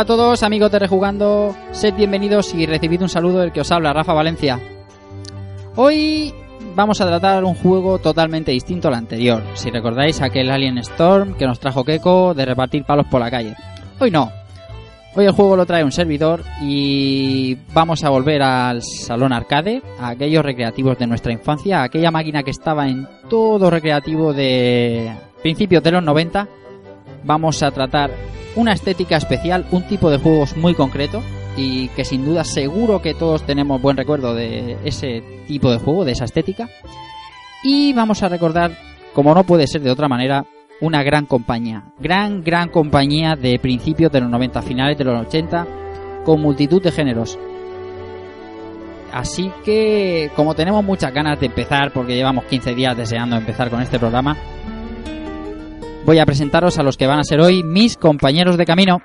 Hola a todos, amigos de Rejugando, sed bienvenidos y recibid un saludo del que os habla, Rafa Valencia. Hoy vamos a tratar un juego totalmente distinto al anterior. Si recordáis aquel Alien Storm que nos trajo Keko de repartir palos por la calle. Hoy no. Hoy el juego lo trae un servidor y vamos a volver al salón arcade, a aquellos recreativos de nuestra infancia, a aquella máquina que estaba en todo recreativo de principios de los 90. Vamos a tratar una estética especial, un tipo de juegos muy concreto y que sin duda seguro que todos tenemos buen recuerdo de ese tipo de juego, de esa estética. Y vamos a recordar, como no puede ser de otra manera, una gran compañía, gran, gran compañía de principios de los 90, finales de los 80, con multitud de géneros. Así que, como tenemos muchas ganas de empezar, porque llevamos 15 días deseando empezar con este programa, voy a presentaros a los que van a ser hoy mis compañeros de camino.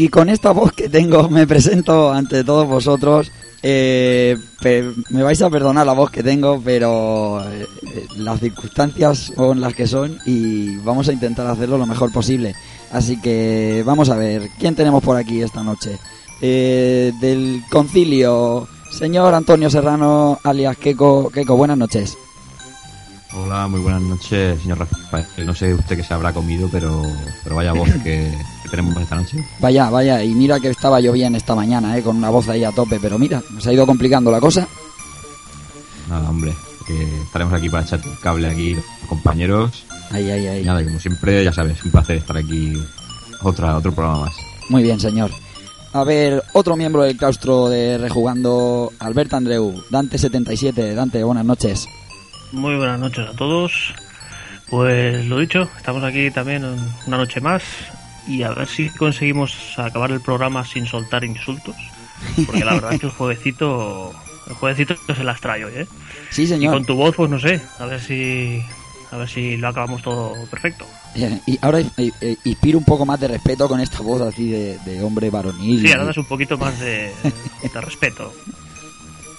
Y con esta voz que tengo me presento ante todos vosotros. Eh, me vais a perdonar la voz que tengo, pero eh, eh, las circunstancias son las que son y vamos a intentar hacerlo lo mejor posible. Así que vamos a ver, ¿quién tenemos por aquí esta noche? Eh, del concilio, señor Antonio Serrano, alias Keco. Keco, buenas noches. Hola, muy buenas noches, señor Rafael. No sé usted qué se habrá comido, pero, pero vaya voz que, que tenemos esta noche. Vaya, vaya, y mira que estaba yo bien esta mañana, eh, con una voz ahí a tope, pero mira, nos ha ido complicando la cosa. Nada, hombre, que estaremos aquí para echar un cable aquí, los compañeros. Ahí, ahí, ahí. Y nada, como siempre, ya sabes, un placer estar aquí. Otra, otro programa más. Muy bien, señor. A ver, otro miembro del claustro de Rejugando, Alberto Andreu, Dante77. Dante, buenas noches. Muy buenas noches a todos. Pues lo dicho, estamos aquí también una noche más y a ver si conseguimos acabar el programa sin soltar insultos. Porque la verdad es que el jueguecito, el jueguecito se las trae hoy, ¿eh? Sí, Y con señor. tu voz, pues no sé, a ver si, a ver si lo acabamos todo perfecto. Y ahora inspiro un poco más de respeto con esta voz así de, de hombre varonil. Sí, ahora das un poquito más de, de respeto.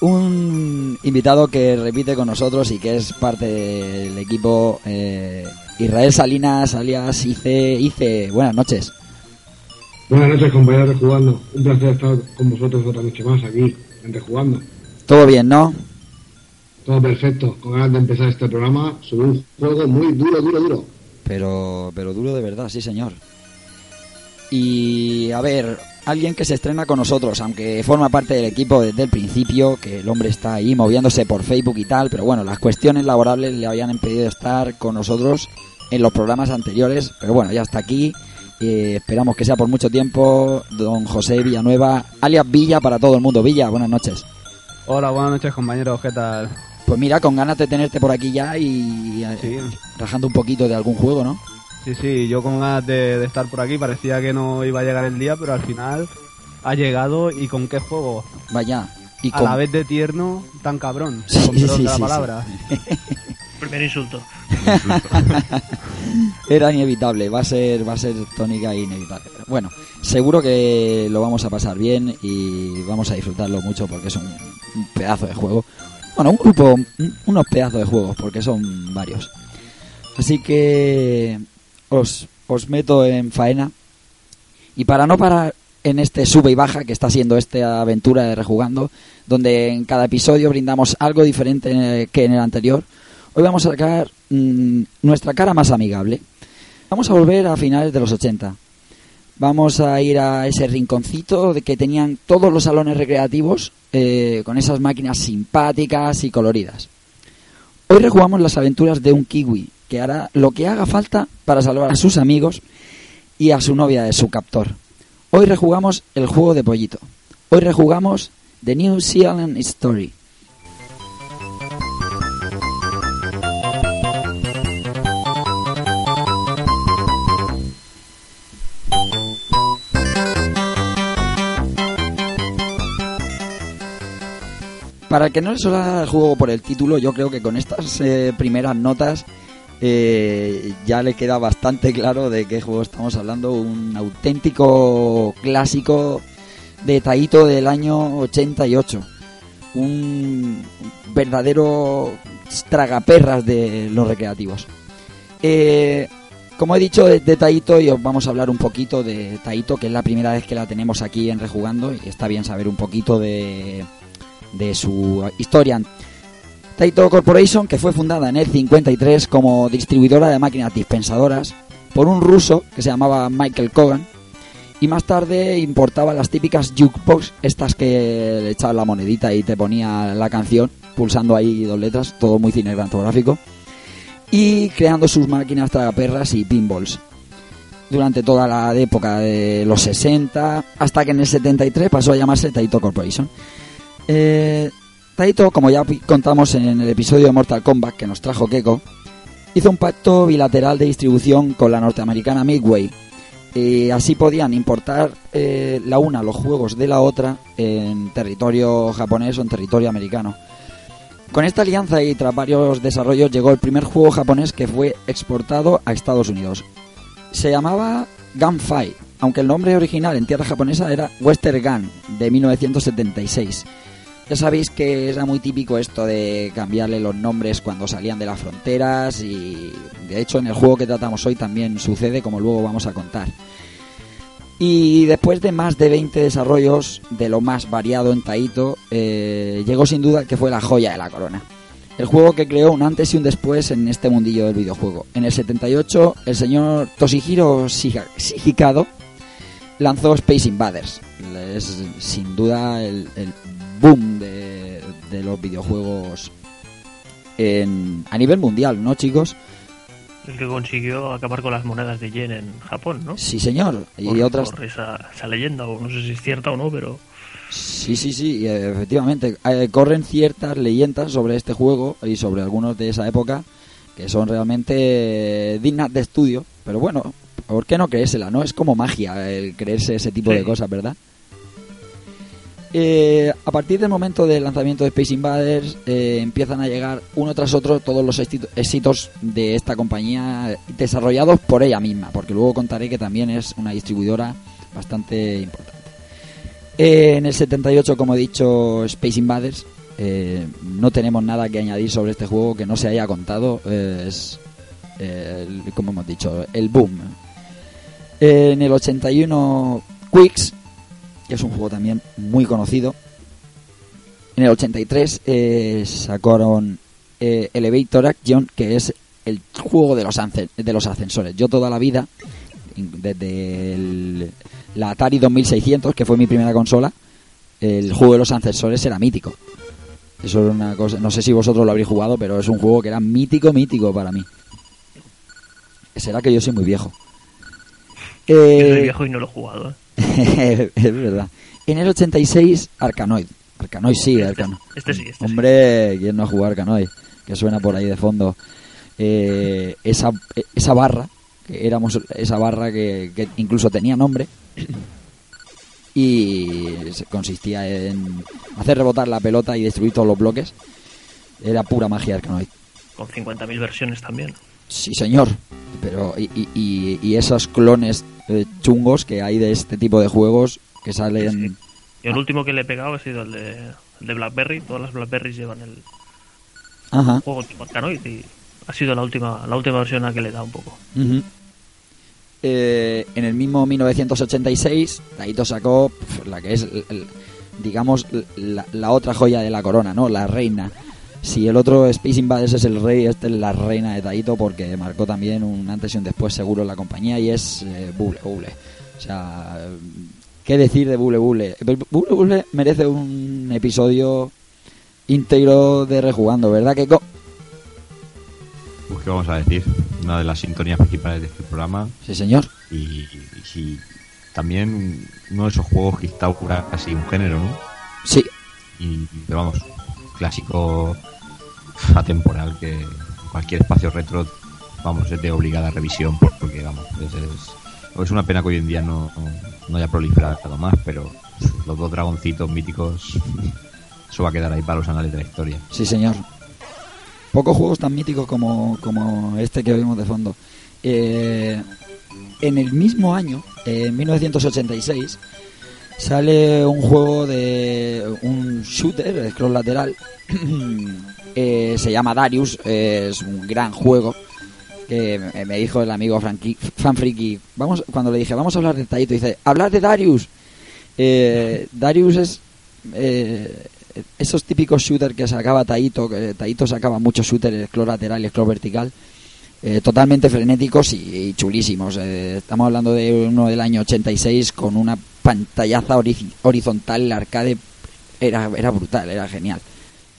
Un invitado que repite con nosotros y que es parte del equipo eh, Israel Salinas, alias Ice. Ice, buenas noches. Buenas noches, compañeros de Jugando. Un placer estar con vosotros otra noche más aquí, en Rejugando. ¿Todo bien, no? Todo perfecto, con ganas de empezar este programa sobre un juego muy duro, duro, duro. Pero, pero duro de verdad, sí, señor. Y a ver, alguien que se estrena con nosotros, aunque forma parte del equipo desde el principio, que el hombre está ahí moviéndose por Facebook y tal, pero bueno, las cuestiones laborables le habían impedido estar con nosotros en los programas anteriores, pero bueno, ya está aquí. y esperamos que sea por mucho tiempo, don José Villanueva, alias Villa para todo el mundo. Villa, buenas noches. Hola, buenas noches compañeros, ¿qué tal? Pues mira, con ganas de tenerte por aquí ya y eh, Sí, rajando un poquito de algún juego, ¿no? Sí, sí, yo con ganas de, de estar por aquí, parecía que no iba a llegar el día, pero al final ha llegado y con qué juego. Vaya. Y A con- la vez de tierno, tan cabrón, Sí, con sí, de la sí, palabra. Primer insulto. Era inevitable, va a ser, va a ser tónica e inevitable. Pero bueno, seguro que lo vamos a pasar bien y vamos a disfrutarlo mucho porque es un, un pedazo de juego. Bueno, un grupo, un- unos pedazos de juegos porque son varios. Así que os, os meto en faena. Y para no parar en este sube y baja que está siendo esta aventura de Rejugando, donde en cada episodio brindamos algo diferente que en el anterior, hoy vamos a sacar mm, nuestra cara más amigable. Vamos a volver a finales de los 80. Vamos a ir a ese rinconcito de que tenían todos los salones recreativos eh, con esas máquinas simpáticas y coloridas. Hoy rejugamos las aventuras de un kiwi que hará lo que haga falta para salvar a sus amigos y a su novia de su captor. Hoy rejugamos el juego de pollito. Hoy rejugamos The New Zealand Story. Para el que no le suena el juego por el título, yo creo que con estas eh, primeras notas eh, ya le queda bastante claro de qué juego estamos hablando. Un auténtico clásico de Taito del año 88. Un verdadero tragaperras de los recreativos. Eh, como he dicho de, de Taito, y os vamos a hablar un poquito de Taito, que es la primera vez que la tenemos aquí en Rejugando, y está bien saber un poquito de, de su historia. Taito Corporation, que fue fundada en el 53 como distribuidora de máquinas dispensadoras por un ruso que se llamaba Michael Kogan, y más tarde importaba las típicas jukebox, estas que le echabas la monedita y te ponía la canción, pulsando ahí dos letras, todo muy cinematográfico, y creando sus máquinas tragaperras y pinballs durante toda la época de los 60, hasta que en el 73 pasó a llamarse Taito Corporation. Eh, Taito, como ya contamos en el episodio de Mortal Kombat que nos trajo Keiko, hizo un pacto bilateral de distribución con la norteamericana Midway. Y así podían importar eh, la una los juegos de la otra en territorio japonés o en territorio americano. Con esta alianza y tras varios desarrollos llegó el primer juego japonés que fue exportado a Estados Unidos. Se llamaba Gunfight, aunque el nombre original en tierra japonesa era Western Gun de 1976. Ya sabéis que era muy típico esto de cambiarle los nombres cuando salían de las fronteras y de hecho en el juego que tratamos hoy también sucede como luego vamos a contar. Y después de más de 20 desarrollos de lo más variado en Taito, eh, llegó sin duda que fue la joya de la corona. El juego que creó un antes y un después en este mundillo del videojuego. En el 78, el señor Toshihiro Shihikado lanzó Space Invaders. Es sin duda el, el boom de, de, los videojuegos en, a nivel mundial, ¿no, chicos? El que consiguió acabar con las monedas de yen en Japón, ¿no? Sí, señor. Y por, otras. Por esa, esa, leyenda, o no sé si es cierta o no, pero. Sí, sí, sí, efectivamente. Eh, corren ciertas leyendas sobre este juego y sobre algunos de esa época que son realmente dignas de estudio. Pero bueno, ¿por qué no creérsela? No es como magia el creerse ese tipo sí. de cosas, ¿verdad? Eh, a partir del momento del lanzamiento de Space Invaders eh, empiezan a llegar uno tras otro todos los éxitos de esta compañía desarrollados por ella misma, porque luego contaré que también es una distribuidora bastante importante. Eh, en el 78, como he dicho, Space Invaders, eh, no tenemos nada que añadir sobre este juego que no se haya contado, es, como hemos dicho, el boom. en el 81, Quicks es un juego también muy conocido. En el 83 eh, sacaron eh, Elevator Action, que es el juego de los, de los ascensores. Yo toda la vida, desde el, la Atari 2600, que fue mi primera consola, el juego de los ascensores era mítico. Eso era una cosa, no sé si vosotros lo habréis jugado, pero es un juego que era mítico, mítico para mí. Será que yo soy muy viejo. Eh, yo soy viejo y no lo he jugado. ¿eh? es verdad. En el 86, Arkanoid. Arkanoid sí, este, Arkanoid. Este sí, este Hombre, ¿quién no ha jugado Arkanoid? Que suena por ahí de fondo. Eh, esa, esa barra, que éramos esa barra que, que incluso tenía nombre. Y consistía en hacer rebotar la pelota y destruir todos los bloques. Era pura magia Arkanoid. Con 50.000 versiones también. Sí, señor. Pero y, y, y esos clones eh, chungos que hay de este tipo de juegos que salen. Sí, el último que le he pegado ha sido el de, el de Blackberry. Todas las Blackberries llevan el Ajá. juego tipo Arcanoid y ha sido la última, la última versión a la que le da un poco. Eh, en el mismo 1986, Taito sacó pf, la que es, el- el- digamos, la, la otra joya de la corona, ¿no? La reina. Si el otro Space Invaders es el rey, este es la reina de Taito porque marcó también un antes y un después seguro en la compañía y es eh, Bubble Bubble. O sea, ¿qué decir de Bubble Bubble? Bubble Bubble merece un episodio íntegro de rejugando, ¿verdad, Keiko? Pues, ¿qué vamos a decir? Una de las sintonías principales de este programa Sí, señor. y, y también uno de esos juegos que instaura casi un género, ¿no? Sí, Y, pero vamos, clásico atemporal que cualquier espacio retro, vamos, es de obligada revisión porque, vamos, es, es, una pena que hoy en día no, no haya proliferado más, pero los dos dragoncitos míticos, eso va a quedar ahí para los anales de la historia. Sí, señor. Pocos juegos tan míticos como, como este que vemos de fondo. Eh, en el mismo año, en 1986, sale un juego de un shooter, scroll lateral. Eh, se llama Darius, eh, es un gran juego. Que me- dijo el amigo Fanfriki, vamos, cuando le dije, vamos a hablar de Taito, dice, hablar de Darius. Eh, Darius es esos típicos shooters que sacaba Taito, que Taito sacaba muchos shooters, scroll lateral y vertical, totalmente frenéticos y, chulísimos. Estamos hablando de uno del año 86 con una pantallaza hori- horizontal, el arcade era, era brutal, era genial.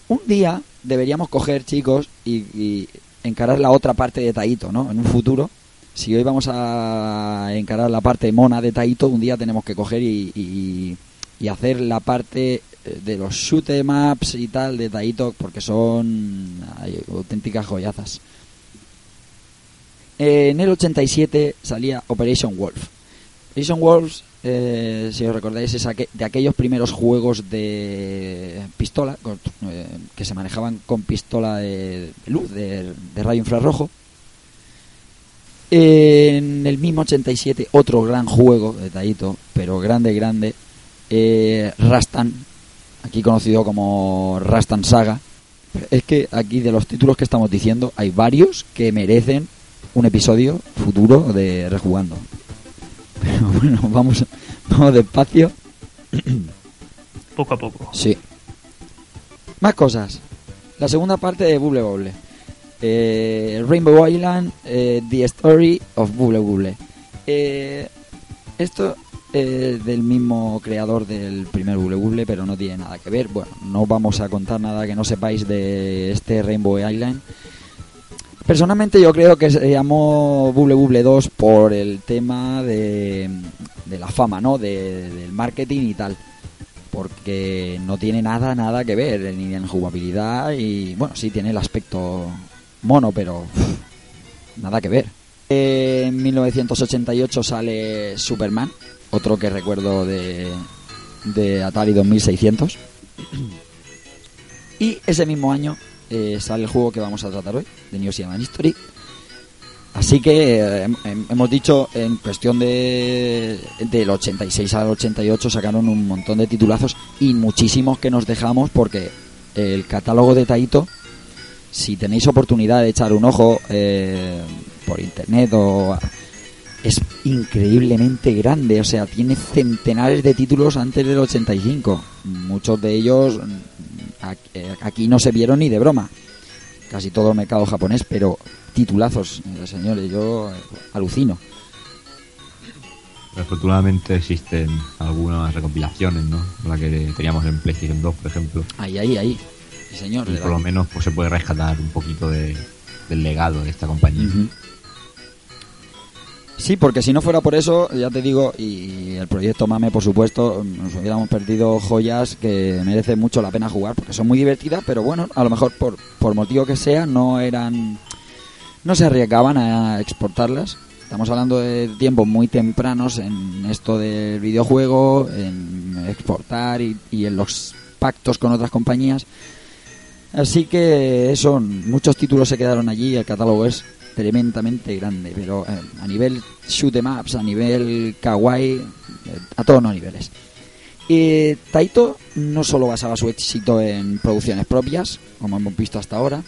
Un día deberíamos coger, chicos, y, y encarar la otra parte de Taito, ¿no? En un futuro. Si hoy vamos a encarar la parte mona de Taito, un día tenemos que coger y, y- y hacer la parte eh, de los shoot 'em y tal de Taito, porque son ay, auténticas joyazas. Eh, en el 87 salía Operation Wolf. Operation Wolf, eh, si os recordáis, es aque- de aquellos primeros juegos de pistola eh, que se manejaban con pistola de luz, de, de rayo infrarrojo. En el mismo 87, otro gran juego de Taito, pero grande, grande, eh, Rastan, aquí conocido como Rastan Saga. Es que aquí de los títulos que estamos diciendo hay varios que merecen un episodio futuro de Rejugando. Pero bueno, vamos, vamos despacio. Poco a poco. Sí. Más cosas. La segunda parte de Bubble Bobble. Eh, Rainbow Island, eh, The Story of Bubble Bobble. Eh, esto es del mismo creador del primer Bubble Bobble, pero no tiene nada que ver. Bueno, no vamos a contar nada que no sepáis de este Rainbow Island. Personalmente yo creo que se llamó Bubble Bubble 2 por el tema de, de la fama, ¿no? De- del marketing y tal porque no tiene nada, nada que ver, ni en jugabilidad y bueno, sí tiene el aspecto mono, pero nada que ver. En 1988 sale Superman, otro que recuerdo de, de Atari 2600. Y ese mismo año eh, sale el juego que vamos a tratar hoy, de New Zealand History. Así que eh, hem- hem- hemos dicho en cuestión de del 86 al 88 sacaron un montón de titulazos y muchísimos que nos dejamos porque el catálogo de Taito, si tenéis oportunidad de echar un ojo eh, por internet o es increíblemente grande, o sea, tiene centenares de títulos antes del 85. Muchos de ellos aquí no se vieron ni de broma. Casi todo el mercado japonés, pero titulazos, eh, señores, yo eh, alucino. Afortunadamente existen algunas recopilaciones, ¿no? La que teníamos en PlayStation 2, por ejemplo. Ahí, ahí, ahí. Sí, señor. Y por lo menos pues se puede rescatar un poquito de, del legado de esta compañía. Ujú. Sí, porque si no fuera por eso, ya te digo, y el proyecto Mame, por supuesto, nos hubiéramos perdido joyas que merecen mucho la pena jugar, porque son muy divertidas, pero bueno, a lo mejor por, por motivo que sea, no eran. no se arriesgaban a exportarlas. Estamos hablando de tiempos muy tempranos en esto del videojuego, en exportar y, y en los pactos con otras compañías. Así que eso, muchos títulos se quedaron allí, el catálogo es tremendamente grande, pero eh, a nivel shoot 'em ups, a nivel kawaii, eh, a todos los niveles. Y Taito no solo basaba su éxito en producciones propias, como hemos visto hasta ahora,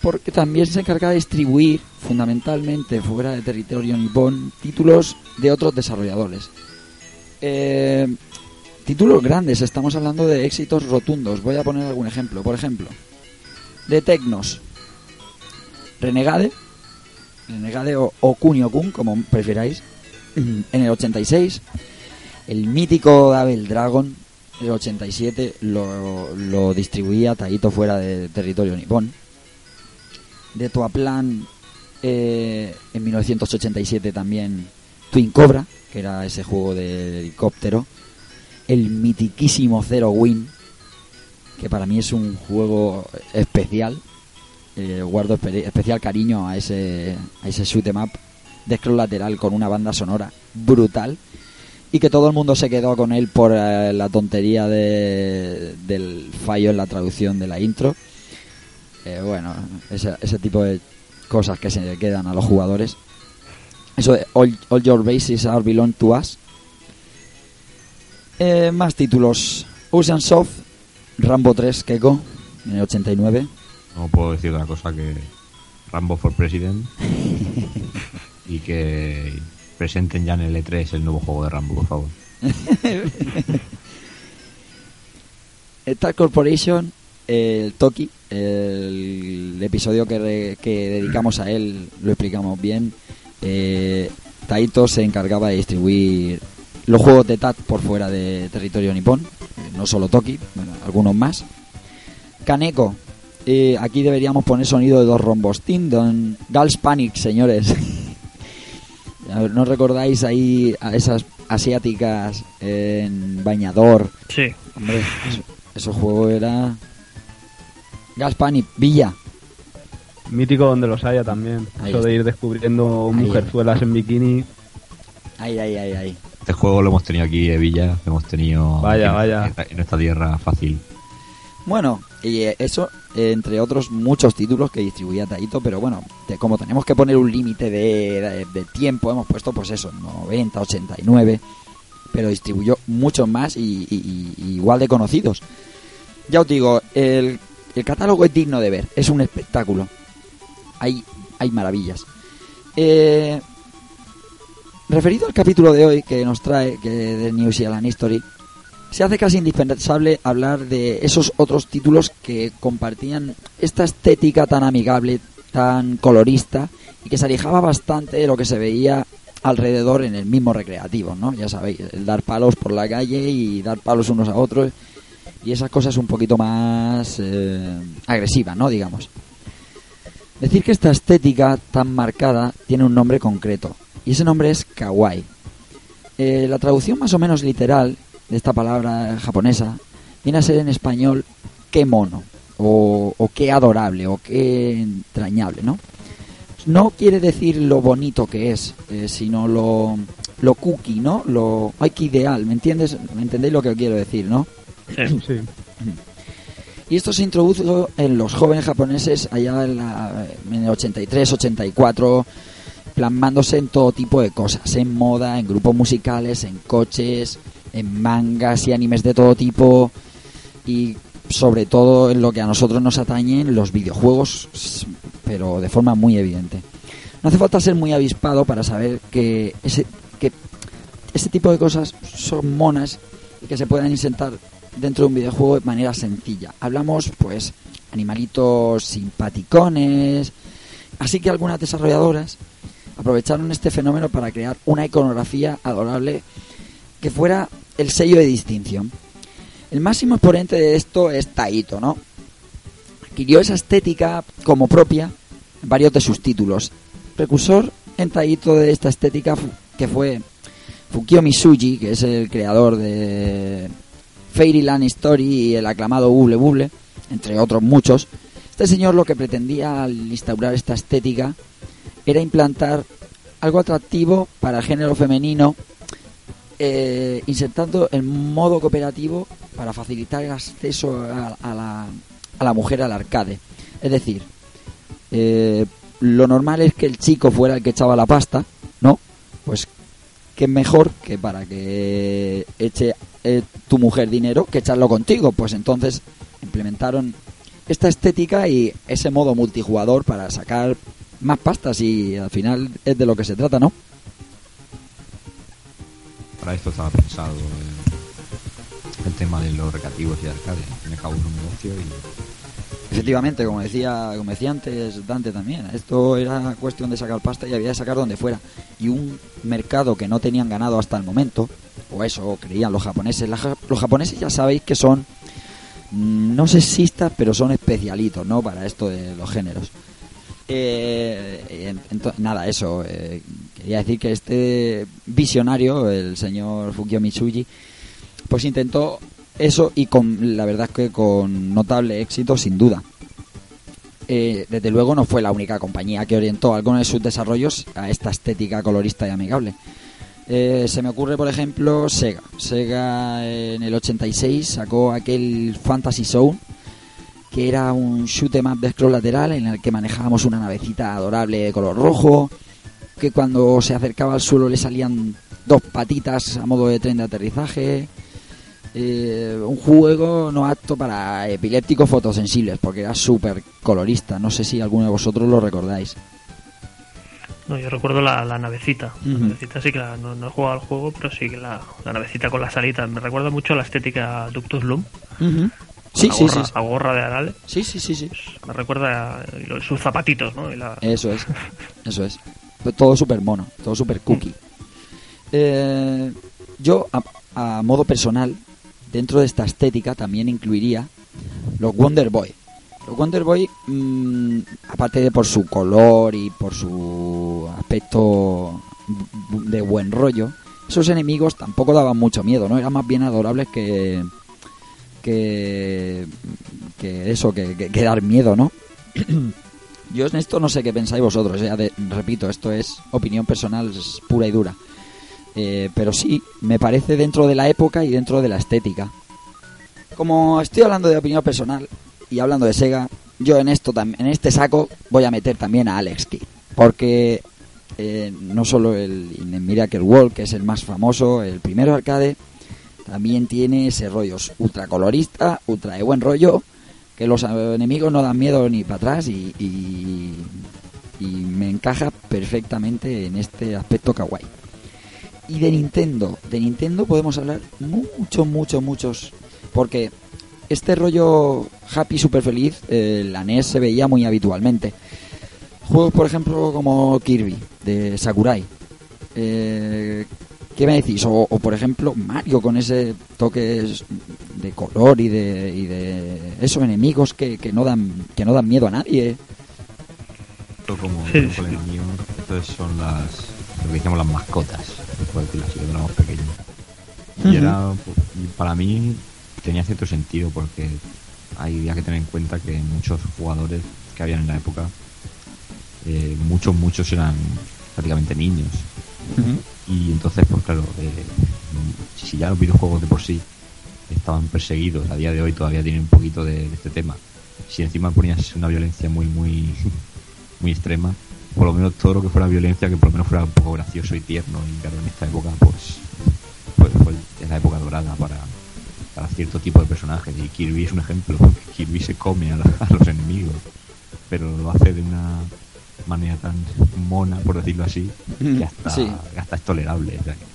porque también se encarga de distribuir fundamentalmente fuera de territorio nipón títulos de otros desarrolladores. Eh, títulos grandes, estamos hablando de éxitos rotundos. Voy a poner algún ejemplo. Por ejemplo, de Tecnos, Renegade, Renegade o, o Kunio Kun, como prefiráis, en el 86. El mítico Double Dragon, en el 87, lo, lo distribuía Taito fuera de territorio nipón. De Toaplan, eh, en 1987 también Twin Cobra, que era ese juego de helicóptero. El mitiquísimo Zero Win, que para mí es un juego especial. Eh, guardo espe- especial cariño a ese, a ese shoot 'em up de scroll lateral con una banda sonora brutal y que todo el mundo se quedó con él por eh, la tontería de- del fallo en la traducción de la intro. Eh, bueno, ese, tipo de cosas que se le quedan a los jugadores. Eso de All, Your Bases Are Belong to Us. Más títulos. Ocean Soft, Rambo 3, Keiko, en el 89. No puedo decir otra cosa que Rambo for President y que presenten ya en el E3 el nuevo juego de Rambo, por favor. Star Corporation, el Toki, el episodio que, dedicamos a él lo explicamos bien. Eh, Taito se encargaba de distribuir los juegos de TAT por fuera de territorio nipón, eh, no solo Toki, algunos más. Kaneko, eh, aquí deberíamos poner sonido de dos rombos. Tindon, Gals Panic, señores. A ver, ¿No recordáis ahí a esas asiáticas en bañador? Sí, Hombre, eso, ese juego era. Gaspani, Villa. Mítico donde los haya también. Ahí Eso está. de ir descubriendo Ahí. mujerzuelas en bikini. Ahí, ahí, ahí, ahí. Este juego lo hemos tenido aquí de Villa, lo hemos tenido Vaya, en, vaya. en esta tierra fácil. Bueno, y eh, eso, entre otros muchos títulos que distribuía Taito, pero bueno, como tenemos que poner un límite de, de- tiempo, hemos puesto pues eso, 90, 89, pero distribuyó muchos más y igual de conocidos. Ya os digo, el, el catálogo es digno de ver, es un espectáculo. Hay, hay maravillas. Eh, referido al capítulo de hoy que nos trae que de New Zealand History, se hace casi indispensable hablar de esos otros títulos que compartían esta estética tan amigable, tan colorista y que se alejaba bastante de lo que se veía alrededor en el mismo recreativo, ¿no? Ya sabéis, el dar palos por la calle y dar palos unos a otros y esas cosas un poquito más eh, agresivas, ¿no? Digamos. Decir que esta estética tan marcada tiene un nombre concreto y ese nombre es kawaii. Eh, la traducción más o menos literal de esta palabra japonesa viene a ser en español qué mono o, o qué adorable o qué entrañable, ¿no? No quiere decir lo bonito que es, eh, sino lo, lo cookie, ¿no? Lo, ay, qué ideal, ¿me entiendes? ¿Me entendéis lo que quiero decir, no? sí. Y esto se introdujo en los jóvenes japoneses allá en, la, en el 83, 84, plasmándose en todo tipo de cosas, en moda, en grupos musicales, en coches, en mangas y animes de todo tipo y sobre todo en lo que a nosotros nos atañen los videojuegos, pero de forma muy evidente. No hace falta ser muy avispado para saber que ese, que ese tipo de cosas son monas y que se pueden insertar dentro de un videojuego de manera sencilla. Hablamos, pues, animalitos simpaticones. Así que algunas desarrolladoras aprovecharon este fenómeno para crear una iconografía adorable que fuera el sello de distinción. El máximo exponente de esto es Taito, ¿no? Adquirió esa estética como propia en varios de sus títulos. Precursor en Taito de esta estética que fue Fukio Misuji, que es el creador de Fairyland Story y el aclamado Bubble Bubble, entre otros muchos. Este señor lo que pretendía al instaurar esta estética era implantar algo atractivo para el género femenino, eh, insertando el modo cooperativo para facilitar el acceso a, a la, a la mujer al arcade. Es decir, eh, lo normal es que el chico fuera el que echaba la pasta, ¿no? Pues que mejor que para que eche eh, tu mujer dinero que echarlo contigo. Pues entonces implementaron esta estética y ese modo multijugador para sacar más pastas y al final es de lo que se trata, ¿no? Para esto estaba pensado el, tema de los recreativos y arcade. Me acabo un negocio y Efectivamente, como decía, como decía antes Dante también, esto era cuestión de sacar pasta y había de sacar donde fuera. Y un mercado que no tenían ganado hasta el momento, o eso creían los japoneses. Los japoneses ya sabéis que son, mm, no sexistas, pero son especialitos, ¿no? Para esto de los géneros. Eh, nada, eso. eh, quería decir que este visionario, el señor Fukio Mitsuji, pues intentó eso y con la verdad es que con notable éxito sin duda. Eh, desde luego no fue la única compañía que orientó algunos de sus desarrollos a esta estética colorista y amigable. Eh, se me ocurre, por ejemplo, Sega. Sega en el 86 sacó aquel Fantasy Zone, que era un shoot 'em up de scroll lateral en el que manejábamos una navecita adorable de color rojo, que cuando se acercaba al suelo le salían dos patitas a modo de tren de aterrizaje. Eh, un juego no apto para epilépticos fotosensibles, porque era súper colorista. No sé si alguno de vosotros lo recordáis. No, yo recuerdo la, la navecita. La Ujú. navecita sí que la- no, no he jugado al juego, pero sí que la, la navecita con las alitas. Me recuerda mucho a la estética Ductus Loom. Sí, la sí, gorra, sí. La gorra de Arale. Sí, sí, sí, sí. Me recuerda a sus zapatitos, ¿no? La- Eso es, eso es. Todo súper mono, todo súper cookie. Eh, yo, a, a modo personal, dentro de esta estética también incluiría los Wonder Boy. Los Wonder Boy, mm, aparte de por su color y por su aspecto de buen rollo, esos enemigos tampoco daban mucho miedo, ¿no? Eran más bien adorables que que, que eso, que, que- que dar miedo, ¿no? Yo en esto no sé qué pensáis vosotros, repito, esto es opinión personal pura y dura. Eh, pero sí, me parece dentro de la época y dentro de la estética. Como estoy hablando de opinión personal y hablando de Sega, yo en esto en este saco voy a meter también a Alex Kidd, porque eh, no solo el, el Miracle World, que es el más famoso, el primero arcade, también tiene ese rollo ultra colorista, ultra de buen rollo, los eh, enemigos no dan miedo ni para atrás y me encaja perfectamente en este aspecto kawaii. Y de Nintendo, de Nintendo podemos hablar muchos, muchos, muchos, porque este rollo happy, super feliz, eh, la NES se veía muy habitualmente. Juegos, por ejemplo, como Kirby, de Sakurai. Eh, ¿Qué me decís? O, o, por ejemplo, Mario con ese toque de color y de, y de esos enemigos que, que no dan que no dan miedo a nadie. Esto como Sí, sí. estas son las lo que decíamos las mascotas, decirlo así, cuando éramos pequeños. Y Ujú. era, pues, para mí tenía cierto sentido porque hay había que tener en cuenta que muchos jugadores que habían en la época, eh, muchos, muchos eran prácticamente niños. Y entonces, pues claro, eh, si ya los videojuegos de por sí estaban perseguidos, a día de hoy todavía tienen un poquito de, este tema. Si encima ponías una violencia muy, muy, muy extrema, por lo menos todo lo que fuera violencia, que por lo menos fuera un poco gracioso y tierno. Y claro, en esta época, pues, pues, pues, es la época dorada para, para cierto tipo de personajes. Y Kirby es un ejemplo, porque Kirby se come a los enemigos, pero lo hace de una manera tan mona, por decirlo así, que hasta, Sí. que hasta es tolerable. o sea que-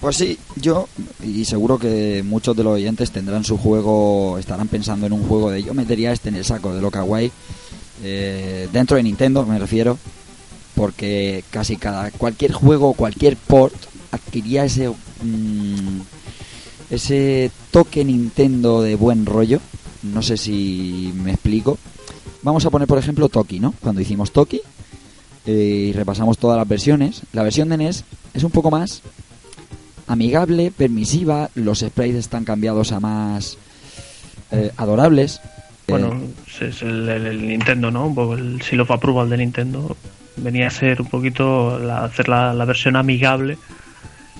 Pues sí, yo y seguro que muchos de los oyentes tendrán su juego, estarán pensando en un juego de yo metería este en el saco de lo kawaii eh, dentro de Nintendo me refiero porque casi cada cualquier juego, cualquier port adquiría ese mm, ese toque Nintendo de buen rollo. No sé si me explico. Vamos a poner por ejemplo Toki, ¿no? Cuando hicimos Toki eh, y repasamos todas las versiones, la versión de NES es un poco más amigable, permisiva, los sprites están cambiados a más eh, adorables. Bueno, es el, Nintendo, ¿no? El seal of approval de Nintendo. Venía a ser un poquito la, hacer la, la versión amigable.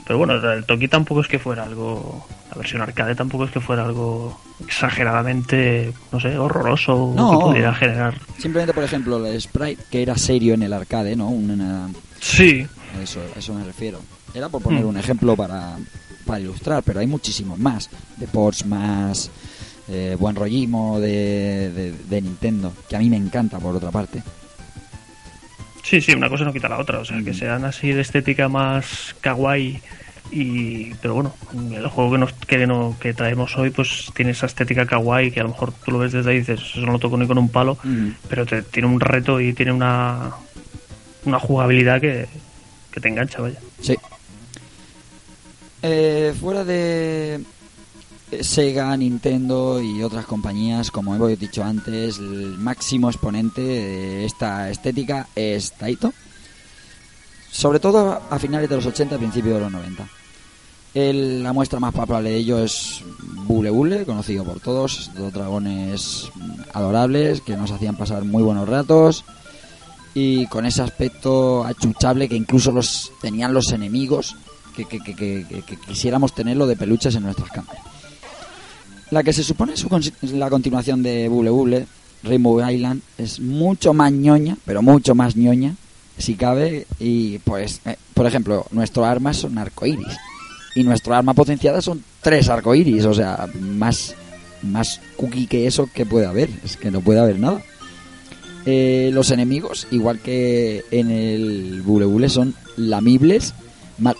Pero bueno, el Toki tampoco es que fuera algo. La versión arcade tampoco es que fuera algo exageradamente, no sé, horroroso No. que pudiera generar. simplemente, por ejemplo, el sprite que era serio en el arcade, ¿no? Una- Sí, eso, a eso me refiero. Era por poner Hmm. un ejemplo para, para ilustrar, pero hay muchísimos más. De ports más eh, buen rollismo de, de- de Nintendo, que a mí me encanta por otra parte. Sí, sí, una cosa no quita la otra. O sea, que sean así de estética más kawaii. Y, pero bueno, el juego que, nos, que, no, que traemos hoy pues tiene esa estética kawaii que a lo mejor tú lo ves desde ahí y dices, eso no lo toco ni con un palo, pero te, tiene un reto y tiene una, una jugabilidad que, que te engancha, vaya. Sí. Eh, fuera de Sega, Nintendo y otras compañías, como hemos dicho antes, el máximo exponente de esta estética es Taito. Sobre todo a finales de los 80 y principios de los 90. El- la muestra más palpable de ello es Bule Bule, conocido por todos, dos dragones adorables que nos hacían pasar muy buenos ratos y con ese aspecto achuchable que incluso los tenían los enemigos que, quisiéramos tenerlo de peluches en nuestras camas. La que se supone es la continuación de Bubble Bubble, Rainbow Island, es mucho más ñoña, pero mucho más ñoña, si cabe, y pues, eh, por ejemplo, nuestro arma son arcoiris y nuestro arma potenciada son tres arcoiris, o sea, más, más cookie que eso que puede haber, es que no puede haber nada. Eh, los enemigos, igual que en el Bule Bule, son lamibles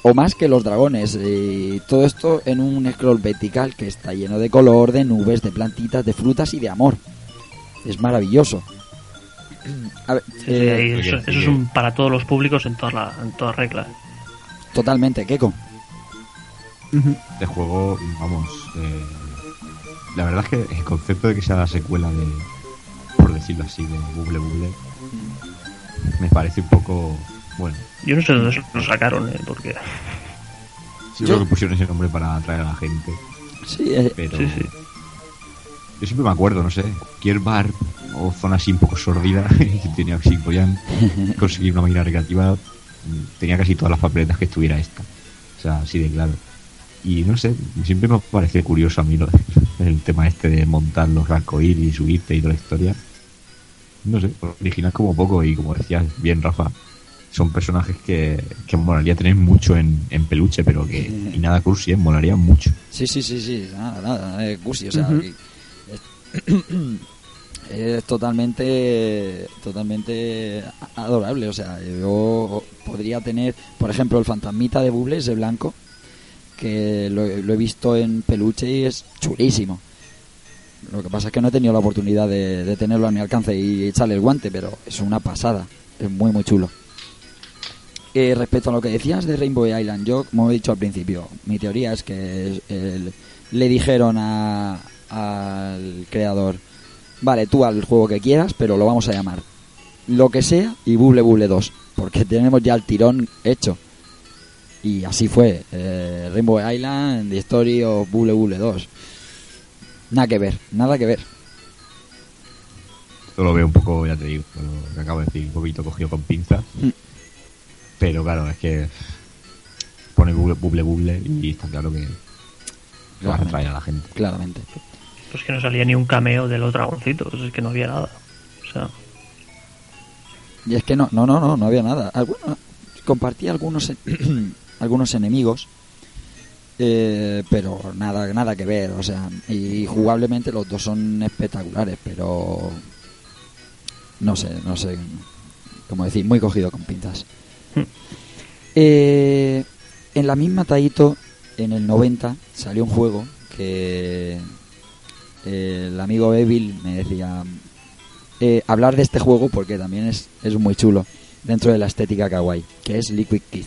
o más que los dragones. Eh, todo esto en un scroll vertical que está lleno de color, de nubes, de plantitas, de frutas y de amor. Es maravilloso. A ver, Sí, sí, eh, eso, es un, para todos los públicos en todas la, en todas reglas. totalmente, Keko. Este juego, vamos, eh, la verdad es que el concepto de que sea la secuela de, por decirlo así, de Bubble Bubble, me parece un poco, bueno, Yo no sé de dónde lo sacaron, ¿eh? porque yo, Yo- creo que pusieron ese nombre para atraer a la gente, Sí, eh, pero Sí, sí. yo siempre me acuerdo, no sé, cualquier bar o zona así un poco sordida que tenía así, podían conseguir una máquina recreativa, tenía casi todas las papeletas que estuviera esta, o sea, así de claro. Y no sé, siempre me parece curioso a mí lo- el tema este de montar los arcoíris, subirte y toda la historia. No sé, original como poco y como decías bien Rafa, son personajes que, que molaría tener mucho en, en peluche, pero que y nada cursi, ¿eh? molaría mucho. Sí, sí, sí, sí, nada, nada, es cursi, o sea, es, es totalmente, totalmente adorable, o sea, yo podría tener, por ejemplo, el fantasmita de Buble, ese blanco, que lo, lo he visto en peluche y es chulísimo. Lo que pasa es que no he tenido la oportunidad de, de tenerlo a mi alcance y echarle el guante, pero es una pasada, es muy, muy chulo. Eh, respecto a lo que decías de Rainbow Island, yo, como he dicho al principio, mi teoría es que el- le dijeron a- al creador, vale, tú al juego que quieras, pero lo vamos a llamar lo que sea y Bubble Bubble 2, porque tenemos ya el tirón hecho. Y así fue, eh, Rainbow Island, The Story of Bubble Bubble 2. Nada que ver, nada que ver. Esto lo veo un poco, ya te digo, lo que acabo de decir, un poquito cogido con pinzas. Mm. Pero claro, es que pone buble, buble, buble y está claro que va a a la gente. Claramente. pues que no salía ni un cameo de los dragoncitos, es que no había nada. O sea, Y es que no, no, no, no, no había nada. Alguno- compartía algunos, algunos enemigos, eh, pero nada, nada que ver. O sea, y jugablemente los dos son espectaculares, pero no sé, no sé, como decir, muy cogido con pinzas. Hmm. Eh, en la misma Taito, en el 90, salió un juego que eh, el amigo Evil me decía eh, hablar de este juego porque también es, es muy chulo dentro de la estética kawaii, que es Liquid Kid.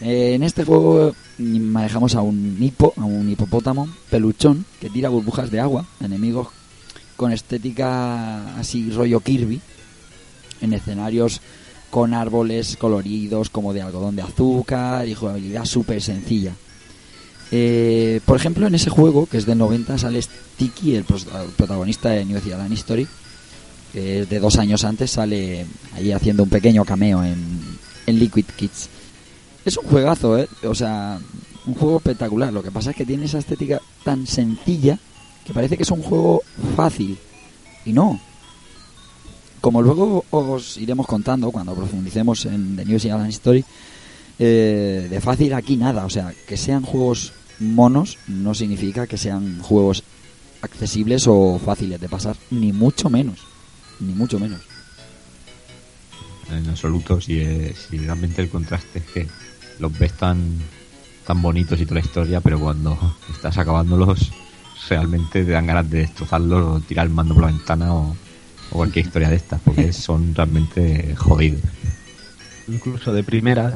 Eh, en este juego mm, manejamos a un hipo, a un hipopótamo peluchón que tira burbujas de agua, enemigos con estética así rollo Kirby, en escenarios con árboles coloridos como de algodón de azúcar y jugabilidad súper sencilla. Eh, por ejemplo, en ese juego, que es del 90, sale Sticky, el protagonista de New Zealand History, que es de dos años antes, sale ahí haciendo un pequeño cameo en, en Liquid Kids. Es un juegazo, ¿eh? O sea, un juego espectacular. Lo que pasa es que tiene esa estética tan sencilla que parece que es un juego fácil. Y no. Como luego os iremos contando cuando profundicemos en The New Zealand Story, eh, de fácil aquí nada. O sea, que sean juegos monos no significa que sean juegos accesibles o fáciles de pasar, ni mucho menos, ni mucho menos. En absoluto, si, eh, si realmente el contraste es que los ves tan, tan bonitos y toda la historia, pero cuando estás acabándolos, realmente te dan ganas de destrozarlos o tirar el mando por la ventana o, o cualquier historia de estas, porque son realmente jodidos. Incluso de primeras.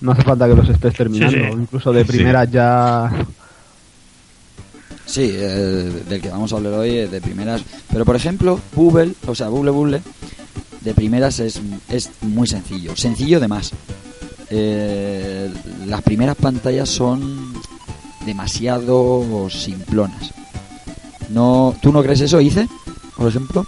No hace falta que los estés terminando. Sí, sí. Incluso de primeras ya. Sí, eh, del que vamos a hablar hoy es de primeras. Pero por ejemplo, Bubble, o sea, Bubble Bubble, de primeras es, es muy sencillo. Sencillo de más. Eh, las primeras pantallas son demasiado simplonas. No, ¿Tú no crees eso, Ice? Por ejemplo.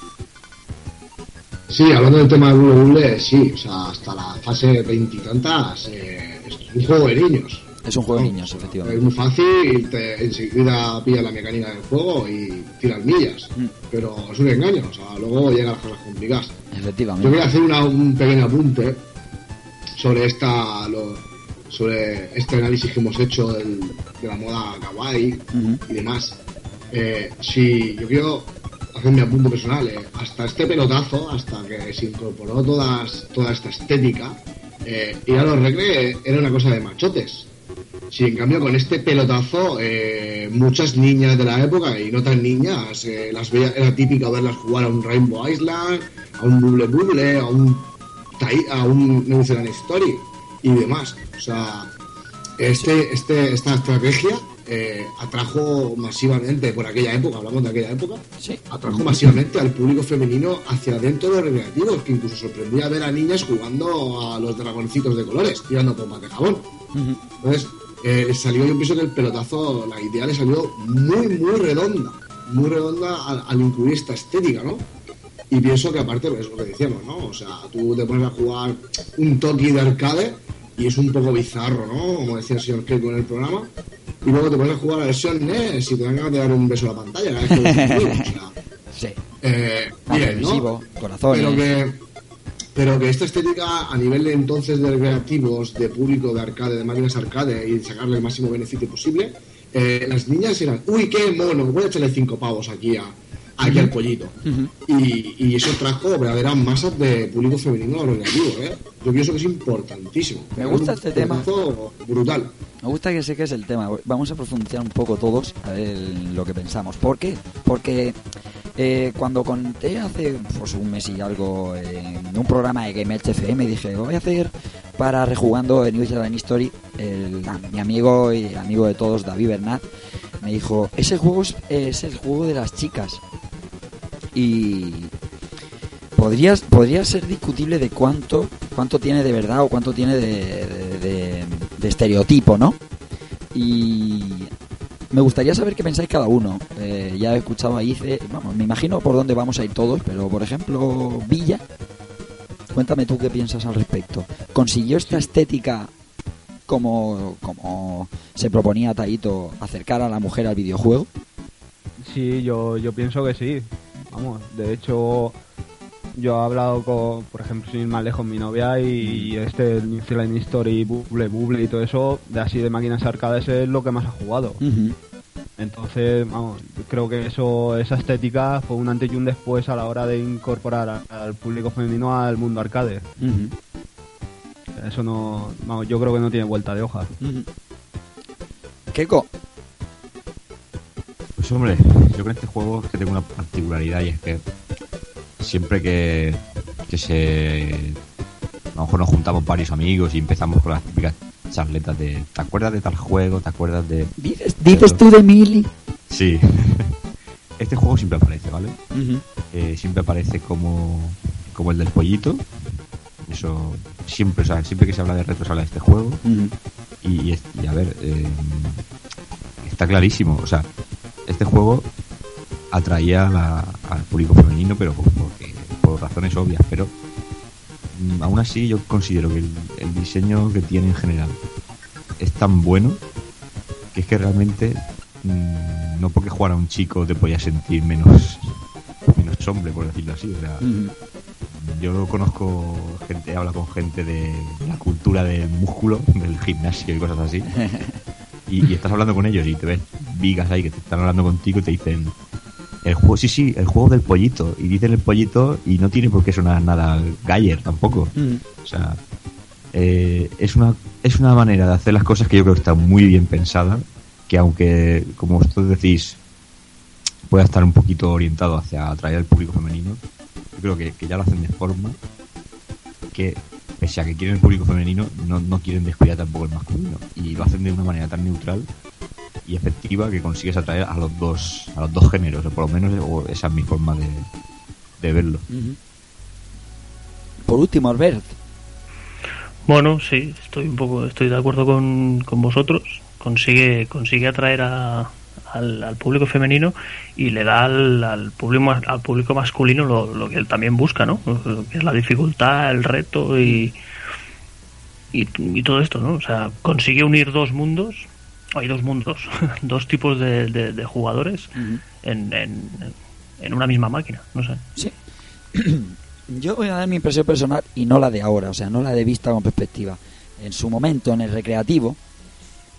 Sí, hablando del tema de Bule, sí, o sea, hasta la fase veintitantas eh, es un juego de niños. Es un juego de niños, Es efectivamente. muy fácil, te, enseguida pilla la mecánica del juego y tiras millas. Mm. Pero es un engaño, o sea, luego llegan las cosas complicadas. Yo Efectivamente. quería hacer una- un pequeño apunte sobre esta lo- sobre este análisis que hemos hecho del- de la moda kawaii y demás. Eh, si yo quiero hacer mi apunte personal, eh, hasta este pelotazo, hasta que se incorporó todas, toda esta estética, eh, ir a los recre era una cosa de machotes. Si en cambio con este pelotazo, eh, muchas niñas de la época y no tan niñas, eh, las veía, era típico verlas jugar a un Rainbow Island, a un Bubble Bubble, a un, a un New Zealand Story y demás. O sea, este, este, esta estrategia eh, atrajo masivamente por aquella época, hablamos de aquella época, Sí. atrajo masivamente al público femenino hacia dentro de los recreativos, que incluso sorprendía ver a niñas jugando a los dragoncitos de colores, tirando pompas de jabón. Entonces, eh, salió, yo pienso que el pelotazo, la idea le salió muy, muy redonda, muy redonda al, al incluir esta estética, ¿no? Y pienso que aparte, pues, es lo que decíamos, ¿no? O sea, tú te pones a jugar un Toki de arcade y es un poco bizarro, ¿no? Como decía el señor Keiko en el programa. Y luego te pones a jugar a la versión NES y te dan ganas de dar un beso a la pantalla cada vez que ves un juego, o sea, Sí. eh, bien, ¿no? corazones. Pero que, pero que esta estética a nivel de entonces de recreativos, de público, de arcade, de máquinas arcade y sacarle el máximo beneficio posible, eh, las niñas eran, uy, qué mono, voy a echarle cinco pavos aquí a aquí al pollito. y, y eso trajo verdaderas masas de público femenino a los recreativos, ¿eh? Yo pienso que es importantísimo. Me gusta Un este tema. Brutal. Me gusta que sé que es el tema. Vamos a profundizar un poco todos a ver lo que pensamos. ¿Por qué? Porque eh, cuando conté hace pues, un mes y algo en un programa de Game FM dije, voy a hacer para rejugando en New Zealand History, el- mi amigo y amigo de todos, David Bernat, me dijo, ese juego es, es el juego de las chicas. Y podría, podría ser discutible de cuánto, cuánto tiene de verdad o cuánto tiene de, de- de- de estereotipo, ¿no? Y me gustaría saber qué pensáis cada uno. Eh, ya he escuchado a Ice, vamos, me imagino por dónde vamos a ir todos, pero por ejemplo, Villa, cuéntame tú qué piensas al respecto. ¿Consiguió esta estética como, como se proponía Taito acercar a la mujer al videojuego? Sí, yo, yo pienso que sí. Vamos, de hecho, yo he hablado con, por ejemplo, sin ir más lejos, mi novia y, este el New Zealand History, Bubble, Bubble y todo eso, de así de máquinas arcades es lo que más ha jugado. Entonces, vamos, creo que eso, esa estética fue un antes y un después a la hora de incorporar a- al público femenino al mundo arcade. Eso no, vamos, yo creo que no tiene vuelta de hoja. Ujú. Keiko, Pues hombre, yo con este juego es que tengo una particularidad y es que siempre que, que se... A lo mejor nos juntamos varios amigos y empezamos con las típicas charletas de ¿te acuerdas de tal juego? ¿te acuerdas de...? dices, dices tú de Mili. Sí. este juego siempre aparece, ¿vale? Eh, siempre aparece como, como el del pollito. Eso siempre, o sea, siempre que se habla de retro se habla de este juego. Y a ver, eh, está clarísimo. O sea, este juego atraía a la- al público femenino, pero por, porque- por razones obvias. Pero mm, aún así, yo considero que el, el diseño que tiene en general es tan bueno que es que realmente mm, no porque jugara un chico te podía sentir menos, menos hombre, por decirlo así. O sea, yo conozco gente, habla con gente de la cultura del músculo, del gimnasio y cosas así. Y, y estás hablando con ellos y te ves vigas ahí que te están hablando contigo y te dicen, El juego, sí, sí, el juego del pollito. Y dicen el pollito y no tiene por qué sonar nada Galler tampoco. Mm. O sea, eh, es, una, es una manera de hacer las cosas que yo creo que está muy bien pensada. Que aunque, como vosotros decís, pueda estar un poquito orientado hacia atraer al público femenino, yo creo que, que ya lo hacen de forma que, pese a que quieren el público femenino, no, no quieren descuidar tampoco el masculino. Y lo hacen de una manera tan neutral y efectiva que consigues atraer a los dos a los dos géneros o por lo menos o esa es mi forma de, de verlo. Por último, Albert. Bueno, sí, estoy un poco, estoy de acuerdo con, con vosotros. Consigue, consigue atraer a, al, al público femenino y le da al, al público al público masculino lo, lo que él también busca, ¿no? Lo que es la dificultad, el reto y, y, y todo esto, ¿no? O sea, consigue unir dos mundos, hay dos mundos, dos tipos de, de- de jugadores en, en, en una misma máquina, no sé. Sí. Yo voy a dar mi impresión personal y no la de ahora, o sea, no la de vista con perspectiva. En su momento, en el recreativo,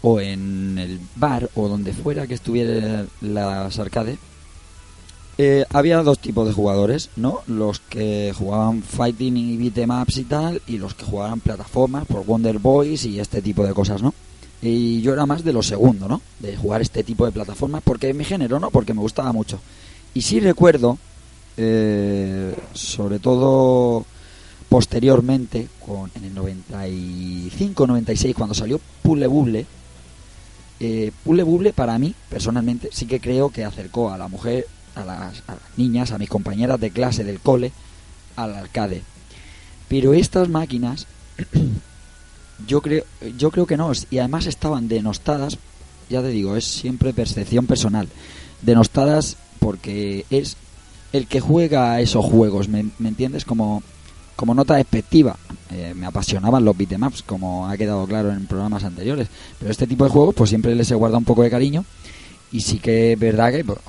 o en el bar, o donde fuera que estuviera las arcades, eh, había dos tipos de jugadores, ¿no? Los que jugaban fighting y beat'em ups y tal, y los que jugaban plataformas por Wonder Boys y este tipo de cosas, ¿no? Y yo era más de lo segundo, ¿no? De jugar este tipo de plataformas, porque es mi género, ¿no? Porque me gustaba mucho. Y sí recuerdo, eh, sobre todo posteriormente, con, en el 95-96, cuando salió Puzzle Bubble, eh, Puzzle Bubble para mí, personalmente, sí que creo que acercó a la mujer, a las, a las niñas, a mis compañeras de clase del cole, al arcade. Pero estas máquinas, yo creo, yo creo que no, y además estaban denostadas, ya te digo, es siempre percepción personal, denostadas porque es el que juega a esos juegos, ¿me, me entiendes? Como, como nota despectiva. Eh, me apasionaban los beatemaps, como ha quedado claro en programas anteriores. Pero este tipo de juegos, pues siempre les he guardado un poco de cariño. Y sí que es verdad que pues,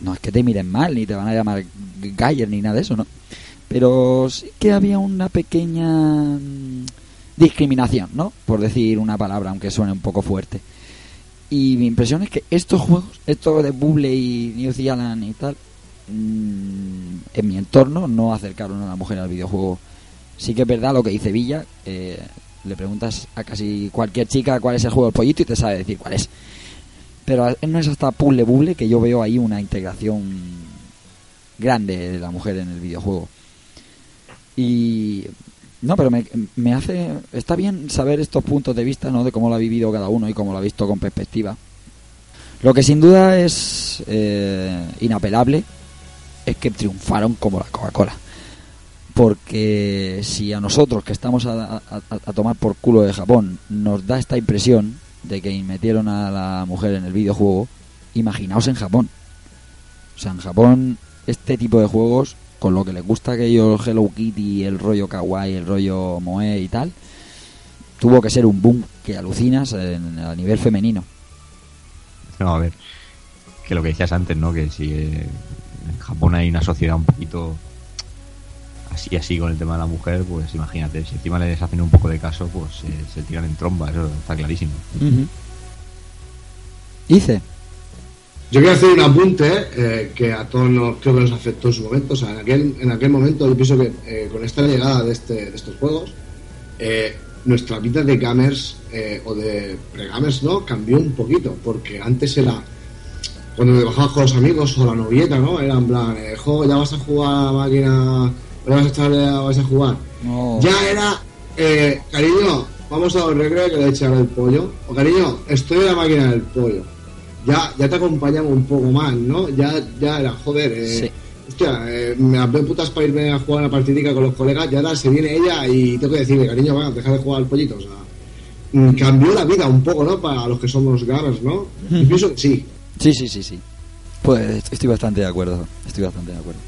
no, es que te miren mal, ni te van a llamar Galler, ni nada de eso, ¿no? Pero sí que había una pequeña mm, discriminación, ¿no? Por decir una palabra, aunque suene un poco fuerte. Y mi impresión es que estos juegos, esto de Bubble y New Zealand y tal, mm, en mi entorno no acercaron a la mujer al videojuego. Sí que es verdad lo que dice Villa, eh, le preguntas a casi cualquier chica cuál es el juego del pollito y te sabe decir cuál es. Pero no es hasta Puzzle Bubble que yo veo ahí una integración grande de la mujer en el videojuego. Y no, pero me, me hace. Está bien saber estos puntos de vista, ¿no? De cómo lo ha vivido cada uno y cómo lo ha visto con perspectiva. Lo que sin duda es eh, inapelable es que triunfaron como la Coca-Cola. Porque si a nosotros que estamos a, a- tomar por culo de Japón nos da esta impresión de que metieron a la mujer en el videojuego, imaginaos en Japón. O sea, en Japón este tipo de juegos, con lo que les gusta que ellos Hello Kitty, el rollo kawaii, el rollo moe y tal, tuvo que ser un boom que alucinas en- a nivel femenino. No, a ver, que lo que decías antes, ¿no? Que si en Japón hay una sociedad un poquito así, así con el tema de la mujer, pues imagínate, si encima les hacen un poco de caso, pues eh, se tiran en tromba, eso está clarísimo. Dice, Yo quiero hacer un apunte eh, que a todos nos, creo que nos afectó en su momento. O sea, en aquel, en aquel momento yo pienso que eh, con esta llegada de, este, de estos juegos, eh, nuestra vida de gamers eh, o de pre-gamers ¿no? cambió un poquito. Porque antes era cuando te bajabas con los amigos o la novieta, ¿no? Era en plan, eh, jo, ya vas a jugar a la máquina, ya vas a, echar, vas a jugar. no, Ya era, eh, cariño, vamos a un recreo que le echar el pollo. O cariño, estoy en la máquina del pollo. Ya, ya te acompañamos un poco más, ¿no? Ya, ya era, joder, eh, Sí. hostia, eh, me las veo putas para irme a jugar una partidica con los colegas, ya se viene ella y tengo que decirle, cariño, va, deja de jugar al pollito, o sea. mm, Cambió la vida un poco, ¿no? Para los que somos gamers, ¿no? Yo pienso que sí. Sí, sí, sí, sí. Pues estoy bastante de acuerdo. Estoy bastante de acuerdo.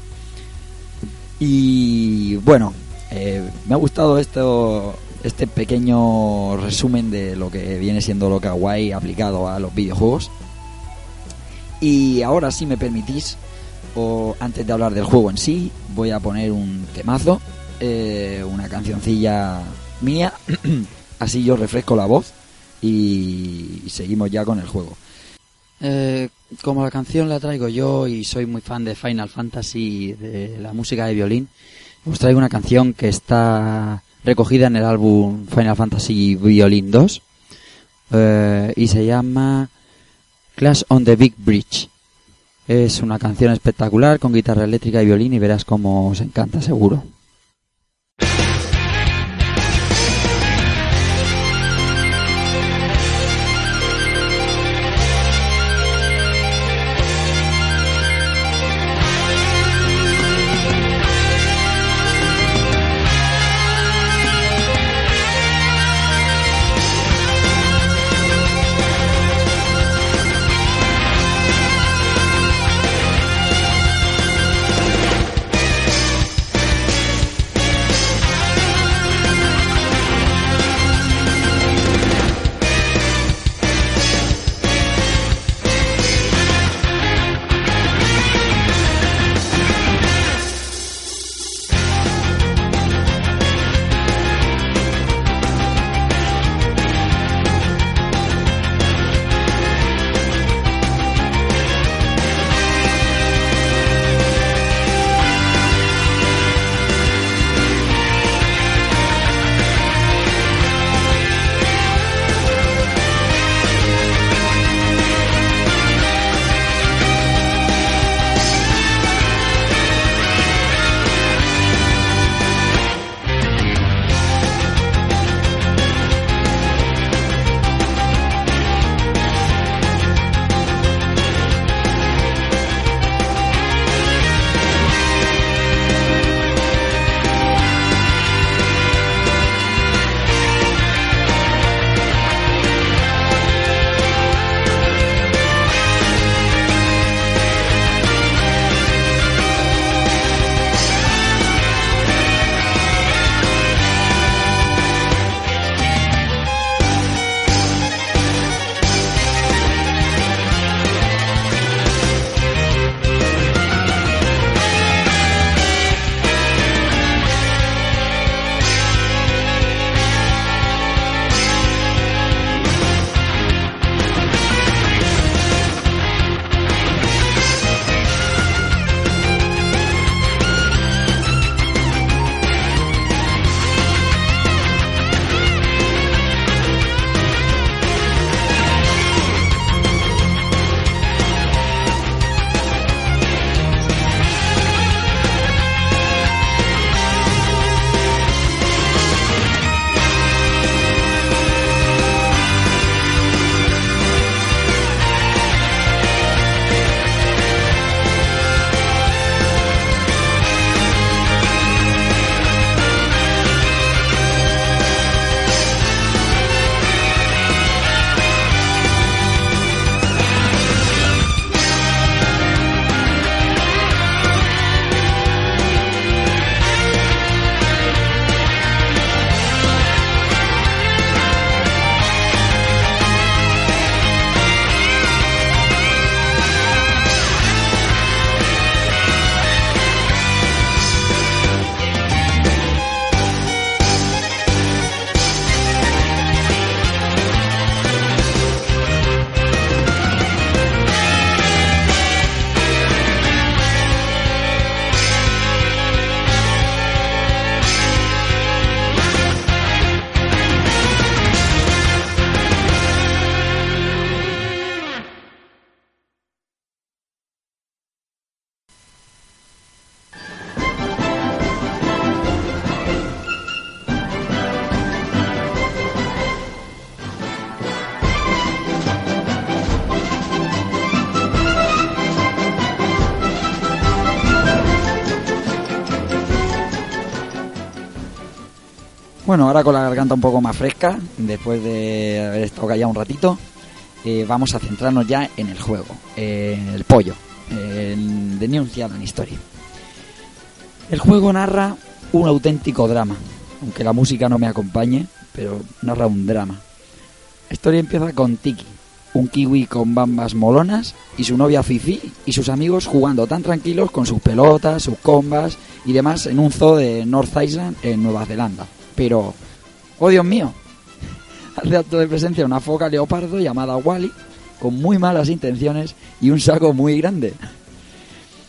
Y bueno, eh, me ha gustado esto, este pequeño resumen de lo que viene siendo lo kawaii aplicado a los videojuegos. Y ahora, si me permitís, o antes de hablar del juego en sí, voy a poner un temazo, eh, una cancioncilla mía, así yo refresco la voz y seguimos ya con el juego. Eh, como la canción la traigo yo y soy muy fan de Final Fantasy, de la música de violín, os traigo una canción que está recogida en el álbum Final Fantasy Violin 2 eh, y se llama Clash on the Big Bridge. Es una canción espectacular con guitarra eléctrica y violín y verás cómo os encanta seguro. Bueno, ahora con la garganta un poco más fresca, después de haber estado callado un ratito, eh, vamos a centrarnos ya en el juego, en el pollo, en The New Zealand History. El juego narra un auténtico drama, aunque la música no me acompañe, pero narra un drama. La historia empieza con Tiki, un kiwi con bambas molonas y su novia Fifi y sus amigos jugando tan tranquilos con sus pelotas, sus combas y demás en un zoo de North Island en Nueva Zelanda. Pero, oh Dios mío, hace acto de presencia una foca leopardo llamada Wally con muy malas intenciones y un saco muy grande.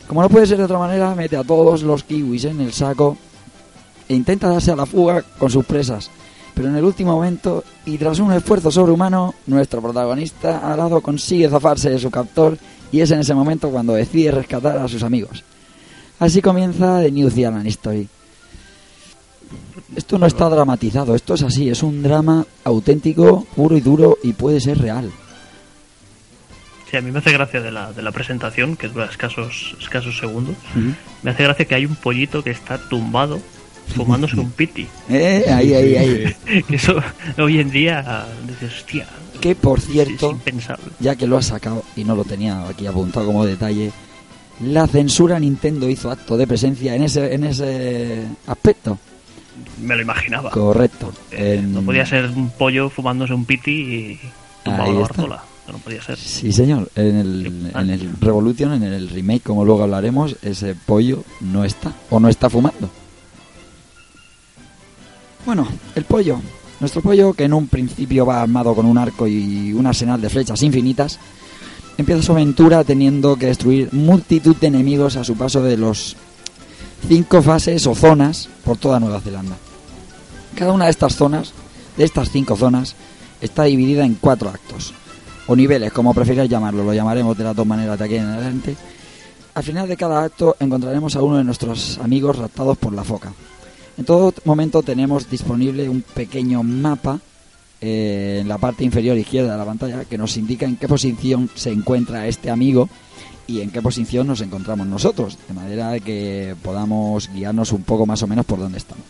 Como no puede ser de otra manera, mete a todos los kiwis en el saco e intenta darse a la fuga con sus presas. Pero en el último momento, y tras un esfuerzo sobrehumano, nuestro protagonista alado consigue zafarse de su captor y es en ese momento cuando decide rescatar a sus amigos. Así comienza The New Zealand Story. Esto no está dramatizado, esto es así, es un drama auténtico, puro y duro y puede ser real. Sí, a mí me hace gracia de la, de la presentación, que dura escasos, escasos segundos. Me hace gracia que hay un pollito que está tumbado fumándose un piti. Eh, ahí, ahí, ahí. Que Eso hoy en día, dices, hostia, Que por cierto, ya que lo has sacado y no lo tenía aquí apuntado como detalle, la censura Nintendo hizo acto de presencia en ese, en ese aspecto. Me lo imaginaba. Correcto. Eh, En- No podía ser un pollo fumándose un piti y tumbado la barzola. No podía ser. Sí, señor. En el, en el Revolution, en el remake, como luego hablaremos, ese pollo no está. O no está fumando. Bueno, el pollo. Nuestro pollo, que en un principio va armado con un arco y un arsenal de flechas infinitas, empieza su aventura teniendo que destruir multitud de enemigos a su paso de los cinco fases o zonas por toda Nueva Zelanda. Cada una de estas zonas, de estas cinco zonas, está dividida en cuatro actos o niveles, como prefieras llamarlo, lo llamaremos de las dos maneras de aquí en adelante. Al final de cada acto encontraremos a uno de nuestros amigos raptados por la foca. En todo momento tenemos disponible un pequeño mapa eh, en la parte inferior izquierda de la pantalla que nos indica en qué posición se encuentra este amigo y en qué posición nos encontramos nosotros, de manera que podamos guiarnos un poco más o menos por dónde estamos.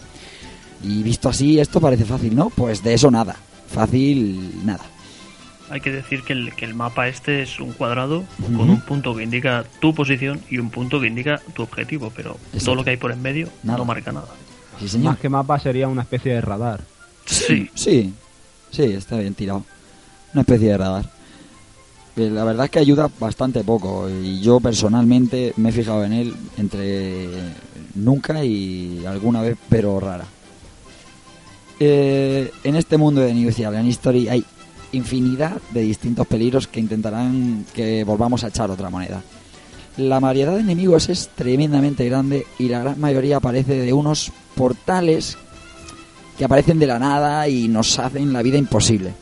Y visto así, esto parece fácil, ¿no? Pues de eso nada. Fácil, nada. Hay que decir que el, que el mapa este es un cuadrado con un punto que indica tu posición y un punto que indica tu objetivo, pero Exacto. todo lo que hay por en medio Nada. no marca nada. Sí, señor. Más que mapa sería una especie de radar. Sí, Sí, sí, está bien tirado. Una especie de radar. La verdad es que ayuda bastante poco y yo personalmente me he fijado en él entre nunca y alguna vez, pero rara. Eh, en este mundo de New Zealand History hay infinidad de distintos peligros que intentarán que volvamos a echar otra moneda. La variedad de enemigos es tremendamente grande y la gran mayoría aparece de unos portales que aparecen de la nada y nos hacen la vida imposible.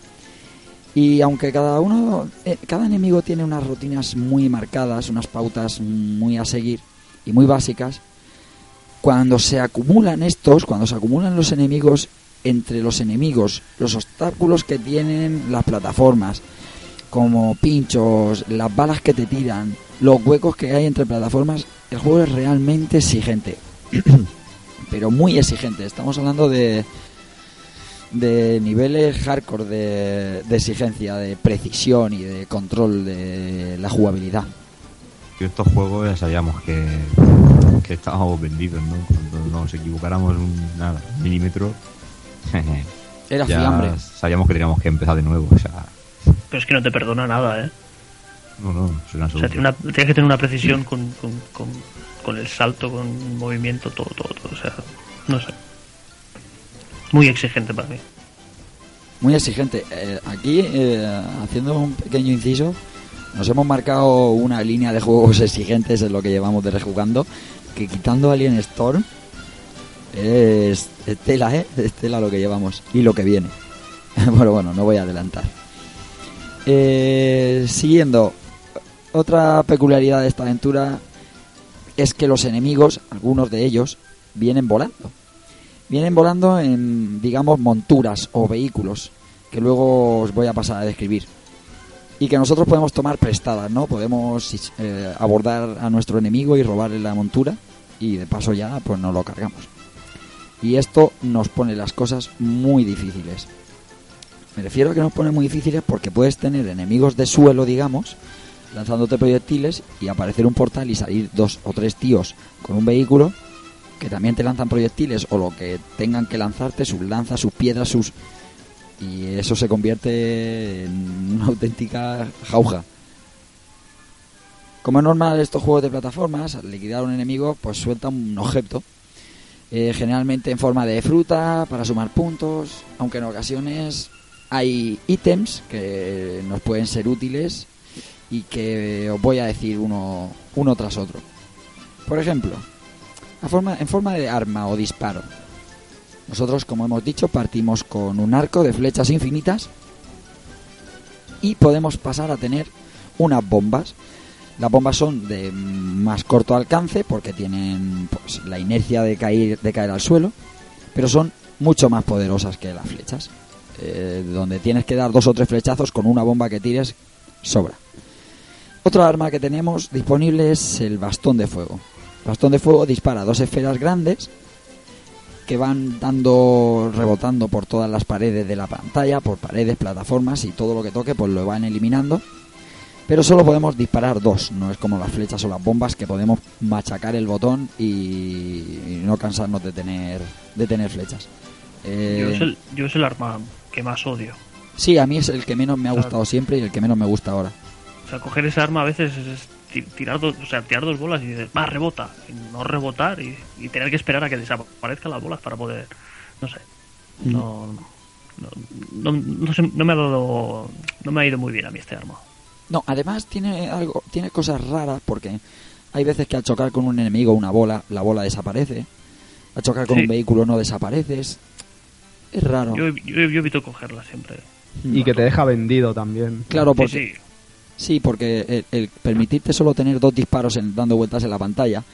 Y aunque cada uno, eh, cada enemigo tiene unas rutinas muy marcadas, unas pautas muy a seguir y muy básicas, cuando se acumulan estos, cuando se acumulan los enemigos entre los enemigos, los obstáculos que tienen las plataformas, como pinchos, las balas que te tiran, los huecos que hay entre plataformas, el juego es realmente exigente. Pero muy exigente. Estamos hablando de, de niveles hardcore de, de exigencia, de precisión y de control de la jugabilidad. Que estos juegos ya sabíamos que, que estábamos vendidos, ¿no? Cuando nos equivocáramos un nada, un milímetro, Era ya fiambre. sabíamos que teníamos que empezar de nuevo. O sea, pero es que no te perdona nada, ¿eh? no, no, es una O sea, tiene una- tienes que tener una precisión con, con, con, con el salto, con el movimiento, todo, todo, todo. O sea, no sé. Muy exigente para mí. Muy exigente. Eh, aquí, eh, haciendo un pequeño inciso, nos hemos marcado una línea de juegos exigentes en lo que llevamos de rejugando, que quitando Alien Storm, es, tela, ¿eh? Es tela lo que llevamos y lo que viene. bueno, bueno, no voy a adelantar. Eh, siguiendo, otra peculiaridad de esta aventura es que los enemigos, algunos de ellos, vienen volando. Vienen volando en, digamos, monturas o vehículos, que luego os voy a pasar a describir. Y que nosotros podemos tomar prestadas, ¿no? Podemos eh, abordar a nuestro enemigo y robarle la montura y de paso ya pues nos lo cargamos. Y esto nos pone las cosas muy difíciles. Me refiero a que nos pone muy difíciles porque puedes tener enemigos de suelo, digamos, lanzándote proyectiles y aparecer un portal y salir dos o tres tíos con un vehículo que también te lanzan proyectiles o lo que tengan que lanzarte, sus lanzas, sus piedras, sus... Y eso se convierte en una auténtica jauja. Como es normal estos juegos de plataformas, al liquidar a un enemigo, pues suelta un objeto. Eh, generalmente en forma de fruta, para sumar puntos, aunque en ocasiones hay ítems que nos pueden ser útiles y que os voy a decir uno, uno tras otro. Por ejemplo, en forma de arma o disparo. Nosotros, como hemos dicho, partimos con un arco de flechas infinitas y podemos pasar a tener unas bombas. Las bombas son de más corto alcance porque tienen pues, la inercia de caer, de caer al suelo, pero son mucho más poderosas que las flechas. Eh, donde tienes que dar dos o tres flechazos con una bomba que tires, sobra. Otra arma que tenemos disponible es el bastón de fuego. El bastón de fuego dispara dos esferas grandes que van dando, rebotando por todas las paredes de la pantalla, por paredes, plataformas y todo lo que toque, pues lo van eliminando. Pero solo podemos disparar dos, no es como las flechas o las bombas que podemos machacar el botón y, no cansarnos de tener, de tener flechas. Eh, Yo, es el, yo es el arma que más odio. Sí, a mí es el que menos me ha gustado siempre y el que menos me gusta ahora. O sea, coger esa arma a veces es, es ti- tirar, dos, o sea, tirar dos bolas y dices, va, rebota. Y no rebotar y, y tener que esperar a que desaparezcan las bolas para poder. No sé. No. No, no, no sé, no me ha dado. No me ha ido muy bien a mí este arma. No, además tiene algo, tiene cosas raras porque hay veces que al chocar con un enemigo una bola, la bola desaparece. Al chocar con Sí. un vehículo no desaparece. Es, raro. Yo, yo, yo evito cogerla siempre. Y que te deja vendido también. Claro, Sí, porque sí. sí, porque el, el permitirte solo tener dos disparos en- dando vueltas en la pantalla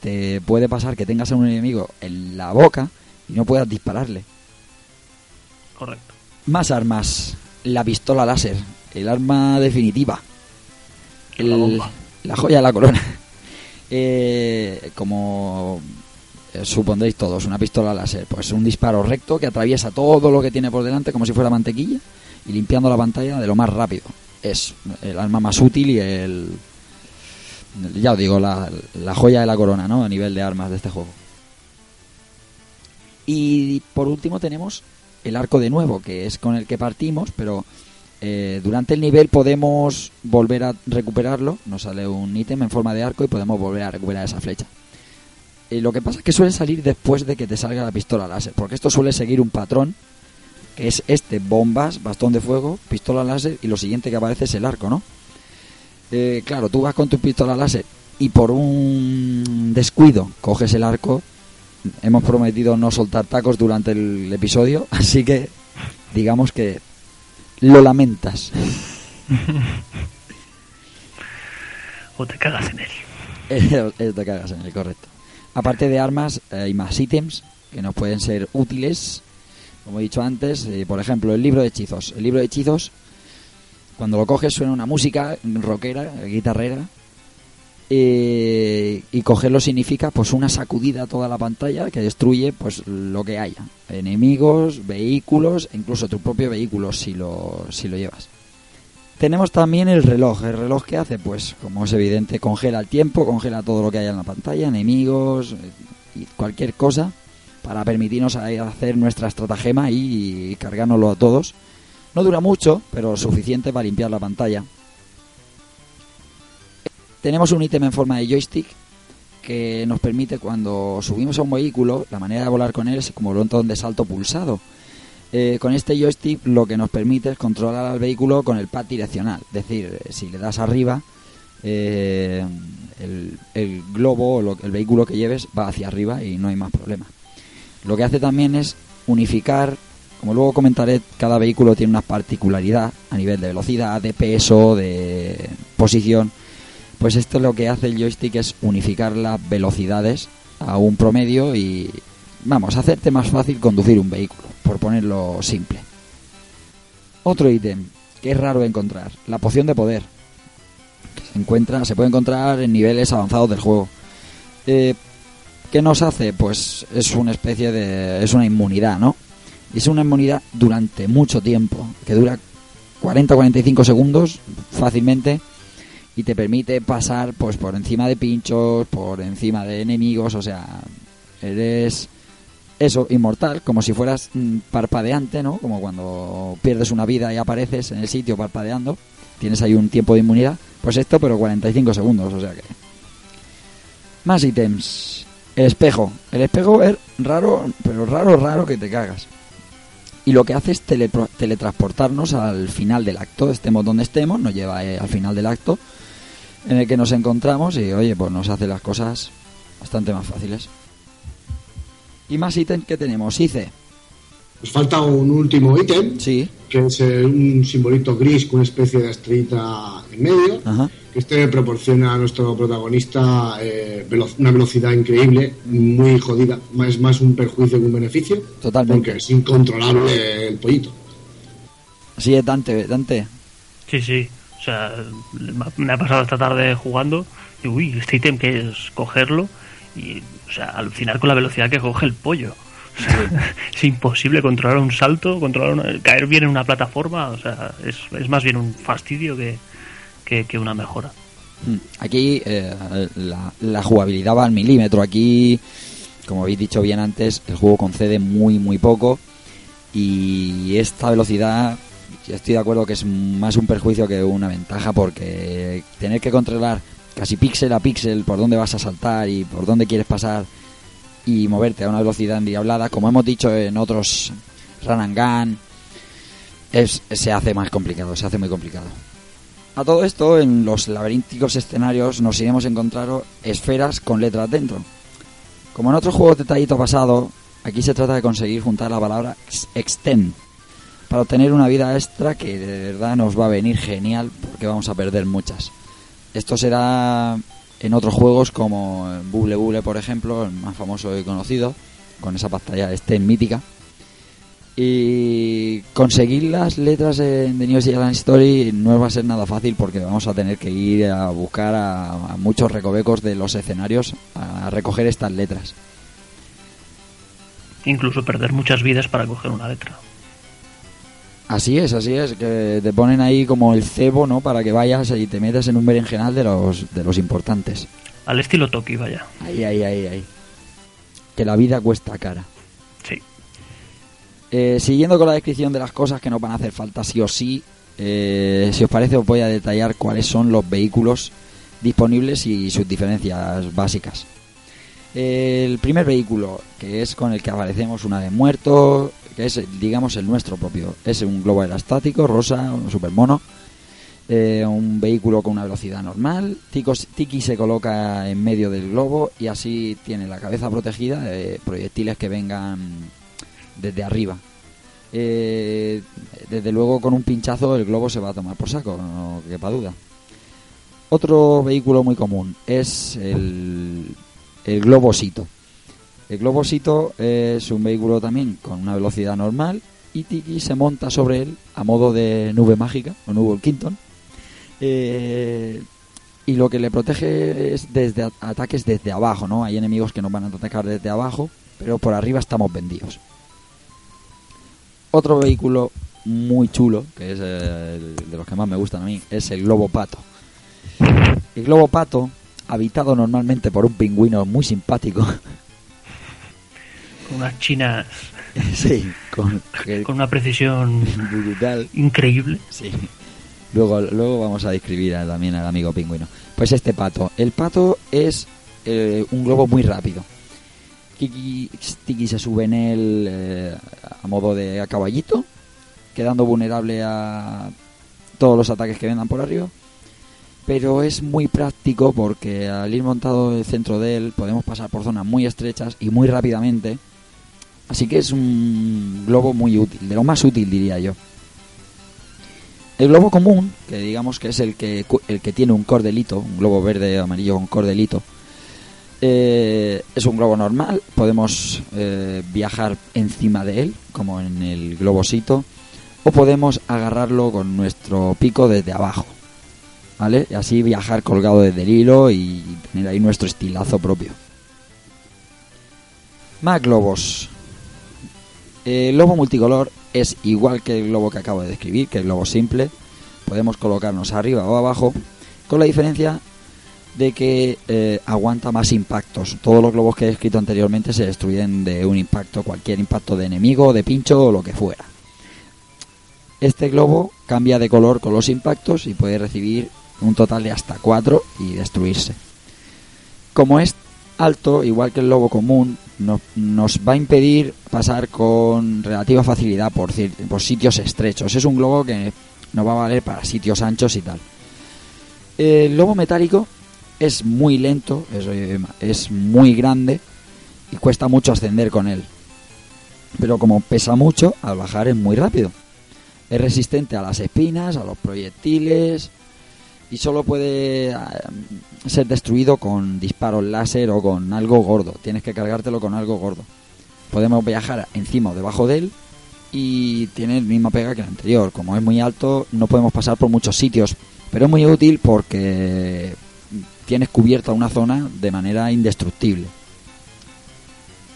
te puede pasar que tengas a un enemigo en la boca y no puedas dispararle. Correcto. Más armas. La pistola láser, el arma definitiva. La la joya de la corona. Eh, como eh, supondréis todos, una pistola láser, pues un disparo recto que atraviesa todo lo que tiene por delante como si fuera mantequilla y limpiando la pantalla de lo más rápido. Es el arma más útil y el, ya os digo, la, la joya de la corona, ¿no? A nivel de armas de este juego. Y por último tenemos el arco de nuevo, que es con el que partimos, pero eh, durante el nivel podemos volver a recuperarlo. Nos sale un ítem en forma de arco y podemos volver a recuperar esa flecha. Eh, lo que pasa es que suele salir después de que te salga la pistola láser, porque esto suele seguir un patrón, que es este, bombas, bastón de fuego, pistola láser y lo siguiente que aparece es el arco, ¿no? Eh, claro, tú vas con tu pistola láser y por un descuido coges el arco. Hemos prometido no soltar tacos durante el episodio, así que digamos que lo lamentas. O te cagas en él. Eh, te cagas en el correcto. Aparte de armas, eh, hay más ítems que nos pueden ser útiles. Como he dicho antes, eh, por ejemplo, el libro de hechizos. El libro de hechizos, cuando lo coges, suena una música rockera, guitarrera. Eh, y cogerlo significa pues una sacudida a toda la pantalla que destruye pues lo que haya enemigos vehículos incluso tu propio vehículo si lo si lo llevas tenemos también el reloj. ¿El reloj qué hace? Pues, como es evidente, congela el tiempo, congela todo lo que haya en la pantalla, enemigos eh, y cualquier cosa, para permitirnos hacer nuestra estratagema y cargárnoslo a todos. No dura mucho, pero suficiente para limpiar la pantalla. Tenemos un ítem en forma de joystick que nos permite cuando subimos a un vehículo, la manera de volar con él es como un botón de salto pulsado. Eh, con este joystick lo que nos permite es controlar al vehículo con el pad direccional. Es decir, eh, si le das arriba, eh, el, el globo o lo- el vehículo que lleves va hacia arriba y no hay más problema. Lo que hace también es unificar, como luego comentaré, cada vehículo tiene una particularidad a nivel de velocidad, de peso, de posición. Pues esto lo que hace el joystick es unificar las velocidades a un promedio y, vamos, hacerte más fácil conducir un vehículo, por ponerlo simple. Otro ítem que es raro encontrar, la poción de poder. Se encuentra, se puede encontrar en niveles avanzados del juego. Eh, ¿Qué nos hace? Pues es una especie de. es una inmunidad, ¿no? Es una inmunidad durante mucho tiempo, que dura 40-45 segundos fácilmente y te permite pasar pues por encima de pinchos, por encima de enemigos, o sea, eres eso, inmortal, como si fueras mm, parpadeante, ¿no? Como cuando pierdes una vida y apareces en el sitio parpadeando, tienes ahí un tiempo de inmunidad, pues esto pero 45 segundos, o sea que... Más ítems. El espejo. El espejo es raro, pero raro, raro que te cagas. y lo que hace es teletransportarnos al final del acto, estemos donde estemos, nos lleva eh, al final del acto en el que nos encontramos y oye, pues nos hace las cosas bastante más fáciles. Y más ítems que tenemos, ICE. Nos falta un último ítem, Sí, que es eh, un simbolito gris con una especie de estrellita en medio. ajá. que Este proporciona a nuestro protagonista eh, velo- una velocidad increíble, muy jodida. Es más un perjuicio que un beneficio. Totalmente. Porque es incontrolable el pollito. Así es, Dante, Dante. Sí, sí. O sea, me ha- pasado esta tarde jugando y uy, este ítem que es cogerlo y, o sea, alucinar con la velocidad que coge el pollo. O sea, es imposible controlar un salto, controlar una- caer bien en una plataforma. O sea, es, es más bien un fastidio que, que, que una mejora. Mm, Aquí eh, la, la jugabilidad va al milímetro. Aquí, como habéis dicho bien antes, el juego concede muy, muy poco. Y esta velocidad, estoy de acuerdo que es más un perjuicio que una ventaja, porque tener que controlar casi píxel a píxel por dónde vas a saltar y por dónde quieres pasar y moverte a una velocidad endiablada, como hemos dicho en otros Run and Gun, es, se hace más complicado, se hace muy complicado. A todo esto, en los laberínticos escenarios nos iremos a encontrar esferas con letras dentro. Como en otros juegos de tallito pasado, aquí se trata de conseguir juntar la palabra ex- extend para obtener una vida extra que de verdad nos va a venir genial porque vamos a perder muchas. Esto será en otros juegos como Bubble Bubble, por ejemplo, el más famoso y conocido, con esa pantalla extend mítica. Y conseguir las letras en The New Island Story no va a ser nada fácil porque vamos a tener que ir a buscar a, a muchos recovecos de los escenarios a recoger estas letras. Incluso perder muchas vidas para coger una letra. Así es, así es, que te ponen ahí como el cebo, ¿no? Para que vayas y te metas en un berenjenal de los, de los importantes. Al estilo Toki, vaya. Ahí, ahí, ahí, ahí. Que la vida cuesta cara. Sí. Eh, siguiendo con la descripción de las cosas que nos van a hacer falta sí o sí, eh, si os parece os voy a detallar cuáles son los vehículos disponibles y sus diferencias básicas. El primer vehículo, que es con el que aparecemos una vez muerto, que es digamos el nuestro propio, es un globo aerostático rosa, un super mono, eh, un vehículo con una velocidad normal. Tico- Tiki se coloca en medio del globo y así tiene la cabeza protegida de proyectiles que vengan desde arriba. Eh, desde luego con un pinchazo el globo se va a tomar por saco, no quepa duda. Otro vehículo muy común es el, el globosito. El globosito es un vehículo también con una velocidad normal y Tiki se monta sobre él a modo de nube mágica o nube Quinton. Eh, y lo que le protege es desde ataques desde abajo, ¿no? Hay enemigos que nos van a atacar desde abajo, pero por arriba estamos vendidos. Otro vehículo muy chulo, que es el de los que más me gustan a mí, es el globo pato. El globo pato, habitado normalmente por un pingüino muy simpático, unas chinas sí, con, una precisión brutal, increíble. Sí. Luego, luego vamos a describir a- también al amigo pingüino. Pues este pato. El pato es eh, un globo muy rápido. Kiki, Tiki se sube en él eh, a modo de a caballito, quedando vulnerable a todos los ataques que vengan por arriba. Pero es muy práctico porque al ir montado el centro de él podemos pasar por zonas muy estrechas y muy rápidamente. Así que es un globo muy útil, de lo más útil diría yo. El globo común, que digamos que es el que, el que tiene un cordelito, un globo verde amarillo con cordelito, eh, es un globo normal, podemos eh, viajar encima de él, como en el globosito, o podemos agarrarlo con nuestro pico desde abajo, ¿vale? Y así viajar colgado desde el hilo y tener ahí nuestro estilazo propio. Más globos. El globo multicolor es igual que el globo que acabo de describir, que el globo simple. Podemos colocarnos arriba o abajo, con la diferencia de que eh, aguanta más impactos. Todos los globos que he escrito anteriormente se destruyen de un impacto, cualquier impacto de enemigo, de pincho o lo que fuera. Este globo cambia de color con los impactos y puede recibir un total de hasta 4 y destruirse. Como es alto, igual que el globo común, nos, va a impedir pasar con relativa facilidad por sitios estrechos. Es un globo que nos va a valer para sitios anchos y tal. El globo metálico es muy lento, es, eh, es muy grande y cuesta mucho ascender con él. Pero como pesa mucho, al bajar es muy rápido. Es resistente a las espinas, a los proyectiles y solo puede eh, ser destruido con disparos láser o con algo gordo. Tienes que cargártelo con algo gordo. Podemos viajar encima o debajo de él y tiene el misma pega que el anterior. Como es muy alto, no podemos pasar por muchos sitios, pero es muy útil porque tienes cubierta una zona de manera indestructible.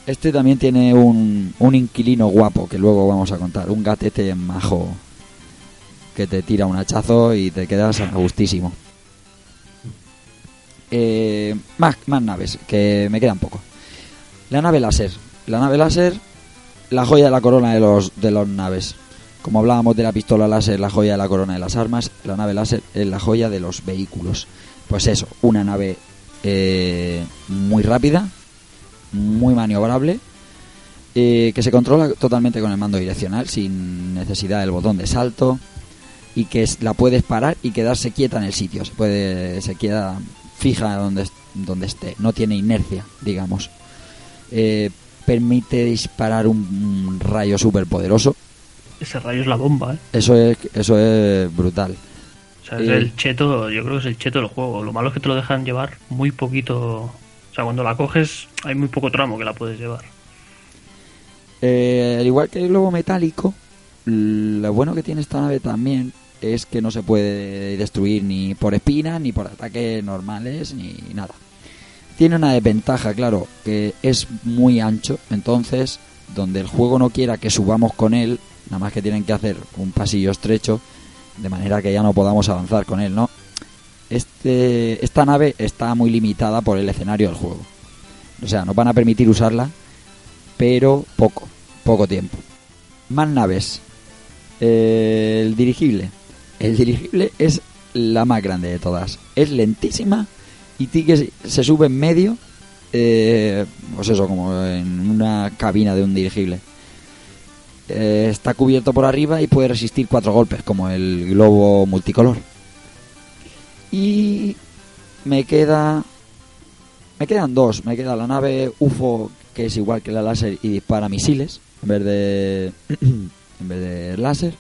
Este también tiene un, un inquilino guapo que luego vamos a contar, un gatete majo que te tira un hachazo y te quedas a gustísimo. Eh, más, más naves, que me quedan poco. La nave láser. La nave láser, la joya de la corona de los de las naves. Como hablábamos de la pistola láser, la joya de la corona de las armas, la nave láser es la joya de los vehículos. Pues eso, una nave eh, muy rápida, muy maniobrable, eh, que se controla totalmente con el mando direccional, sin necesidad del botón de salto, y que la puedes parar y quedarse quieta en el sitio. Se puede, se queda fija donde, donde esté, no tiene inercia, digamos. Eh, permite disparar un, un rayo súper poderoso. Ese rayo es la bomba, ¿eh? Eso es, eso es brutal. O sea, es Eh. el cheto, yo creo que es el cheto del juego. Lo malo es que te lo dejan llevar muy poquito. O sea, cuando la coges hay muy poco tramo que la puedes llevar. Eh, al igual que el globo metálico, lo bueno que tiene esta nave también es que no se puede destruir ni por espinas, ni por ataques normales, ni nada. Tiene una desventaja, claro, que es muy ancho, entonces donde el juego no quiera que subamos con él, nada más que tienen que hacer un pasillo estrecho, de manera que ya no podamos avanzar con él, ¿no? Este, esta nave está muy limitada por el escenario del juego. O sea, nos van a permitir usarla pero poco, poco tiempo. Más naves. Eh, el dirigible. El dirigible es la más grande de todas. Es lentísima y se sube en medio, eh, pues eso, como en una cabina de un dirigible. Eh, está cubierto por arriba y puede resistir cuatro golpes, como el globo multicolor. Y me queda me quedan dos. Me queda la nave UFO, que es igual que la láser y dispara misiles en vez de, en vez de láser.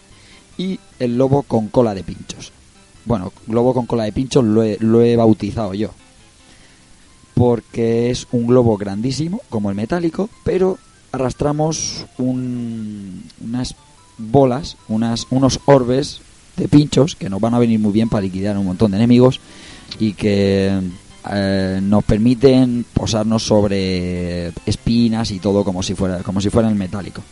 Y el lobo con cola de pinchos. Bueno, globo con cola de pinchos lo he, lo he bautizado yo. Porque es un globo grandísimo, como el metálico, pero arrastramos un- unas bolas, unas, unos orbes de pinchos que nos van a venir muy bien para liquidar un montón de enemigos y que eh, nos permiten posarnos sobre espinas y todo como si fuera como si fuera el metálico.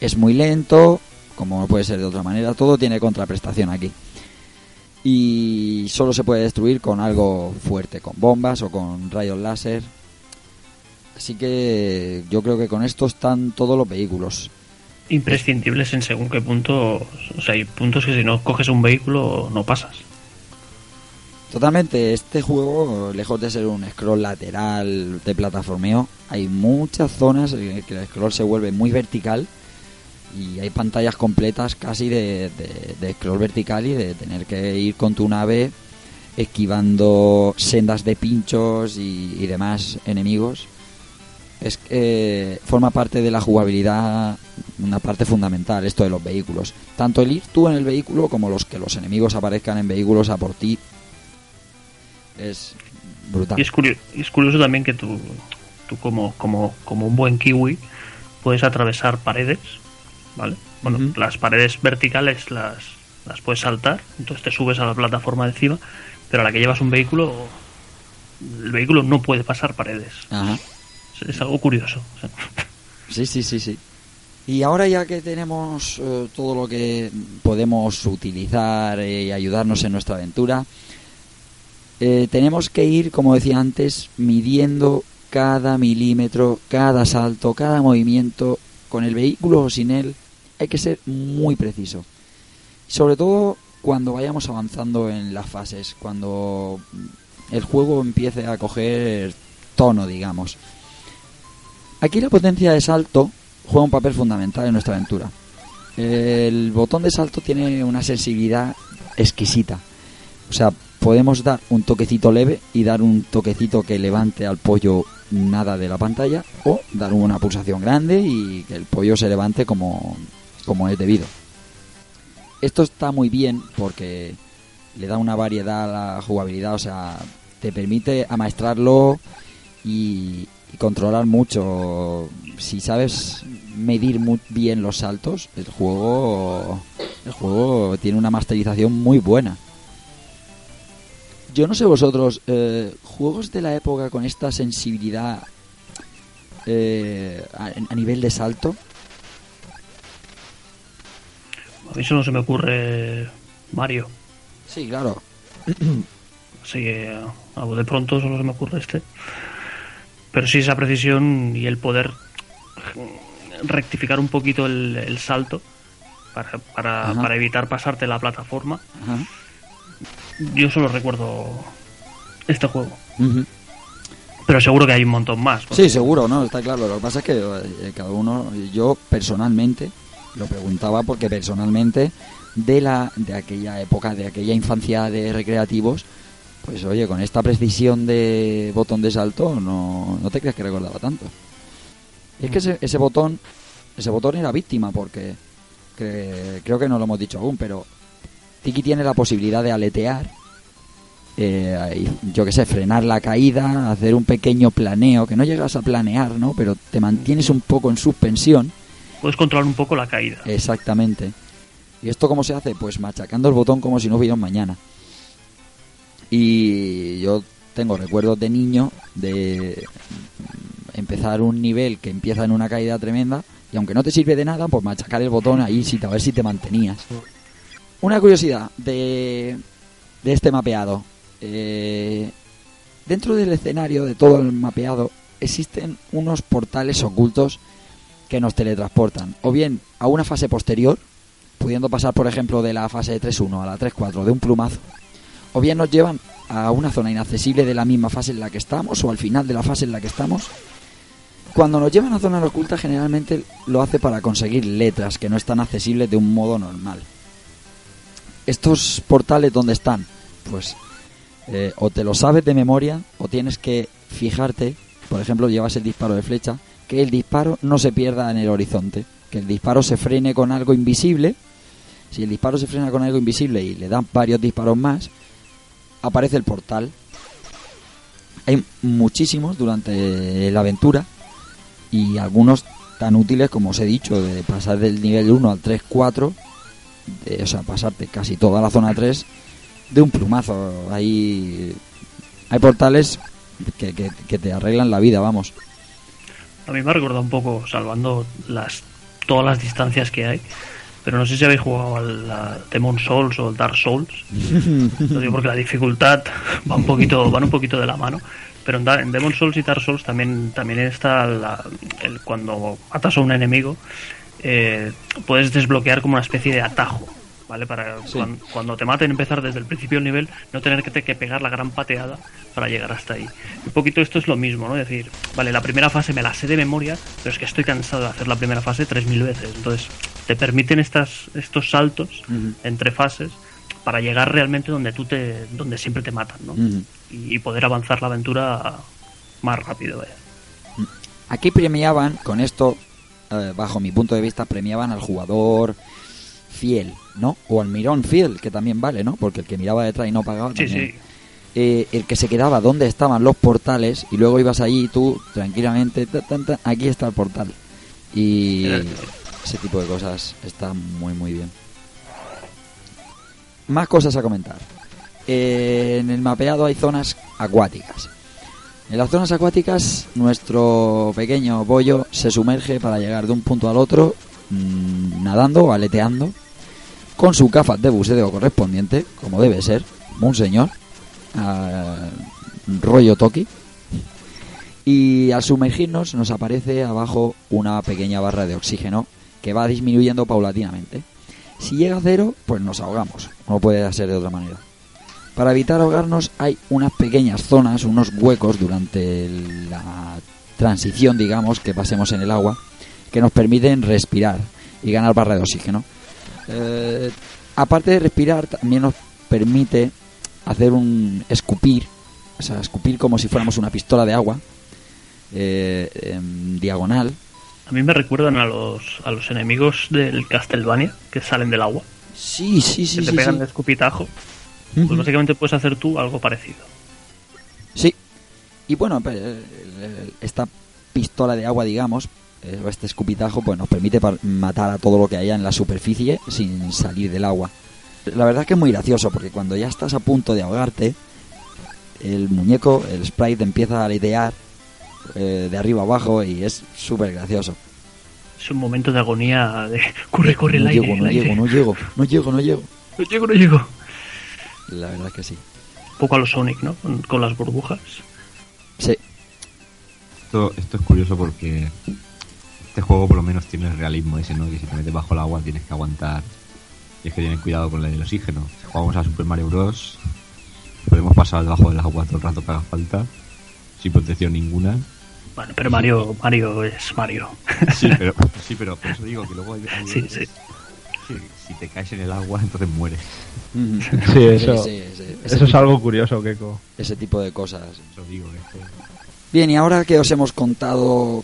Es muy lento, como no puede ser de otra manera, todo tiene contraprestación aquí. Y solo se puede destruir con algo fuerte, con bombas o con rayos láser. Así que yo creo que con esto están todos los vehículos. Imprescindibles en según qué punto. O sea, hay puntos que si no coges un vehículo no pasas. Totalmente, este juego, lejos de ser un scroll lateral de plataformeo, hay muchas zonas en que el scroll se vuelve muy vertical y hay pantallas completas casi de, de- scroll vertical y de tener que ir con tu nave esquivando sendas de pinchos y, y demás enemigos. Es que forma parte de la jugabilidad, una parte fundamental, esto de los vehículos. Tanto el ir tú en el vehículo como los que los enemigos aparezcan en vehículos a por ti es brutal. Y es curioso, es curioso también que tú, tú como, como, como un buen kiwi puedes atravesar paredes, ¿vale? Bueno, las paredes verticales las, las puedes saltar, entonces te subes a la plataforma de encima, pero a la que llevas un vehículo, el vehículo no puede pasar paredes. Ajá. Es, es algo curioso. o sea. Sí, sí, sí, sí. Y ahora ya que tenemos eh, todo lo que podemos utilizar eh, y ayudarnos en nuestra aventura, eh, tenemos que ir, como decía antes, midiendo cada milímetro, cada salto, cada movimiento, con el vehículo o sin él. Hay que ser muy preciso. Sobre todo cuando vayamos avanzando en las fases, cuando el juego empiece a coger tono, digamos Aquí la potencia de salto juega un papel fundamental en nuestra aventura. El botón de salto tiene una sensibilidad exquisita. O sea, podemos dar un toquecito leve y dar un toquecito que levante al pollo nada de la pantalla o dar una pulsación grande y que el pollo se levante como, como es debido. Esto está muy bien porque le da una variedad a la jugabilidad, o sea, te permite amaestrarlo y, controlar mucho. Si sabes medir muy bien los saltos, el juego el juego tiene una masterización muy buena. Yo no sé vosotros, eh, juegos de la época con esta sensibilidad eh, a nivel de salto. A mí solo se me ocurre Mario. Sí, claro. Así que a de pronto solo se me ocurre este. Pero sí esa precisión y el poder rectificar un poquito el, el salto para, para, para evitar pasarte la plataforma. Ajá. Yo solo recuerdo este juego. Pero seguro que hay un montón más. porque- Sí, seguro, ¿no? Está claro. Lo que pasa es que eh, cada uno, yo personalmente, lo preguntaba porque personalmente, de la de aquella época, de aquella infancia de recreativos, pues oye, con esta precisión de botón de salto, no, no te creas que recordaba tanto. Es que ese, ese botón, ese botón era víctima porque que- creo que no lo hemos dicho aún, pero Tiki tiene la posibilidad de aletear eh, yo que sé, frenar la caída, hacer un pequeño planeo, que no llegas a planear, ¿no? Pero te mantienes un poco en suspensión. Puedes controlar un poco la caída. Exactamente. ¿Y esto cómo se hace? Pues machacando el botón como si no hubiera un mañana. Y yo tengo recuerdos de niño de empezar un nivel que empieza en una caída tremenda y aunque no te sirve de nada, pues machacar el botón ahí sí, a ver si te mantenías. Una curiosidad de, de este mapeado. Eh, dentro del escenario de todo el mapeado existen unos portales ocultos que nos teletransportan o bien a una fase posterior, pudiendo pasar por ejemplo de la fase 3.1 a la 3.4 de un plumazo, o bien nos llevan a una zona inaccesible de la misma fase en la que estamos o al final de la fase en la que estamos. Cuando nos llevan a zonas ocultas generalmente lo hace para conseguir letras que no están accesibles de un modo normal. Estos portales dónde están? Pues eh, o te lo sabes de memoria o tienes que fijarte, por ejemplo, llevas el disparo de flecha, que el disparo no se pierda en el horizonte, que el disparo se frene con algo invisible. Si el disparo se frena con algo invisible y le dan varios disparos más, aparece el portal. Hay muchísimos durante la aventura y algunos tan útiles como os he dicho, de pasar del nivel 1 al 3-4, de- o sea, pasarte casi toda la zona 3 de un plumazo. Hay, hay portales que- que te arreglan la vida, vamos. A mí me ha recordado un poco, salvando las todas las distancias que hay. Pero no sé si habéis jugado al a Demon Souls o al Dark Souls. Lo digo porque la dificultad va un poquito, van un poquito de la mano. Pero en, en Demon Souls y Dark Souls también, también está la- el, cuando matas a un enemigo, eh, puedes desbloquear como una especie de atajo. ¿Vale? Para Sí. cuan- cuando te maten, empezar desde el principio del nivel, no tener que, que pegar la gran pateada para llegar hasta ahí. Un poquito esto es lo mismo, ¿no? Es decir, vale, la primera fase me la sé de memoria, pero es que estoy cansado de hacer la primera fase 3.000 veces. Entonces, te permiten estas, estos saltos entre fases para llegar realmente donde tú te, donde siempre te matan, ¿no? Y, y poder avanzar la aventura más rápido, vaya. Aquí premiaban, con esto, eh, bajo mi punto de vista, premiaban al jugador fiel, ¿no? O al mirón fiel, que también vale, ¿no? Porque el que miraba detrás y no pagaba Sí, también. sí. Eh, el que se quedaba donde estaban los portales y luego ibas allí y tú tranquilamente, ta, ta, ta, aquí está el portal. Y ese tipo de cosas está muy, muy bien. Más cosas a comentar. Eh, en el mapeado hay zonas acuáticas. En las zonas acuáticas, nuestro pequeño bollo se sumerge para llegar de un punto al otro, mm, nadando o aleteando, con su gafas de buceo correspondiente, como debe ser, un señor, ah, rollo Toki. Y al sumergirnos nos aparece abajo una pequeña barra de oxígeno que va disminuyendo paulatinamente. Si llega a cero, pues nos ahogamos, no puede ser de otra manera. Para evitar ahogarnos hay unas pequeñas zonas, unos huecos durante la transición, digamos, que pasemos en el agua, que nos permiten respirar y ganar barra de oxígeno. Eh, aparte de respirar, también nos permite hacer un escupir, o sea, escupir como si fuéramos una pistola de agua, eh, en diagonal. A mí me recuerdan a los, a los enemigos del Castlevania que salen del agua, Sí, sí, sí. que te sí, pegan sí. de escupitajo. Ujú. Pues básicamente puedes hacer tú algo parecido. Sí. Y bueno, pues, el- esta pistola de agua, digamos, eh, este escupitajo, pues nos permite matar a todo lo que haya en la superficie sin salir del agua. La verdad es que es muy gracioso, porque cuando ya estás a punto de ahogarte, el muñeco, el sprite, empieza a aletear eh, de arriba abajo y es súper gracioso. Es un momento de agonía de corre, corre el no aire, llego, el no aire. llego, no llego, no llego, no llego. No llego, no llego. La verdad es que sí. Un poco a los Sonic, ¿no? Con, con las burbujas. Sí, Esto, esto es curioso porque este juego por lo menos tiene el realismo ese, ¿no? Que si te metes bajo el agua tienes que aguantar. Tienes que tener cuidado con el oxígeno. Si jugamos a Super Mario Bros. Podemos pasar debajo del agua todo el rato que haga falta. Sin protección ninguna. Bueno, pero Mario, Mario es Mario. Sí, pero, sí, pero por eso digo que luego hay, hay Sí, sí. que si te caes en el agua entonces mueres. Sí, eso, sí, eso es algo curioso, Keiko. ese tipo de cosas. Eso digo, que es que- Bien, y ahora que os hemos contado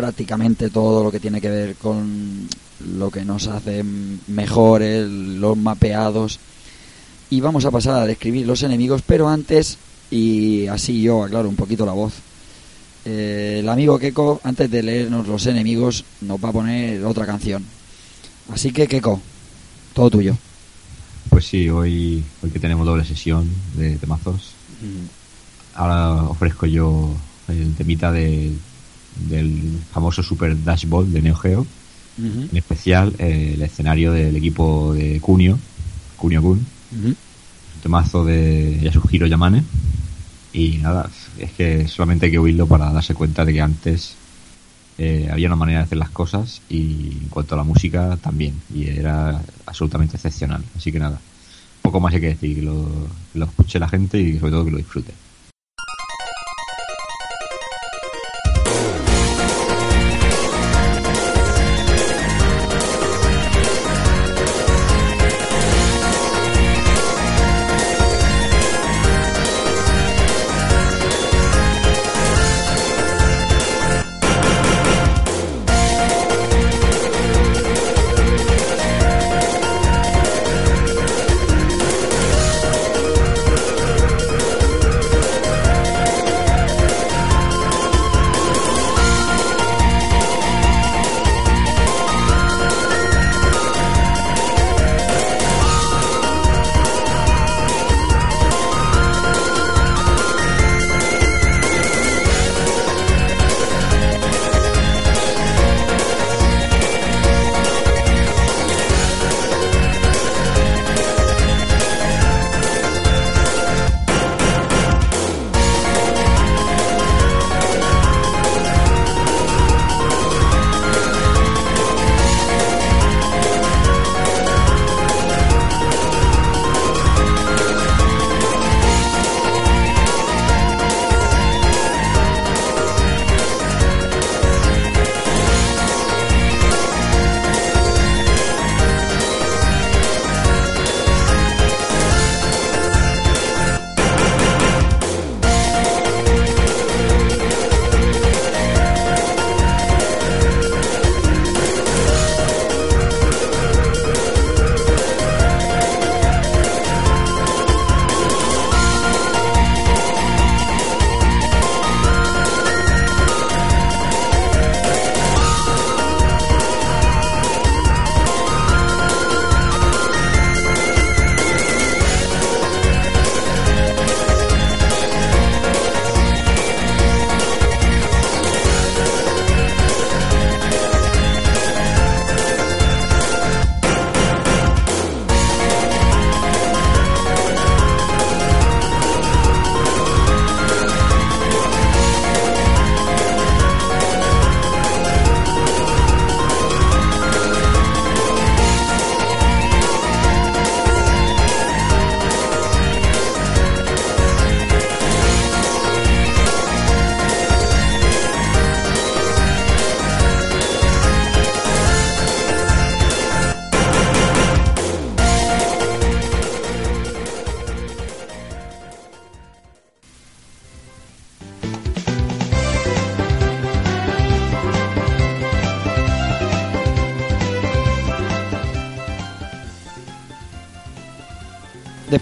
prácticamente todo lo que tiene que ver con lo que nos hace mejores, los mapeados, y vamos a pasar a describir los enemigos, pero antes, y así yo aclaro un poquito la voz, eh, el amigo Keko, antes de leernos los enemigos, nos va a poner otra canción. Así que Keko, todo tuyo. Pues sí, hoy, hoy que tenemos doble sesión de temazos, ahora ofrezco yo el temita de, del famoso Super Dash Ball de Neo Geo, en especial eh, el escenario del equipo de Kunio, Kunio Kun, ujú. un temazo de Yasuhiro Yamane. Y nada, es que solamente hay que oírlo para darse cuenta de que antes eh, había una manera de hacer las cosas y en cuanto a la música también. Y era absolutamente excepcional. Así que nada, poco más hay que decir, que lo, que lo escuche la gente y sobre todo que lo disfrute.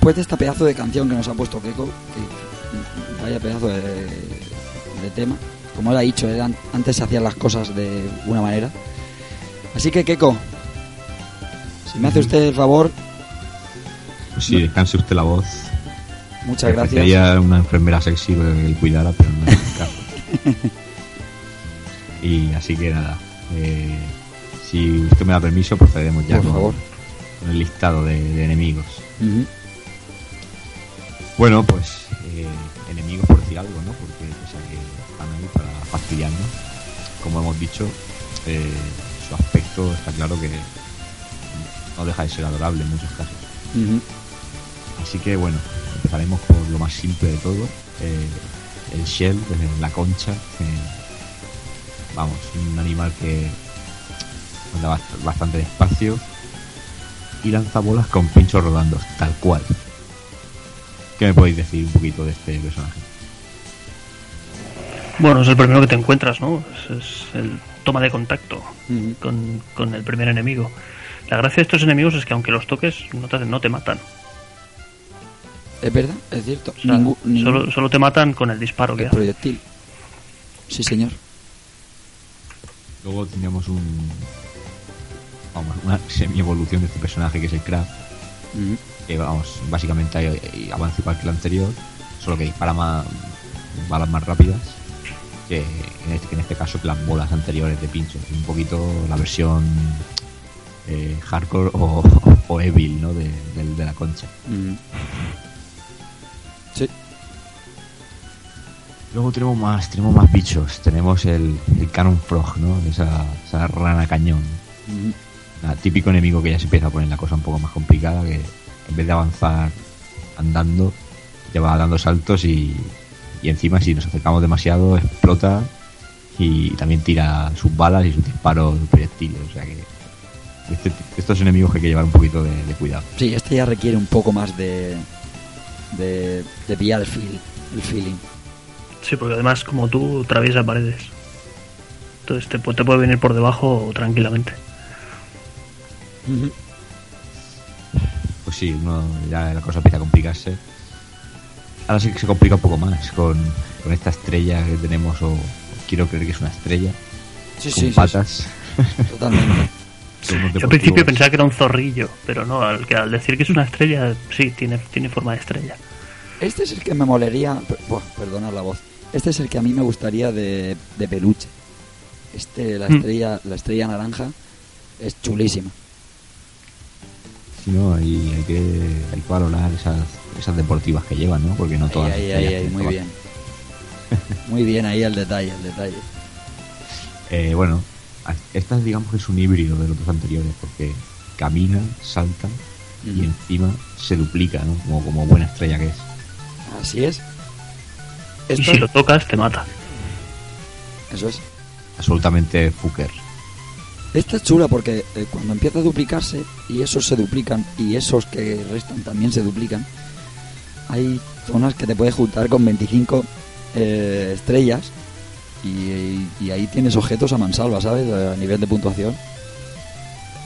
Después de esta pedazo de canción que nos ha puesto Keiko, que vaya pedazo de, de tema, como él ha dicho, él an- antes se hacían las cosas de una manera. Así que Keiko, si me hace usted el favor, Pues sí, descanse usted la voz. muchas gracias. Sería una enfermera sexy que le cuidara, pero no es el caso. y así que nada. eh, si usted me da permiso, procedemos ya Por con, favor. con el listado de, de enemigos. Bueno, pues eh, enemigos por decir algo, ¿no? Porque pese a que están ahí para fastidiarnos, como hemos dicho, eh, su aspecto está claro que no deja de ser adorable en muchos casos. Así que bueno, empezaremos por lo más simple de todo, eh, el shell, la concha. vamos, un animal que anda bast- bastante despacio y lanza bolas con pinchos rodando, tal cual. ¿Qué me podéis decir un poquito de este personaje? Bueno, es el primero que te encuentras, ¿no? Es, es el toma de contacto con, con el primer enemigo. La gracia de estos enemigos es que aunque los toques, no te, no te matan. Es verdad, es cierto. O sea, Ningú- ningún solo, solo te matan con el disparo que el hace. proyectil. Sí, señor. Luego tendríamos un. Vamos, una semi-evolución de este personaje que es el Crab. Ujú. Que vamos, básicamente avanza igual que el anterior, solo que dispara más balas más rápidas que en este, en este caso que las bolas anteriores de pincho. Un poquito la versión eh, hardcore o, o evil ¿no? de, la concha. Ujú. Sí. Luego tenemos más, tenemos más bichos. Tenemos el, el Cannon Frog, ¿no? Esa, esa rana cañón. Nada, típico enemigo que ya se empieza a poner la cosa un poco más complicada, que vez de avanzar andando, ya va dando saltos y, y encima si nos acercamos demasiado explota y también tira sus balas y sus disparos proyectiles. O sea que este- estos enemigos que hay que llevar un poquito de, de cuidado. Sí, este ya requiere un poco más de. de, de pillar el, feel, el feeling. Sí, porque además, como tú, atraviesa paredes. Entonces te, te puede venir por debajo tranquilamente. Sí, uno, ya la cosa empieza a complicarse. Ahora sí que se complica un poco más con, con esta estrella que tenemos, o quiero creer que es una estrella, Sí, con sí, sí, patas. sí, totalmente. Yo al principio pensaba que era un zorrillo, pero no, al, que al decir que es una estrella, sí, tiene, tiene forma de estrella. Este es el que me molería. buah, perdonad la voz. Este es el que a mí me gustaría de, de peluche. Este, la Mm. estrella, la estrella naranja, es chulísima. No, hay, hay que, hay que valorar esas, esas deportivas que llevan, ¿no? Porque no Ahí, todas. ahí, las ahí, estrellas ahí, tienen muy todas. bien. Muy bien ahí el detalle, el detalle. Eh, bueno, esta digamos que es un híbrido de los dos anteriores, porque camina, salta y encima se duplica, ¿no? Como, como buena estrella que es. Así es. Y si lo tocas, te mata. Eso es. Absolutamente fucker. Esta es chula porque eh, cuando empieza a duplicarse y esos se duplican y esos que restan también se duplican, hay zonas que te puedes juntar con 25 eh, estrellas y, ahí tienes objetos a mansalva, ¿sabes? A nivel de puntuación.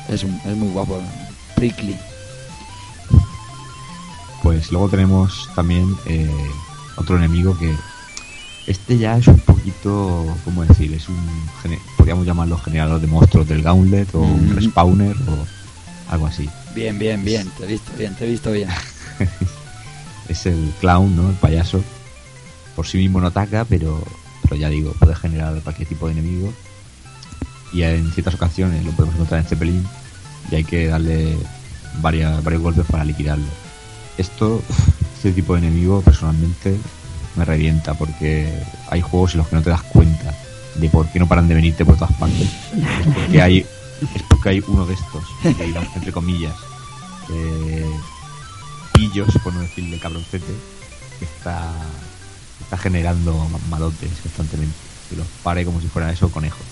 Es, un- es muy guapo. Prickly. Pues luego tenemos también eh, otro enemigo que este ya es un poquito, ¿cómo decir? Es un, podríamos llamarlo generador de monstruos del Gauntlet o un Mm. respawner o algo así. Bien, bien, bien. Te he visto bien, te he visto bien. Es el clown, ¿no? El payaso. Por sí mismo no ataca, pero, pero ya digo, puede generar cualquier tipo de enemigo. Y en ciertas ocasiones lo podemos encontrar en Zeppelin y hay que darle varias, varios golpes para liquidarlo. Esto, este tipo de enemigo, personalmente, me revienta porque hay juegos en los que no te das cuenta de por qué no paran de venirte por todas partes. Es porque hay, es porque hay uno de estos, que entre comillas, eh, pillos, por no decirle cabroncete, que está, está generando ma- malotes constantemente. Que los pare como si fueran eso conejos.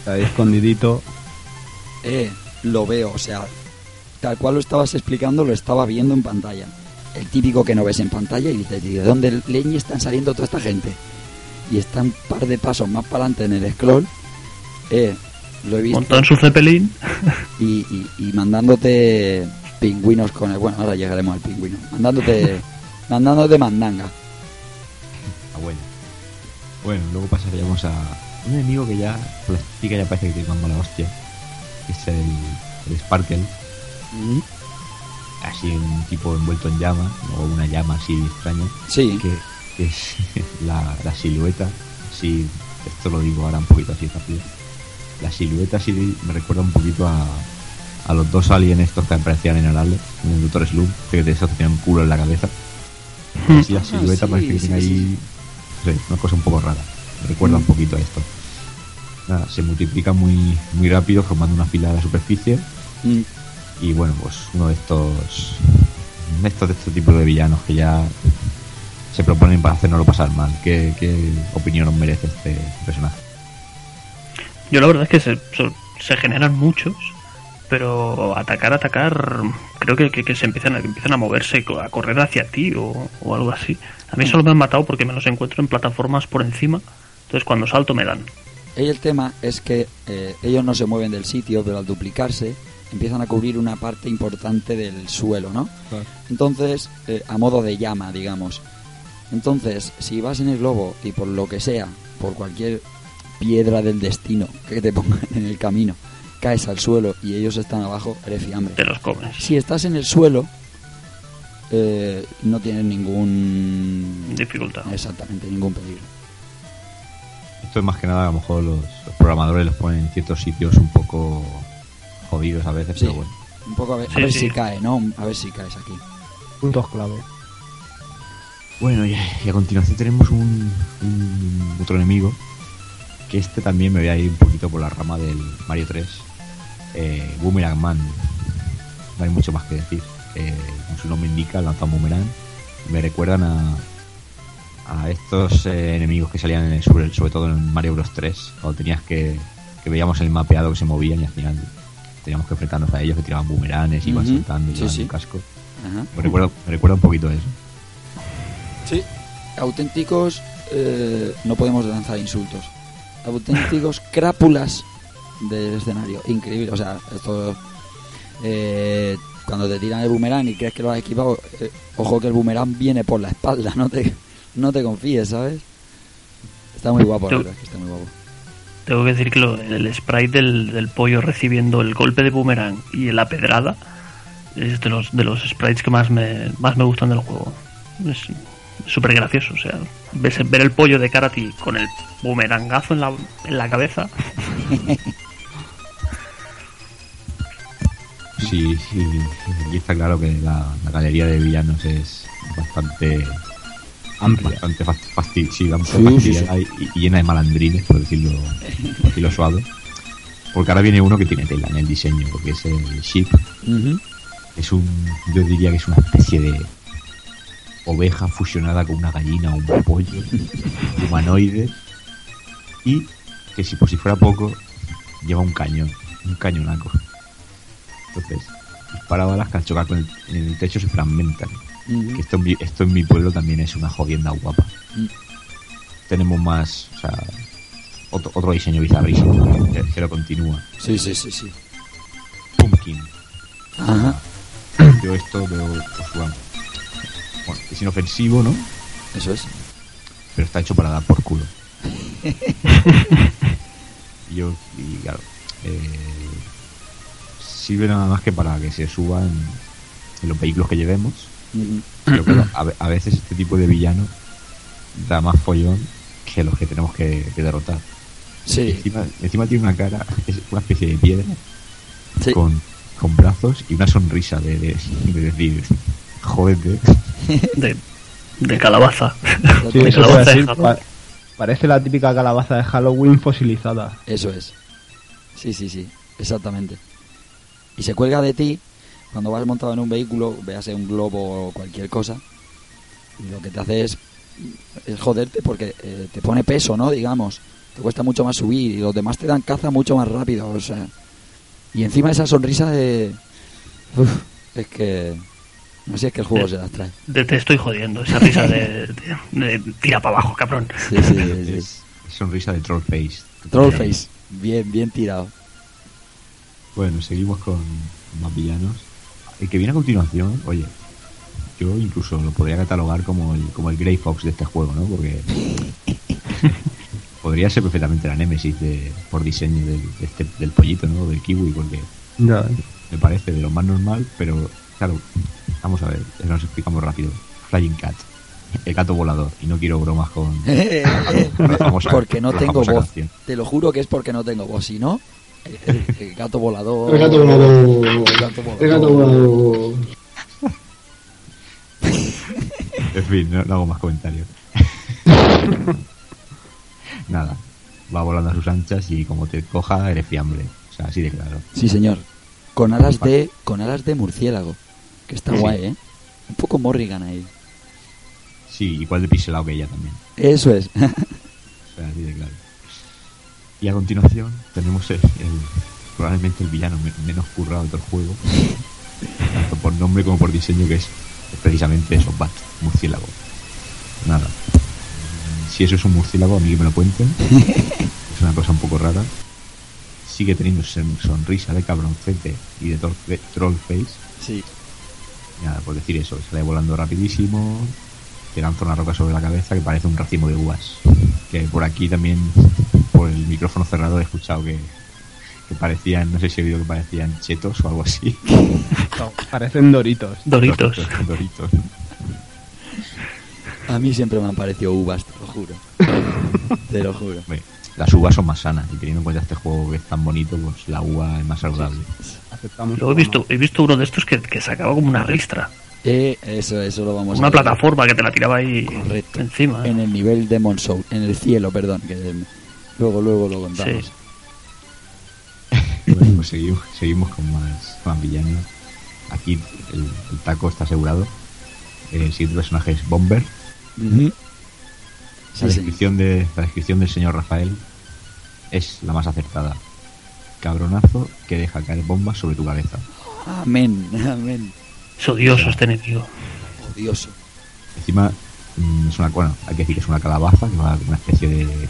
Está ahí escondidito. Eh, lo veo, o sea, tal cual lo estabas explicando, lo estaba viendo en pantalla. El típico que no ves en pantalla y dices, ¿y de dónde leña están saliendo toda esta gente? Y está un par de pasos más para adelante en el scroll. Eh, lo he visto. Montó en su Zeppelin. y, y- y mandándote pingüinos con el... Bueno, ahora llegaremos al pingüino. Mandándote, mandándote mandanga. Ah, bueno. Bueno, luego pasaríamos a un enemigo que ya, por la estética ya parece que tiene más mala hostia. Que es el, el Sparkle. Así un tipo envuelto en llama, o una llama así extraña. Sí. Que, que es la, la silueta, sí, esto lo digo ahora un poquito así rápido. La silueta sí me recuerda un poquito a, a los dos aliens estos que aparecían en el Alex, en el Doctor Slump, que de esos tenían un culo en la cabeza. Así la Ah, silueta sí, parece que sí, tiene ahí no sé, una cosa un poco rara. Me recuerda un Mm. poquito a esto. Nada, se multiplica muy, muy rápido formando una fila a la superficie Mm. Y bueno, pues uno de estos de estos de este tipo de villanos que ya se proponen para hacernoslo pasar mal. ¿Qué, qué opinión os merece este personaje? Yo la verdad es que se, se generan muchos, pero atacar, atacar, creo que, que, que se empiezan a, que empiezan a moverse, a correr hacia ti o, o algo así. A mí solo me han matado porque me los encuentro en plataformas por encima, entonces cuando salto me dan. Y el tema es que eh, ellos no se mueven del sitio, pero al duplicarse empiezan a cubrir una parte importante del suelo, ¿no? Claro. Entonces, eh, a modo de llama, digamos. Entonces, si vas en el globo y por lo que sea, por cualquier piedra del destino que te pongan en el camino, caes al suelo y ellos están abajo, eres fiambre. Te los comes. Si estás en el suelo, eh, no tienes ningún... Dificultad. Exactamente, ningún peligro. Esto es más que nada, a lo mejor los, los programadores los ponen en ciertos sitios un poco jodidos a veces, Sí. pero bueno. Un poco a ver, a Sí, ver sí. si cae, ¿no? A ver si caes aquí. Puntos clave. Bueno, y, y a continuación tenemos un, un- otro enemigo. Que este también me voy a ir un poquito por la rama del Mario 3. Eh, Boomerang Man. No hay mucho más que decir. Eh, como su nombre indica, lanza un boomerang. Me recuerdan a, a estos eh, enemigos que salían en el- sobre, sobre todo en Mario Bros 3. Cuando tenías que, que veíamos el mapeado que se movían y al final teníamos que enfrentarnos a ellos que tiraban boomerangs, iban saltando, sí, llevaban sí. un casco. Ajá. Me recuerda, me recuerda un poquito a eso. Sí. Auténticos, eh, no podemos lanzar insultos. Auténticos crápulas del escenario. Increíble. O sea, esto. eh, cuando te tiran el boomerang y crees que lo has equipado, eh, ojo que el boomerang viene por la espalda. No te, no te confíes, ¿sabes? Está muy guapo, la verdad, es que está muy guapo. Tengo que decir que lo- el sprite del, pollo recibiendo el golpe de boomerang y la pedrada es de los, de los sprites que más me, más me gustan del juego. Es súper gracioso, o sea, ver el pollo de cara con el boomerangazo en la, en la cabeza. Sí, sí, y está claro que la galería de villanos es bastante Amplia. bastante fasti- fasti- sí, bastante Sí, sí, fastidiada Y, llena de malandrines, por decirlo, por decirlo suave. Porque ahora viene uno que tiene tela en el diseño, porque es el Sheep. Es un, yo diría que es una especie de oveja fusionada con una gallina o un pollo humanoide. Y que si por si fuera poco, lleva un cañón, un cañonaco. Entonces, dispara balas que al chocar con el, en el techo se fragmentan. Que esto, en mi- esto en mi pueblo también es una jodienda guapa. Mm. Tenemos más, o sea, otro, otro diseño bizarrísimo que, que lo continúa. Sí, sí, sí, sí. Pumpkin. Ajá. Yo esto veo, bueno, bueno, es inofensivo, ¿no? Eso es. Pero está hecho para dar por culo. y yo, y claro, eh, sirve nada más que para que se suban en los vehículos que llevemos. Ujú. Pero claro, a, ve- a veces este tipo de villano da más follón que los que tenemos que, que derrotar. Sí, Encima, encima tiene una cara, es una especie de piedra sí. con, con brazos y una sonrisa de, de, de decir, jódete. De, de calabaza. Sí, De calabaza de decir, pa- parece la típica calabaza de Halloween fosilizada. Eso es. Sí, sí, sí, exactamente. Y se cuelga de ti cuando vas montado en un vehículo, véase un globo o cualquier cosa, lo que te hace es, es joderte porque eh, te pone peso, ¿no? Digamos, te cuesta mucho más subir y los demás te dan caza mucho más rápido, o sea. Y encima esa sonrisa de... Uf, es que... No sé, es que el juego se las trae. De te estoy jodiendo, esa risa de, de- de tira para abajo, cabrón. Sí, sí, sí, sí. Es, es sonrisa de troll face. Trollface, bien, bien tirado. Bueno, seguimos con, con más villanos. El que viene a continuación, oye, yo incluso lo podría catalogar como el, como el Grey Fox de este juego, ¿no? Porque podría ser perfectamente la Nemesis de, por diseño del, de este- del pollito, ¿no? Del kiwi, porque me parece de lo más normal, pero claro, vamos a ver, nos explicamos rápido. Flying Cat, el gato volador, y no quiero bromas con, con la famosa- porque no con la tengo voz. canción. Te lo juro que es porque no tengo voz. Si no, el, gato volador. El gato volador. El gato volador. El gato volador. En fin, no, no hago más comentarios. Nada, va volando a sus anchas y como te coja, eres fiambre. O sea, así de claro. Sí, señor. Con alas de, con alas de murciélago. Que está Sí. guay, ¿eh? Un poco Morrigan ahí. Sí, igual de pixelado que ella también. Eso es. O sea, así de claro. Y a continuación tenemos el, el- probablemente el villano me- menos currado de todo el juego. Tanto por nombre como por diseño, que es precisamente eso, Bat, murciélago. Nada. Si eso es un murciélago, a mí que me lo cuenten. Es una cosa un poco rara. Sigue teniendo son- sonrisa de cabroncete y de troll face. sí. Nada, por decir eso, sale volando rapidísimo, te lanza una roca sobre la cabeza que parece un racimo de uvas. Que por aquí también, por el micrófono cerrado, he escuchado que, que parecían, no sé si he oído que parecían chetos o algo así. Parecen doritos. Doritos. Doritos. A mí siempre me han parecido uvas, te lo juro. te lo juro. Las uvas son más sanas y teniendo en cuenta este juego que es tan bonito, pues la uva es más saludable. Aceptamos. Luego he visto, he visto uno de estos que, que sacaba como una ristra. Eh, eso, eso lo vamos Una a ver. plataforma que te la tiraba ahí Correcto. encima. En el nivel de Monsoul, en el cielo, perdón. Que luego, luego lo contamos. Sí. Bueno, pues seguimos, seguimos con más, más villanos. Aquí el, el taco está asegurado. El siguiente personaje es Bomber. La Sí, descripción, de, la descripción del señor Rafael es la más acertada. Cabronazo que deja caer bombas sobre tu cabeza. Amén, amén. Es odioso este enemigo. Odioso. Encima mm, es una, bueno, hay que decir que es una calabaza, que va con una especie de,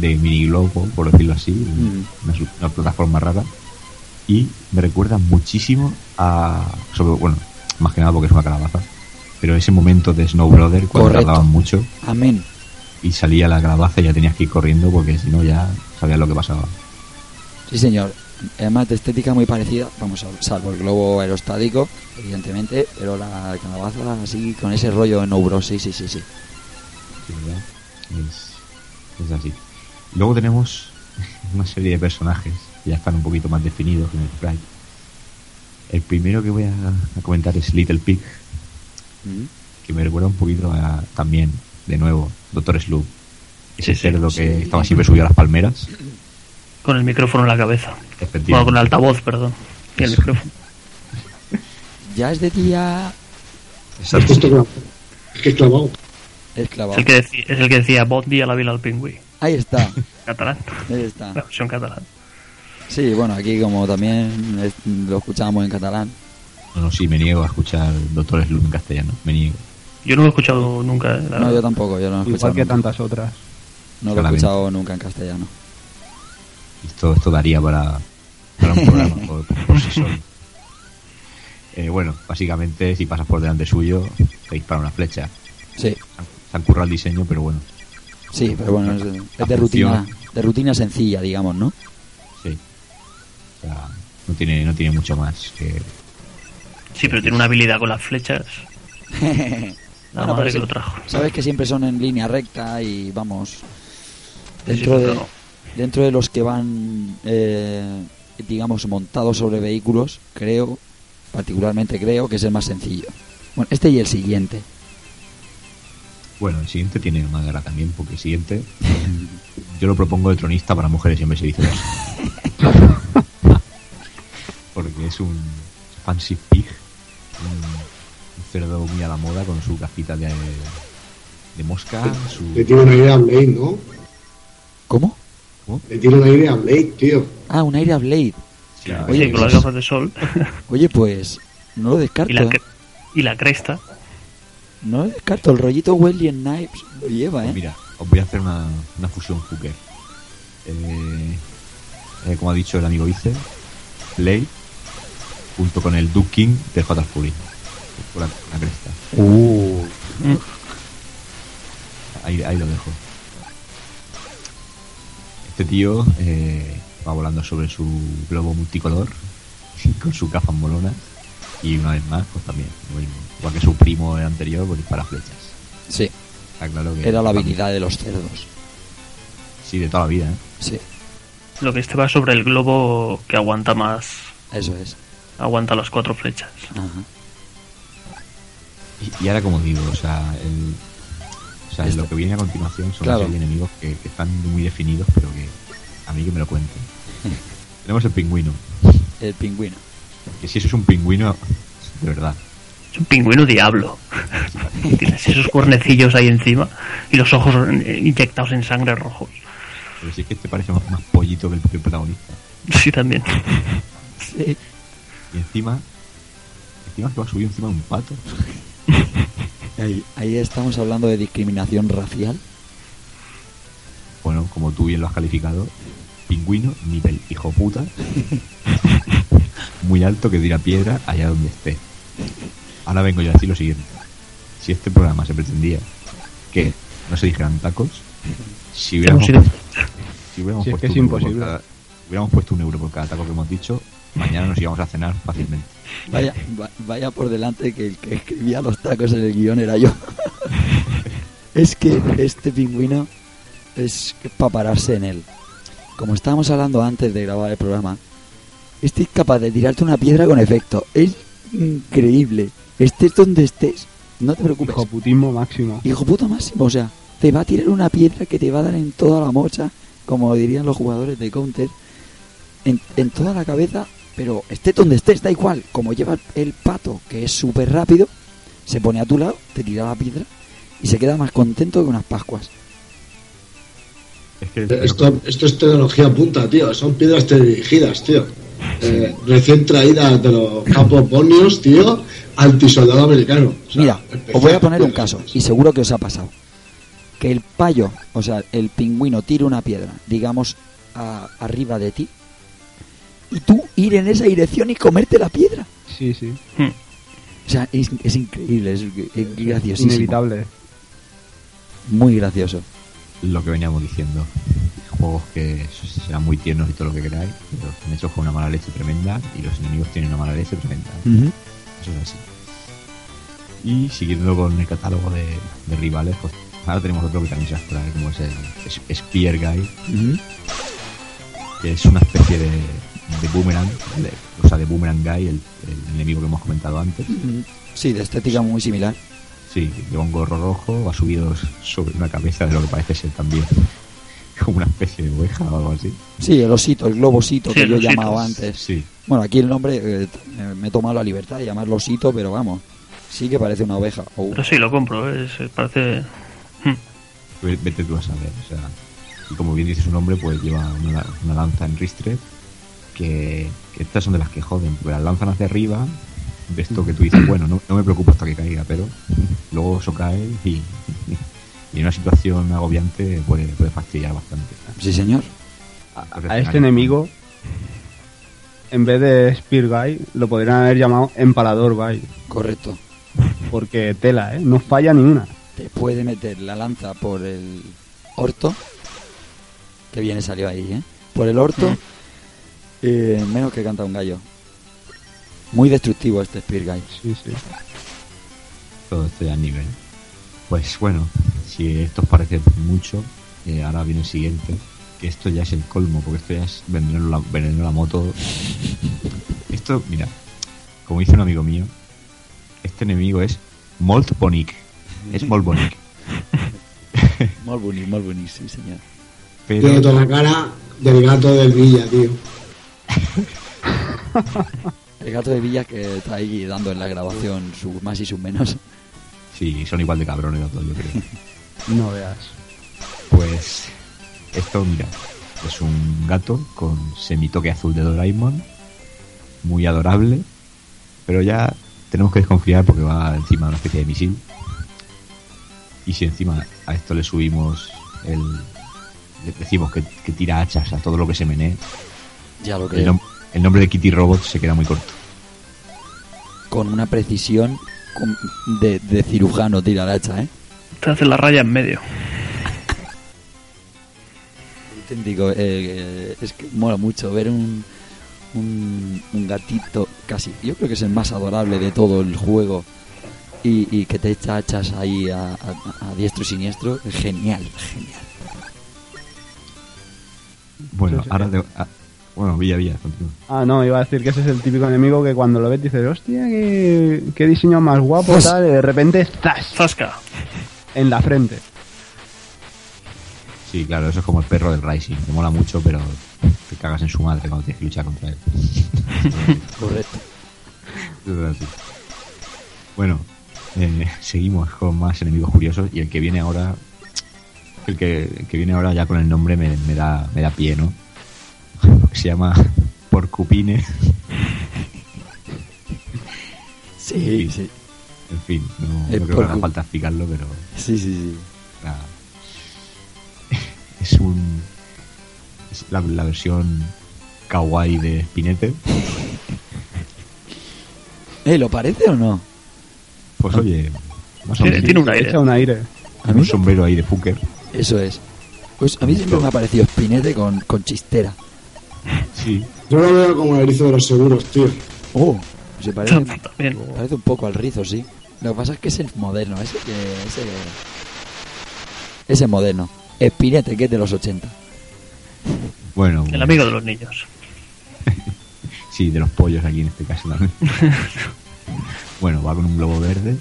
de mini globo, por decirlo así, Mm. una, una plataforma rara. Y me recuerda muchísimo a, sobre, bueno, más que nada porque es una calabaza, pero ese momento de Snow Brother cuando Correcto. tardaban mucho Amén. y salía la calabaza y ya tenías que ir corriendo porque si no ya sabías lo que pasaba. Sí, señor. Además de estética muy parecida, vamos a salvo el globo aerostático, evidentemente, pero la calabaza así con ese rollo en Bros. Sí, sí, sí, sí. Sí, ¿verdad? Es, es así. Luego tenemos una serie de personajes que ya están un poquito más definidos en el sprite. El primero que voy a, a comentar es Little Pig, Mm. que me recuerda un poquito a, también, de nuevo, Doctor Sloop. Ese Sí, cerdo sí. que estaba siempre subido a las palmeras. Con el micrófono en la cabeza. Bueno, con el altavoz, perdón. Y el Eso. micrófono. Ya es de día. Es que es clavado. es Es clavado. el que decía, es el que decía Bon día la vila al pingüí. Ahí está, Catalán. ahí está. La versión catalán. Sí, bueno, aquí como también es- lo escuchábamos en catalán. No, no, sí, me niego a escuchar Doctor Sloop en castellano. Me niego. Yo no lo he escuchado nunca. eh, la No, yo tampoco, yo no lo he escuchado. Igual que nunca. tantas otras. No lo he Claramente. escuchado nunca en castellano. Esto, esto daría para, para un programa por, por sí solo. Eh, bueno, básicamente, si pasas por delante suyo, te dispara una flecha. Sí, Se han currado el diseño, pero bueno, sí, pero bueno, es, de- es de rutina, de rutina sencilla, digamos, ¿no? sí. O sea, no tiene, no tiene mucho más que. Sí, pero tiene una habilidad con las flechas. La Bueno, madre que sí. lo trajo. Sabes que siempre son en línea recta y vamos. Sí, Dentro sí, de, claro. dentro de los que van, eh, digamos, montados sobre vehículos, creo, particularmente creo que es el más sencillo. Bueno, este y el siguiente. Bueno, el siguiente tiene más guerra también, porque el siguiente. Yo lo propongo de tronista para mujeres, siempre se dice eso. porque es un fancy pig, un, cerdo muy a la moda con su cajita de, de mosca, su. Le tiro un aire a Blade, ¿no? ¿Cómo? Le tiro un aire a Blade, tío. Ah, un aire a Blade. Sí, Oye, con las gafas de sol. Oye, pues no lo descarto. y, la, cre- y la cresta. No descarto. El rollito Wesley en Knives lo lleva, Pues ¿eh? mira, os voy a hacer una, una fusión hooker. Eh, eh, como ha dicho el amigo Ice, Blade junto con el Duke King de Fatal Fury. Por la, la cresta. Uh, Ahí, ahí lo dejo. Este tío eh, va volando sobre su globo multicolor con su gafas molonas y una vez más, pues también, lo mismo. Igual que su primo anterior, pues dispara flechas. sí, Está claro que era la habilidad de los cerdos. Sí, de toda la vida, ¿eh? Sí, Lo que este va sobre el globo que aguanta más. eso es. Aguanta las cuatro flechas. Ajá. Y, y ahora, como digo, o sea, el, o sea lo que viene a continuación son Claro. de enemigos que, que están muy definidos, pero que a mí que me lo cuenten. Tenemos el pingüino, El pingüino. que si eso es un pingüino, de verdad. Es un pingüino diablo. Tienes esos cuernecillos ahí encima y los ojos inyectados en sangre rojos. Pero si es que te parece más, más pollito que el propio protagonista. Sí, también. Sí. Y encima, encima que va a subir encima de un pato. Ahí, ahí estamos hablando de discriminación racial. Bueno, como tú bien lo has calificado, pingüino, nivel hijo puta, muy alto que tira piedra allá donde esté. Ahora vengo yo a decir lo siguiente. Si este programa se pretendía que no se dijeran tacos, si hubiéramos, si hubiéramos Si es puesto que es un euro por imposible. cada- hubiéramos puesto un euro por cada taco que hemos dicho, mañana nos íbamos a cenar fácilmente. Vaya, va- vaya por delante que el que escribía los tacos en el guion era yo. es que este pingüino es para pararse en él. Como estábamos hablando antes de grabar el programa, este es capaz de tirarte una piedra con efecto. Es increíble. Estés donde estés, no te preocupes. Hijo putismo máximo. Hijo puta máximo, o sea, te va a tirar una piedra que te va a dar en toda la mocha, como dirían los jugadores de Counter, en, en toda la cabeza, pero estés donde estés, da igual, como lleva el pato, que es súper rápido, se pone a tu lado, te tira la piedra y se queda más contento que unas pascuas. Es que Esto, esto es tecnología punta, tío. Son piedras dirigidas, tío. Eh, recién traídas de los campos bonios, tío, antisoldado americano. O sea, Mira, os voy a poner un caso, y seguro que os ha pasado. Que el payo, o sea, el pingüino tire una piedra, digamos, a- arriba de ti, y tú ir en esa dirección y comerte la piedra. Sí, sí. O sea, es, es increíble, es, es graciosísimo. Inevitable. Muy gracioso. lo que veníamos diciendo. Juegos que serán muy tiernos y todo lo que queráis, pero hechos con una mala leche tremenda y los enemigos tienen una mala leche tremenda. Eso es así. Y siguiendo con el catálogo de, de rivales, pues ahora tenemos otro que también se va a explorar, como es el Spear Guy, que es una especie de, de boomerang, de- o sea, de boomerang guy, el, el enemigo que hemos comentado antes. Sí, de estética muy similar. Sí, lleva un gorro rojo, va subido sobre una cabeza de lo que parece ser también como una especie de oveja o algo así. Sí, el osito, el globosito Sí, que el yo he llamado antes. Sí, Bueno, aquí el nombre eh, me he tomado la libertad de llamarlo osito, pero vamos, sí que parece una oveja. o- Pero sí, lo compro. ¿eh? Es- parece. Hmm. ve- vete tú a saber. O sea, y como bien dice su nombre, pues lleva una, una lanza en ristre que, que estas son de las que joden, porque las lanzan hacia arriba, de esto que tú dices, bueno, no, no me preocupo hasta que caiga, pero luego eso cae y, y en una situación agobiante puede, puede fastidiar bastante. Sí, señor. A este enemigo, en vez de Spear Guy, lo podrían haber llamado Empalador Guy. Correcto. Porque tela, ¿eh? No falla ni una. Te puede meter la lanza por el orto. Que viene salió ahí, ¿eh? Por el orto. eh, menos que canta un gallo. Muy destructivo este Spear Guy. Sí, sí. todo esto ya a nivel. Pues bueno, si esto os parece mucho, eh, ahora viene el siguiente, que esto ya es el colmo, porque esto ya es veneno la, veneno la moto. Esto, mira, como dice un amigo mío, este enemigo es Molt Bonic. Es Molt Bonic. Bonito, muy bonito, sí, señor. Tiene Pero, toda la cara del gato del Villa, tío. El gato de Villa que está ahí dando en la grabación sus más y sus menos. sí, son igual de cabrones los dos, yo creo. No veas. Pues esto, mira, es un gato con semitoque azul de Doraemon, muy adorable, pero ya tenemos que desconfiar porque va encima de una especie de misil. Y si encima a esto le subimos el... Le decimos que, que tira hachas a todo lo que se menee, Ya lo el, nom- el nombre de Kitty Robot se queda muy corto. con una precisión de cirujano tira la hacha, ¿eh? Te hace la raya en medio. Auténtico. eh, eh, es que mola mucho ver un, un, un gatito casi. Yo creo que es el más adorable de todo el juego. Y, y que te echa hachas ahí a, a- a diestro y siniestro. Es Genial, genial. Bueno, ahora te- ah, bueno, Villa Villa, continúa. Ah, no, iba a decir que ese es el típico enemigo que cuando lo ves dices, hostia, qué, qué diseño más guapo, tal, y de repente ¡zas! Zasca. en la frente. Sí, claro, eso es como el perro del Rising, te mola mucho, pero te cagas en su madre cuando tienes que luchar contra él. Correcto. Bueno, eh, seguimos con más enemigos curiosos y el que viene ahora, el que, el que viene ahora ya con el nombre me, me da me da pie, ¿no? Se llama Porcupine. Sí, sí. En fin, no, El creo que haga falta explicarlo, pero Sí, sí, sí. nada. Es un es la, la versión kawaii de Spinete. ¿Eh, lo parece o no? Pues oye, más o Tiene, menos. tiene un aire. Echa un aire. A mí un sombrero ahí de fucker. Eso es. Pues a mí siempre me ha parecido Spinete con, con chistera. Sí, Yo lo veo como el erizo de los seguros, tío. Oh, se parece, También. parece un poco al rizo, sí. Lo que pasa es que ese es moderno, ese que. Ese, ese es moderno. Spinete, que es de los 80. bueno. El amigo de los niños. Sí, de los pollos aquí en este caso también. bueno, va con un globo verde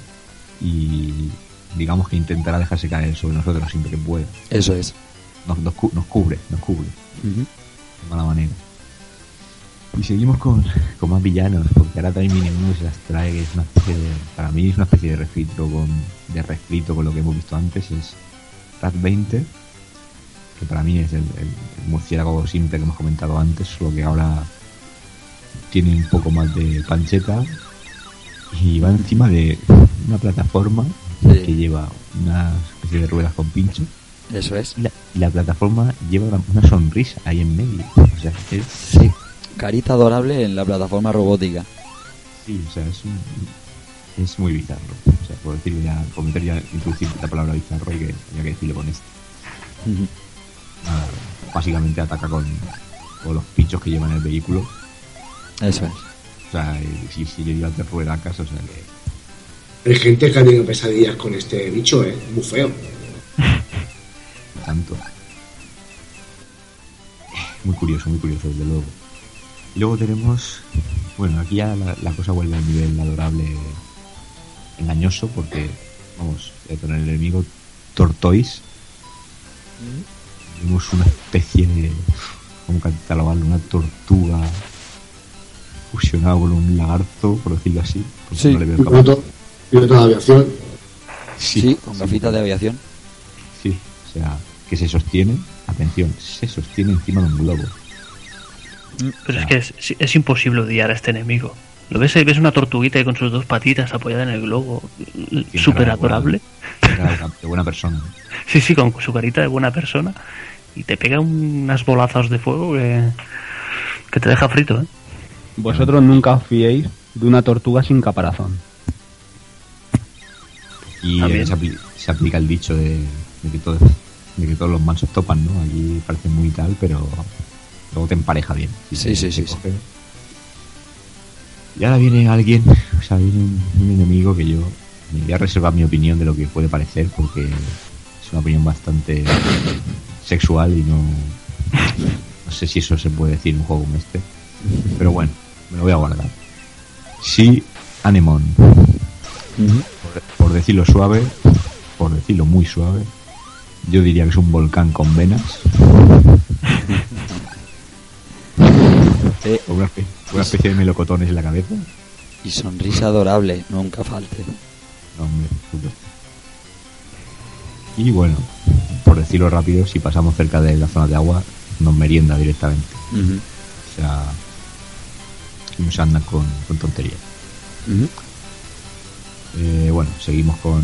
y digamos que intentará dejarse caer sobre nosotros siempre que pueda. Eso es. Nos, nos, cu- nos cubre, nos cubre, de mala manera. Y seguimos con, con más villanos, porque ahora también Minimus las trae, que es una especie de, para mí es una especie de refrito con, de refrito con lo que hemos visto antes, es Rat 20, que para mí es el, murciélago simple que hemos comentado antes, solo que ahora tiene un poco más de pancheta y va encima de una plataforma Sí. que lleva una especie de ruedas con pincho Eso es. y la, plataforma lleva una, sonrisa ahí en medio. O sea, es, Sí. Carita adorable en la plataforma robótica. sí, o sea, es, un- es muy bizarro. O sea, por decirlo ya, por meter ya, introducir la palabra bizarro y que había que decirlo con esto. Básicamente ataca con, con los pinchos que lleva en el vehículo. Eso es. O sea, y si, si le dio a hacer ruedacas, o sea que Hay gente que ha tenido pesadillas con este bicho, ¿eh? Muy feo. tanto. Muy curioso, muy curioso, desde luego. Y luego tenemos, bueno, aquí ya la, la cosa vuelve al nivel adorable, engañoso, porque, vamos, con el enemigo Tortoise, tenemos una especie de, ¿cómo catalogarlo? Una tortuga fusionada con un lagarto, por decirlo así. porque Sí. no le veo piloto, piloto de aviación. Sí, con gafitas de aviación. Sí, o sea, que se sostiene, atención, se sostiene encima de un globo. Pero es que es, es imposible odiar a este enemigo. Lo ves, ahí, ves una tortuguita ahí con sus dos patitas apoyada en el globo. Súper adorable. De- de buena persona. Sí, sí, con su carita de buena persona. Y te pega unas bolazos de fuego que, que te deja frito, ¿eh? Vosotros nunca os fiéis de una tortuga sin caparazón. Y eh, se, apli- se aplica el dicho de, de que todos, de que todos los mansos topan, ¿no? Aquí parece muy tal, pero luego te empareja bien. Sí, te- sí, te sí, coge. Y ahora viene alguien, o sea, viene un, un enemigo que yo me voy a reservar mi opinión de lo que puede parecer, porque es una opinión bastante sexual y no, no sé si eso se puede decir en un juego como este. Pero bueno, me lo voy a guardar. Sí, Anemon. Por, por decirlo suave, por decirlo muy suave, yo diría que es un volcán con venas. Eh, o una, espe- una especie de melocotones en la cabeza. y sonrisa adorable, nunca falte. Hombre, supuesto. Y bueno, por decirlo rápido, si pasamos cerca de la zona de agua, nos merienda directamente. O sea, no se anda con, con tonterías. Eh, bueno, seguimos con,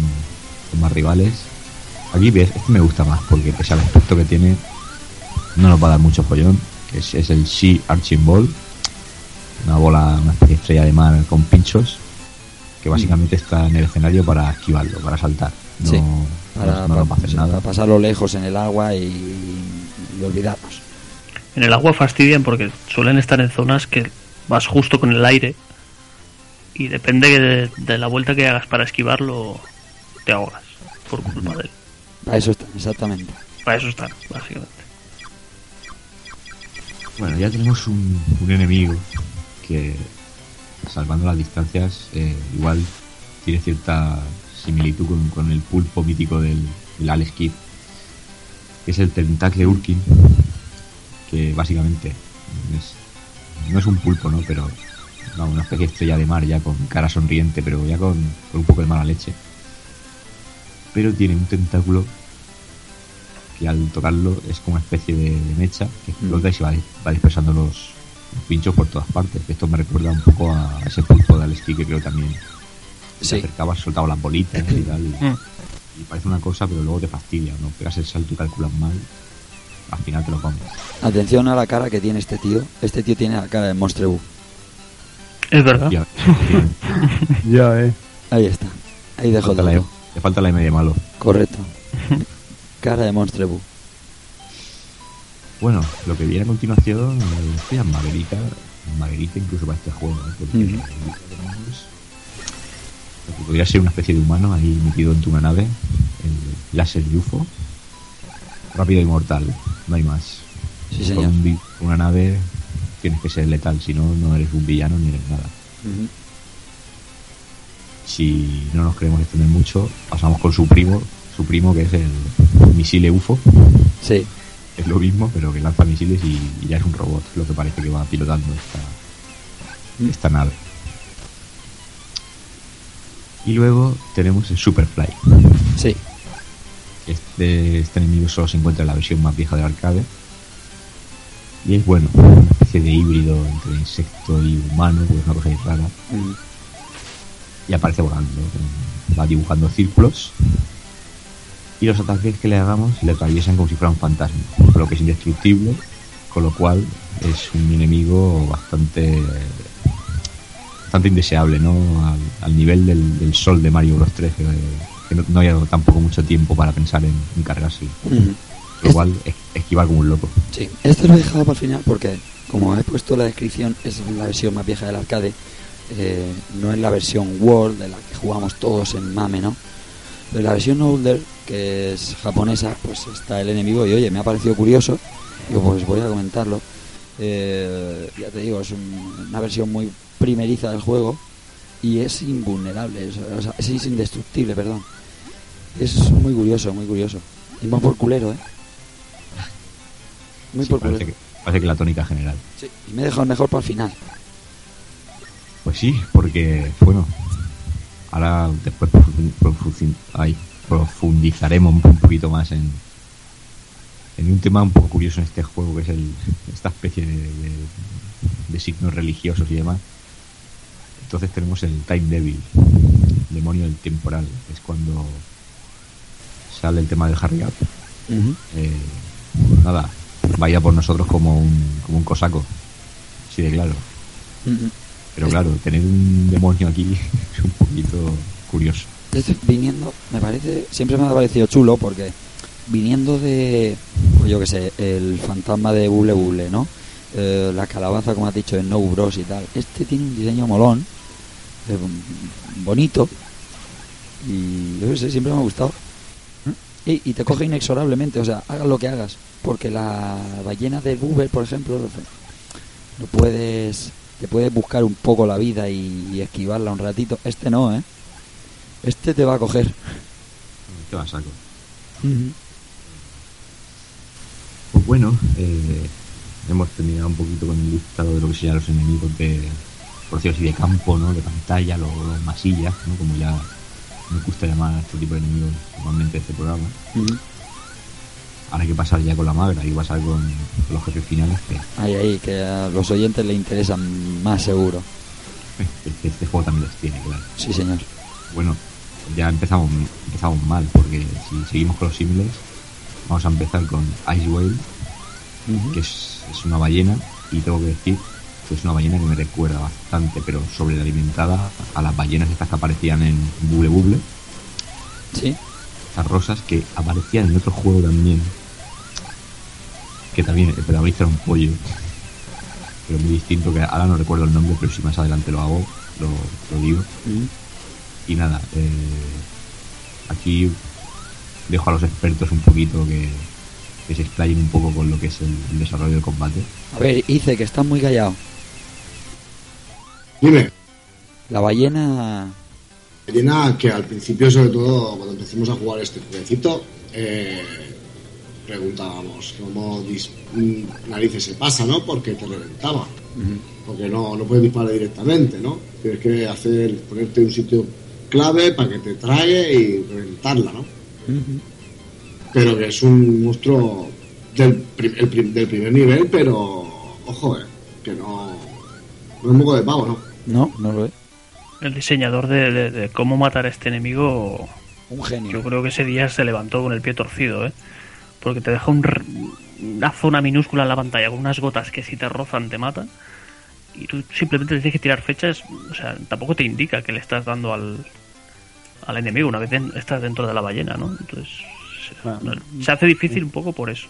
con más rivales. Aquí ves, este me gusta más porque pese al aspecto que tiene, no nos va a dar mucho follón. Es, es el Sea Arching Ball, una bola, una especie de estrella de mar con pinchos. Que básicamente está en el escenario para esquivarlo, para saltar. No, Sí, no- Para, no, para- para hacer nada. para pasarlo lejos en el agua y, y olvidarnos. En el agua fastidian porque suelen estar en zonas que vas justo con el aire y depende de, de la vuelta que hagas para esquivarlo, te ahogas por culpa de él. Para eso está, exactamente. Para eso están, básicamente. Bueno, ya tenemos un, un enemigo que, salvando las distancias, eh, igual tiene cierta similitud con, el pulpo mítico del, del Alex que es el Tentacle Urkin, que básicamente es- no es un pulpo, ¿no? Pero una especie de estrella de mar ya con cara sonriente, pero ya con, un poco de mala leche. Pero tiene un tentáculo que al tocarlo es como una especie de, mecha que explota y se va, dispersando los pinchos por todas partes. Esto me recuerda un poco a ese pulpo de Alex que creo también se Sí. acercaba, soltaba las bolitas y tal. Y, Mm. y parece una cosa, pero luego te fastidia, ¿no? Pegas el salto y calculas mal, al final te lo comes. Atención a la cara que tiene este tío. Este tío tiene la cara de Monster U. Es verdad. Ya, Ya, eh. Ahí está. Ahí dejo el falta la, dato. le falta la M de malo. Correcto. cara de Monster U. Bueno, lo que viene a continuación eh, es Maverica, Maverica incluso para este juego, ¿eh? porque lo que podría ser una especie de humano ahí metido de una nave, el láser UFO, rápido y mortal, no hay más. Sí, Con señor. un una nave tienes que ser letal, si no, no eres un villano ni eres nada. Si no nos queremos extender mucho, pasamos con su primo, su primo que es el misile UFO, Sí. Es lo mismo, pero que lanza misiles y, y ya es un robot, lo que parece que va pilotando esta, esta nave. Y luego tenemos el Superfly. Sí. Este, este enemigo solo se encuentra en la versión más vieja del arcade. Y es bueno, una especie de híbrido entre insecto y humano, pues es una cosa rara. Ujú. Y aparece volando. Va dibujando círculos. Y los ataques que le hagamos le atraviesan como si fuera un fantasma. Por lo que es indestructible. Con lo cual es un enemigo bastante bastante indeseable, ¿no? Al, al nivel del, del sol de Mario Bros 3, que, que no, no haya tampoco mucho tiempo para pensar en, en cargárselo. Ujú. Lo cual es, esquivar como un loco. Sí, este lo he dejado para el final porque, como he puesto la descripción, es la versión más vieja del arcade. eh, no es la versión World de la que jugamos todos en Mame, ¿no? Pero la versión Older, que es japonesa, pues está el enemigo y oye, me ha parecido curioso. Digo, pues voy a comentarlo. Eh, ya te digo, es un- una versión muy primeriza del juego y es invulnerable, es, indestructible, perdón. Es muy curioso, muy curioso. Y más por culero, ¿eh? Muy Sí, por parece, culero. que, parece que la tónica general. Sí, y me he dejado mejor para el final. Pues sí, porque, bueno, ahora después profundizaremos un poquito más en, en un tema un poco curioso en este juego, que es el, esta especie de, de- de signos religiosos y demás. Entonces tenemos el Time Devil, demonio del temporal, que es cuando sale el tema del Harry Up. Eh, pues nada, vaya por nosotros como un, como un cosaco, sí de claro. Pero claro, tener un demonio aquí es un poquito curioso. Viniendo, me parece, siempre me ha parecido chulo porque viniendo de, pues yo que sé, el fantasma de Buble Buble, ¿no? Eh, la calabaza, como has dicho, de No Bros y tal. Este tiene un diseño molón, eh, bonito, y yo qué sé, siempre me ha gustado. Y, y te coge inexorablemente, o sea, hagas lo que hagas, porque la ballena de Buber, por ejemplo, lo, lo puedes, te puedes buscar un poco la vida y, y esquivarla un ratito. Este no, ¿eh? Este te va a coger. Te va a saco. Pues bueno, eh, hemos terminado un poquito con el listado de lo que serían los enemigos de, por decirlo así, de campo, ¿no? De pantalla, los, los masillas, ¿no? Como ya me gusta llamar a este tipo de enemigos normalmente de este programa. Ahora hay que pasar ya con la magra, que pasar con, los jefes finales, que Ahí, ahí, que a los oyentes les interesan más seguro. este, este juego también los tiene, claro. Sí, señor. Bueno, ya empezamos, empezamos mal, porque si seguimos con los símiles, vamos a empezar con Ice Whale, que es, es una ballena, y tengo que decir es una ballena que me recuerda bastante, pero sobrealimentada a las ballenas estas que aparecían en Buble Buble. Sí. Las rosas que aparecían en otro juego también. Que también el protagonista era un pollo. Pero muy distinto, que ahora no recuerdo el nombre, pero si más adelante lo hago, lo, lo digo. Y nada, eh, aquí dejo a los expertos un poquito que, que se explayen un poco con lo que es el, el desarrollo del combate. A ver, Ice, que estás muy callado. Dime, La ballena... ballena que al principio, sobre todo cuando empecemos a jugar este jueguecito, eh, preguntábamos cómo mm, narices se pasa, ¿no? Porque te reventaba. Porque no, no puedes disparar directamente, ¿no? Tienes que hacer, ponerte un sitio clave para que te trague y reventarla, ¿no? Pero que es un monstruo del, prim- el prim- del primer nivel, pero ojo, eh, que no, no es moco de pavo, ¿no? No, no lo es. El diseñador de, de- de cómo matar a este enemigo, Un genio. yo creo que ese día se levantó con el pie torcido, ¿eh? Porque te deja un r- una zona minúscula en la pantalla con unas gotas que si te rozan te matan. Y tú simplemente tienes que tirar fechas, o sea, tampoco te indica que le estás dando al, al enemigo una vez estás dentro de la ballena, ¿no? Entonces se, Ah. se hace difícil un poco por eso.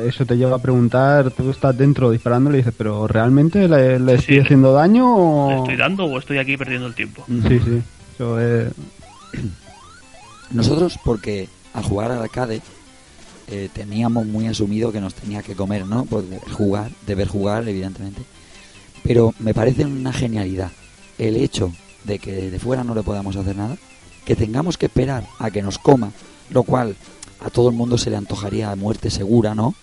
Eso te lleva a preguntar, tú estás dentro disparando y le dices, pero ¿realmente le, le Sí, estoy sí. haciendo daño o...? ¿Le estoy dando o estoy aquí perdiendo el tiempo? Sí, sí. Es... Nosotros, porque al jugar al arcade eh, teníamos muy asumido que nos tenía que comer, ¿no? Por jugar, deber jugar, evidentemente. Pero me parece una genialidad el hecho de que desde fuera no le podamos hacer nada, que tengamos que esperar a que nos coma, lo cual a todo el mundo se le antojaría muerte segura, ¿no?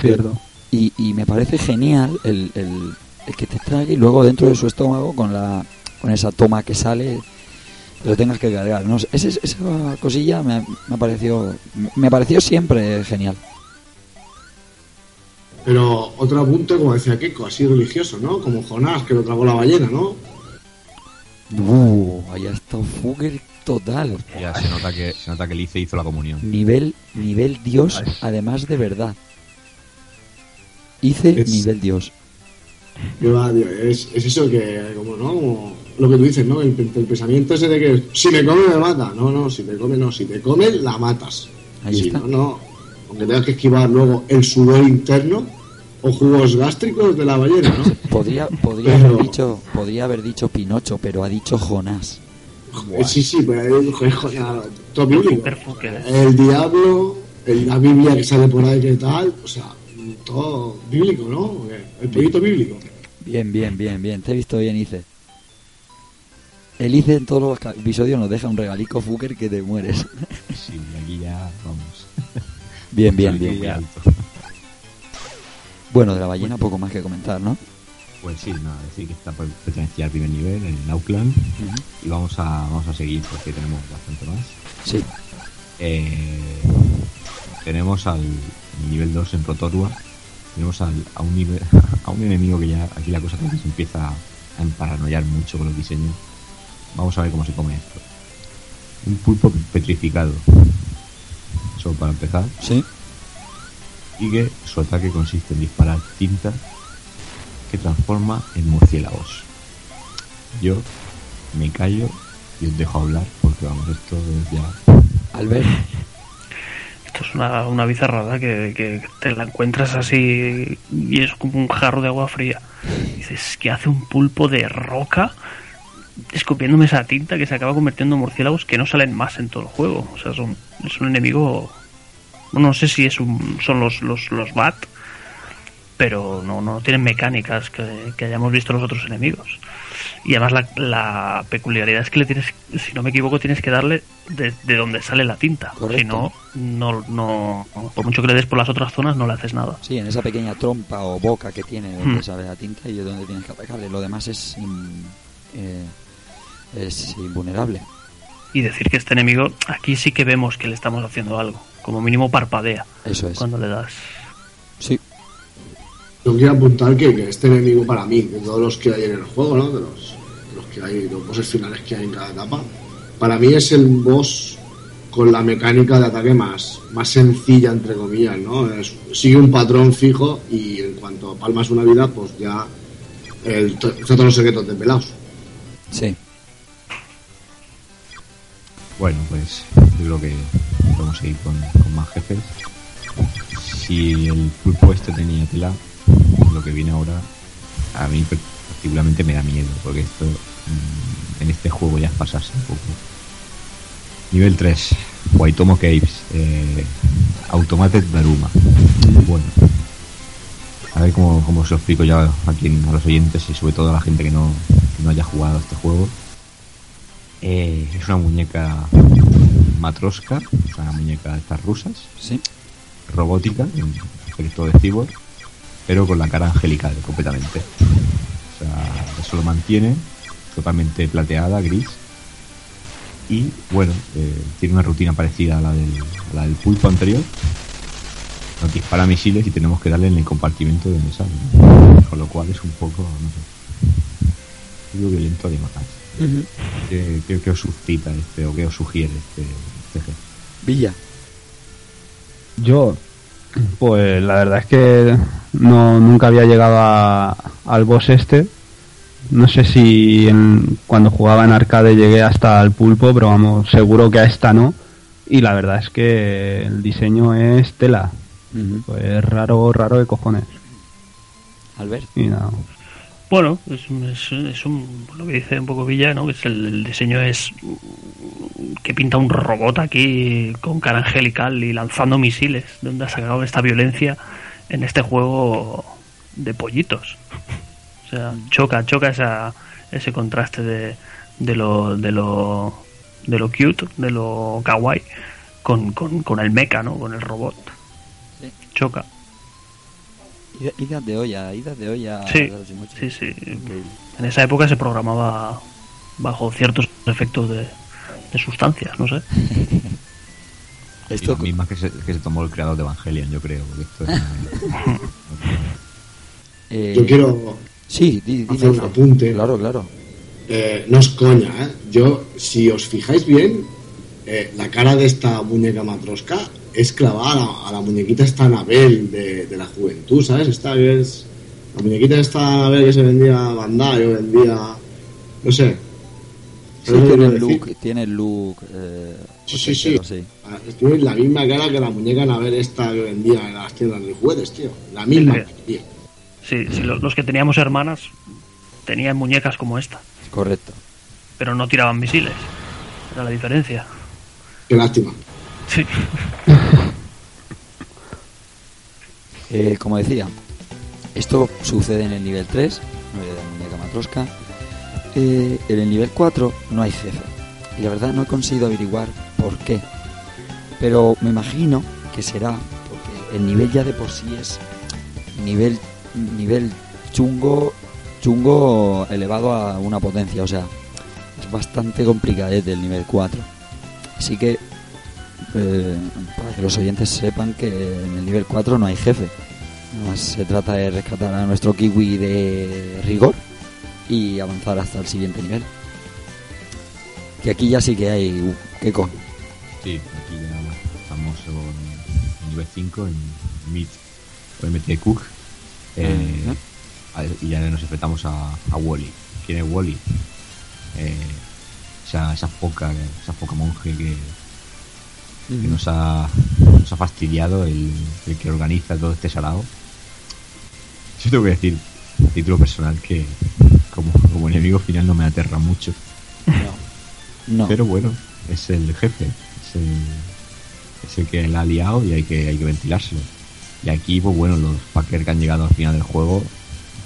Cierto. Y, y me parece genial el, el- el que te trague y luego dentro de su estómago con la con esa toma que sale lo tengas que cargar. No esa cosilla me, me pareció me pareció siempre genial. Pero otro apunte, como decía Keiko, así religioso, ¿no? Como Jonás, que lo tragó la ballena, ¿no? Uh, allá está Fugger total. Ya se nota que se nota que Lice hizo la comunión. Nivel nivel Dios, además de verdad. Hice Es- nivel Dios. Es, es eso que, como, ¿no? Como lo que tú dices, ¿no? El, el pensamiento ese de que si me come me mata. No, no, si te come no. Si te come, la matas. Ahí si está. no, no. Aunque tengas que esquivar luego el sudor interno o jugos gástricos de la ballena, ¿no? Podría podría Pero- haber dicho podría haber dicho Pinocho, pero ha dicho Jonás. Eh, Sí, sí, joder, joder, todo bíblico. El diablo, el- la Biblia que sale por ahí, que tal, o sea, todo bíblico, ¿no? El proyecto bíblico. Bien, bien, bien, bien. Te he visto bien, Ice. El Ice en todos los episodios nos deja un regalico fucker que te mueres. Sí, aquí ya vamos. Bien, bien, bien. alto. Bueno, de la ballena poco más que comentar, ¿no? Pues sí, nada, decir que está per- pertenecía al primer nivel en Auckland y vamos a vamos a seguir porque tenemos bastante más. Sí. Eh, tenemos al nivel 2 en Rotorua. Tenemos al, a, un nivel, a un enemigo que ya aquí la cosa se empieza a emparanoiar mucho con los diseños. Vamos a ver cómo se come esto. Un pulpo petrificado. Eso para empezar. Sí. Y que su ataque consiste en disparar tinta que transforma en murciélagos. Yo me callo y os dejo hablar porque vamos, esto es ya Albert, Esto es una, una bizarrada que, que te la encuentras así y es como un jarro de agua fría. Dices, que hace un pulpo de roca escupiéndome esa tinta que se acaba convirtiendo en murciélagos que no salen más en todo el juego. O sea, es un, es un enemigo... No sé si es un, son los, los, los BAT, pero no, no tienen mecánicas que, que hayamos visto los otros enemigos. Y además la, la peculiaridad es que le tienes, si no me equivoco, tienes que darle de, de donde sale la tinta. Correcto. Si no, no, no, por mucho que le des por las otras zonas, no le haces nada. sí, en esa pequeña trompa o boca que tiene donde Hmm. sale la tinta y es donde tienes que atacarle. Lo demás es, eh, es invulnerable. Y decir que este enemigo, aquí sí que vemos que le estamos haciendo algo. Como mínimo parpadea Eso es. cuando le das. Sí. Yo quiero apuntar que, que este enemigo para mí, de todos los que hay en el juego, ¿no? De los, de los que hay, los bosses finales que hay en cada etapa, para mí es el boss con la mecánica de ataque más, más sencilla, entre comillas, ¿no? Es- sigue un patrón fijo y en cuanto palmas una vida, pues ya el, todos los secretos desvelados. Sí. Bueno, pues yo creo que podemos seguir con, con más jefes. Si el pulpo este tenía tela, lo que viene ahora, a mí particularmente me da miedo, porque esto mm, en este juego ya es pasarse un poco. Nivel 3, Waitomo Caves, eh, Automated Daruma. Bueno, a ver cómo, cómo se lo explico ya aquí a los oyentes y sobre todo a la gente que no, que no haya jugado a este juego. Eh, es una muñeca matroska, una muñeca de estas rusas, Sí. robótica, un aspecto de cyborg, pero con la cara angelical completamente. O sea, eso lo mantiene totalmente plateada, gris. Y bueno, eh, tiene una rutina parecida a la del, a la del pulpo anterior. Nos dispara misiles y tenemos que darle en el compartimento de donde sale. Con lo cual es un poco, no sé, un poco ¿Qué, qué, qué os suscita este o qué os sugiere este, este jefe? Villa. Yo, pues la verdad es que no nunca había llegado a- al boss este. No sé si en- cuando jugaba en arcade llegué hasta el pulpo, pero vamos, seguro que a esta no. Y la verdad es que el diseño es tela. Pues raro, raro de cojones. Albert. Y nada. Bueno, es, un- es, es un, lo que dice un poco Villa, ¿no? Que es el, el diseño es que pinta un robot aquí con cara angelical y lanzando misiles. ¿De dónde ha sacado esta violencia en este juego de pollitos? O sea, choca, choca esa, ese contraste de, de lo de lo de lo cute, de lo kawaii con, con, con el mecha, ¿no? Con el robot. Sí. Choca. Ida- Idas de olla, idas de olla. Sí, sí, sí. Increíble. En esa época se programaba bajo ciertos efectos de, de sustancias, no sé. Esto las mismas que se, que se tomó el creador de Evangelion, yo creo. esto es- eh, Yo quiero Sí, di, di, hacer un apunte. Claro, claro. Eh, no es coña, ¿eh? Yo, si os fijáis bien, eh, la cara de esta muñeca matrosca es clavada a la, a la muñequita esta Anabel de, de la juventud, ¿sabes? Esta que es. La muñequita esta Anabel que se vendía a Bandai o vendía. No sé. Sí, ¿Sabes lo que tiene el look, tiene el look. Eh, Sí, sí, sí. sí. Ah, Tiene la misma cara que la muñeca Anabel esta que vendía en las tiendas de juguetes, tío. La misma. Sí. tío. Sí, sí, lo- los que teníamos hermanas tenían muñecas como esta, Correcto. pero no tiraban misiles. Era la diferencia. Qué lástima. Sí. Eh, como decía, esto sucede en el nivel 3, no de la muñeca matrosca. Eh, en el nivel 4 no hay jefe. Y la verdad no he conseguido averiguar por qué. Pero me imagino que será porque el nivel ya de por sí es nivel, nivel chungo, chungo elevado a una potencia. O sea, es bastante complicadete el nivel 4. Así que eh, para que los oyentes sepan que en el nivel 4 no hay jefe. Más se trata de rescatar a nuestro kiwi de rigor y avanzar hasta el siguiente nivel. Que aquí ya sí que hay uh, con. Sí, aquí ya estamos en nivel 5, en Meet o MT Cook. Eh, y ya nos enfrentamos a, a Wally. ¿Quién es Wally? Eh, esa, esa foca, esa foca monje que, que nos, ha, nos ha fastidiado, el, el que organiza todo este salado. Yo tengo que decir, a título personal, que como, como enemigo final no me aterra mucho. No. Pero bueno, es el jefe, es el, es el que la ha liado y hay que, hay que ventilárselo. Y aquí, pues bueno, los packers que han llegado al final del juego,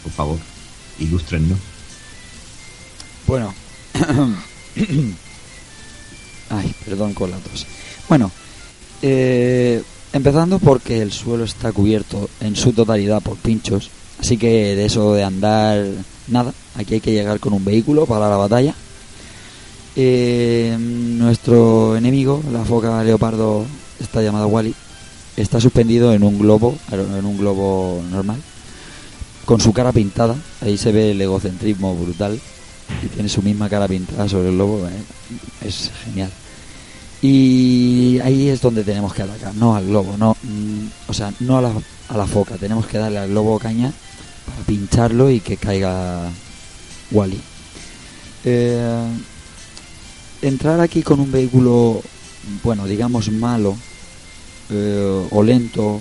por favor, ilústrennos. Bueno. Ay, perdón con la tos. Bueno, eh, empezando porque el suelo está cubierto en su totalidad por pinchos. Así que de eso de andar, nada. Aquí hay que llegar con un vehículo para la batalla. Eh, nuestro enemigo, la foca leopardo, está llamada Wally, está suspendido en un globo, en un globo normal, con su cara pintada. Ahí se ve el egocentrismo brutal y tiene su misma cara pintada sobre el globo. eh, Es genial. Y ahí es donde tenemos que atacar, no al globo, no, mm, o sea, no a la, a la foca. Tenemos que darle al globo caña a pincharlo y que caiga Wally. Eh, entrar aquí con un vehículo, bueno, digamos malo eh, o lento,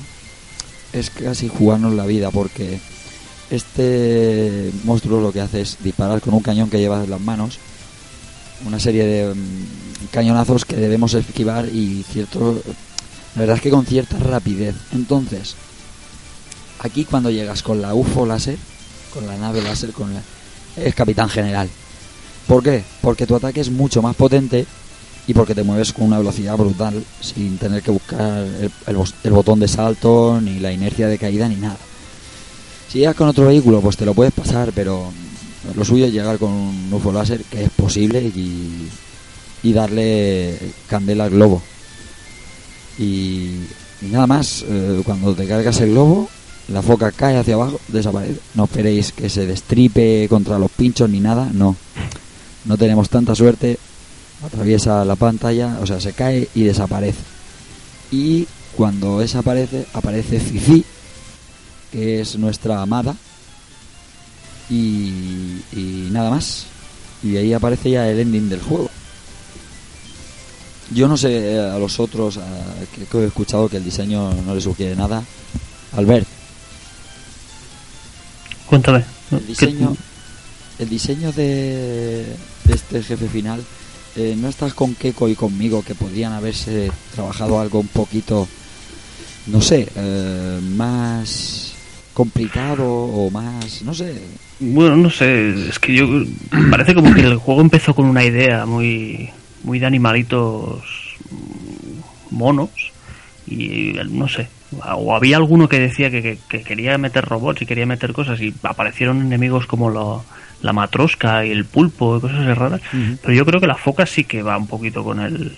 es casi jugarnos la vida porque este monstruo lo que hace es disparar con un cañón que lleva en las manos una serie de mm, cañonazos que debemos esquivar y cierto la verdad es que con cierta rapidez. Entonces aquí cuando llegas con la UFO láser con la nave láser con la, es capitán general. ¿por qué? porque tu ataque es mucho más potente y porque te mueves con una velocidad brutal sin tener que buscar el, el el botón de salto ni la inercia de caída ni nada. Si llegas con otro vehículo, pues te lo puedes pasar, pero lo suyo es llegar con un UFO láser, que es posible, y, y darle candela al globo. Y, nada más, eh, cuando te cargas el globo, la foca cae hacia abajo, desaparece. No esperéis que se destripe contra los pinchos ni nada, no. No tenemos tanta suerte, atraviesa la pantalla, o sea, se cae y desaparece. Y cuando desaparece, aparece Fifi, que es nuestra amada y, y nada más y ahí aparece ya el ending del juego yo no sé eh, a los otros a- que, que he escuchado que el diseño no les sugiere nada. Albert. Cuéntame. el diseño el diseño de, de este jefe final eh, no estás con Keiko y conmigo que podrían haberse trabajado algo un poquito no sé eh, más complicado o más no sé Bueno, no sé, es que yo parece como que el juego empezó con una idea muy muy de animalitos monos y no sé, o había alguno que decía que, que- que quería meter robots y quería meter cosas y aparecieron enemigos como la, la matrosca y el pulpo y cosas raras, pero yo creo que la foca sí que va un poquito con el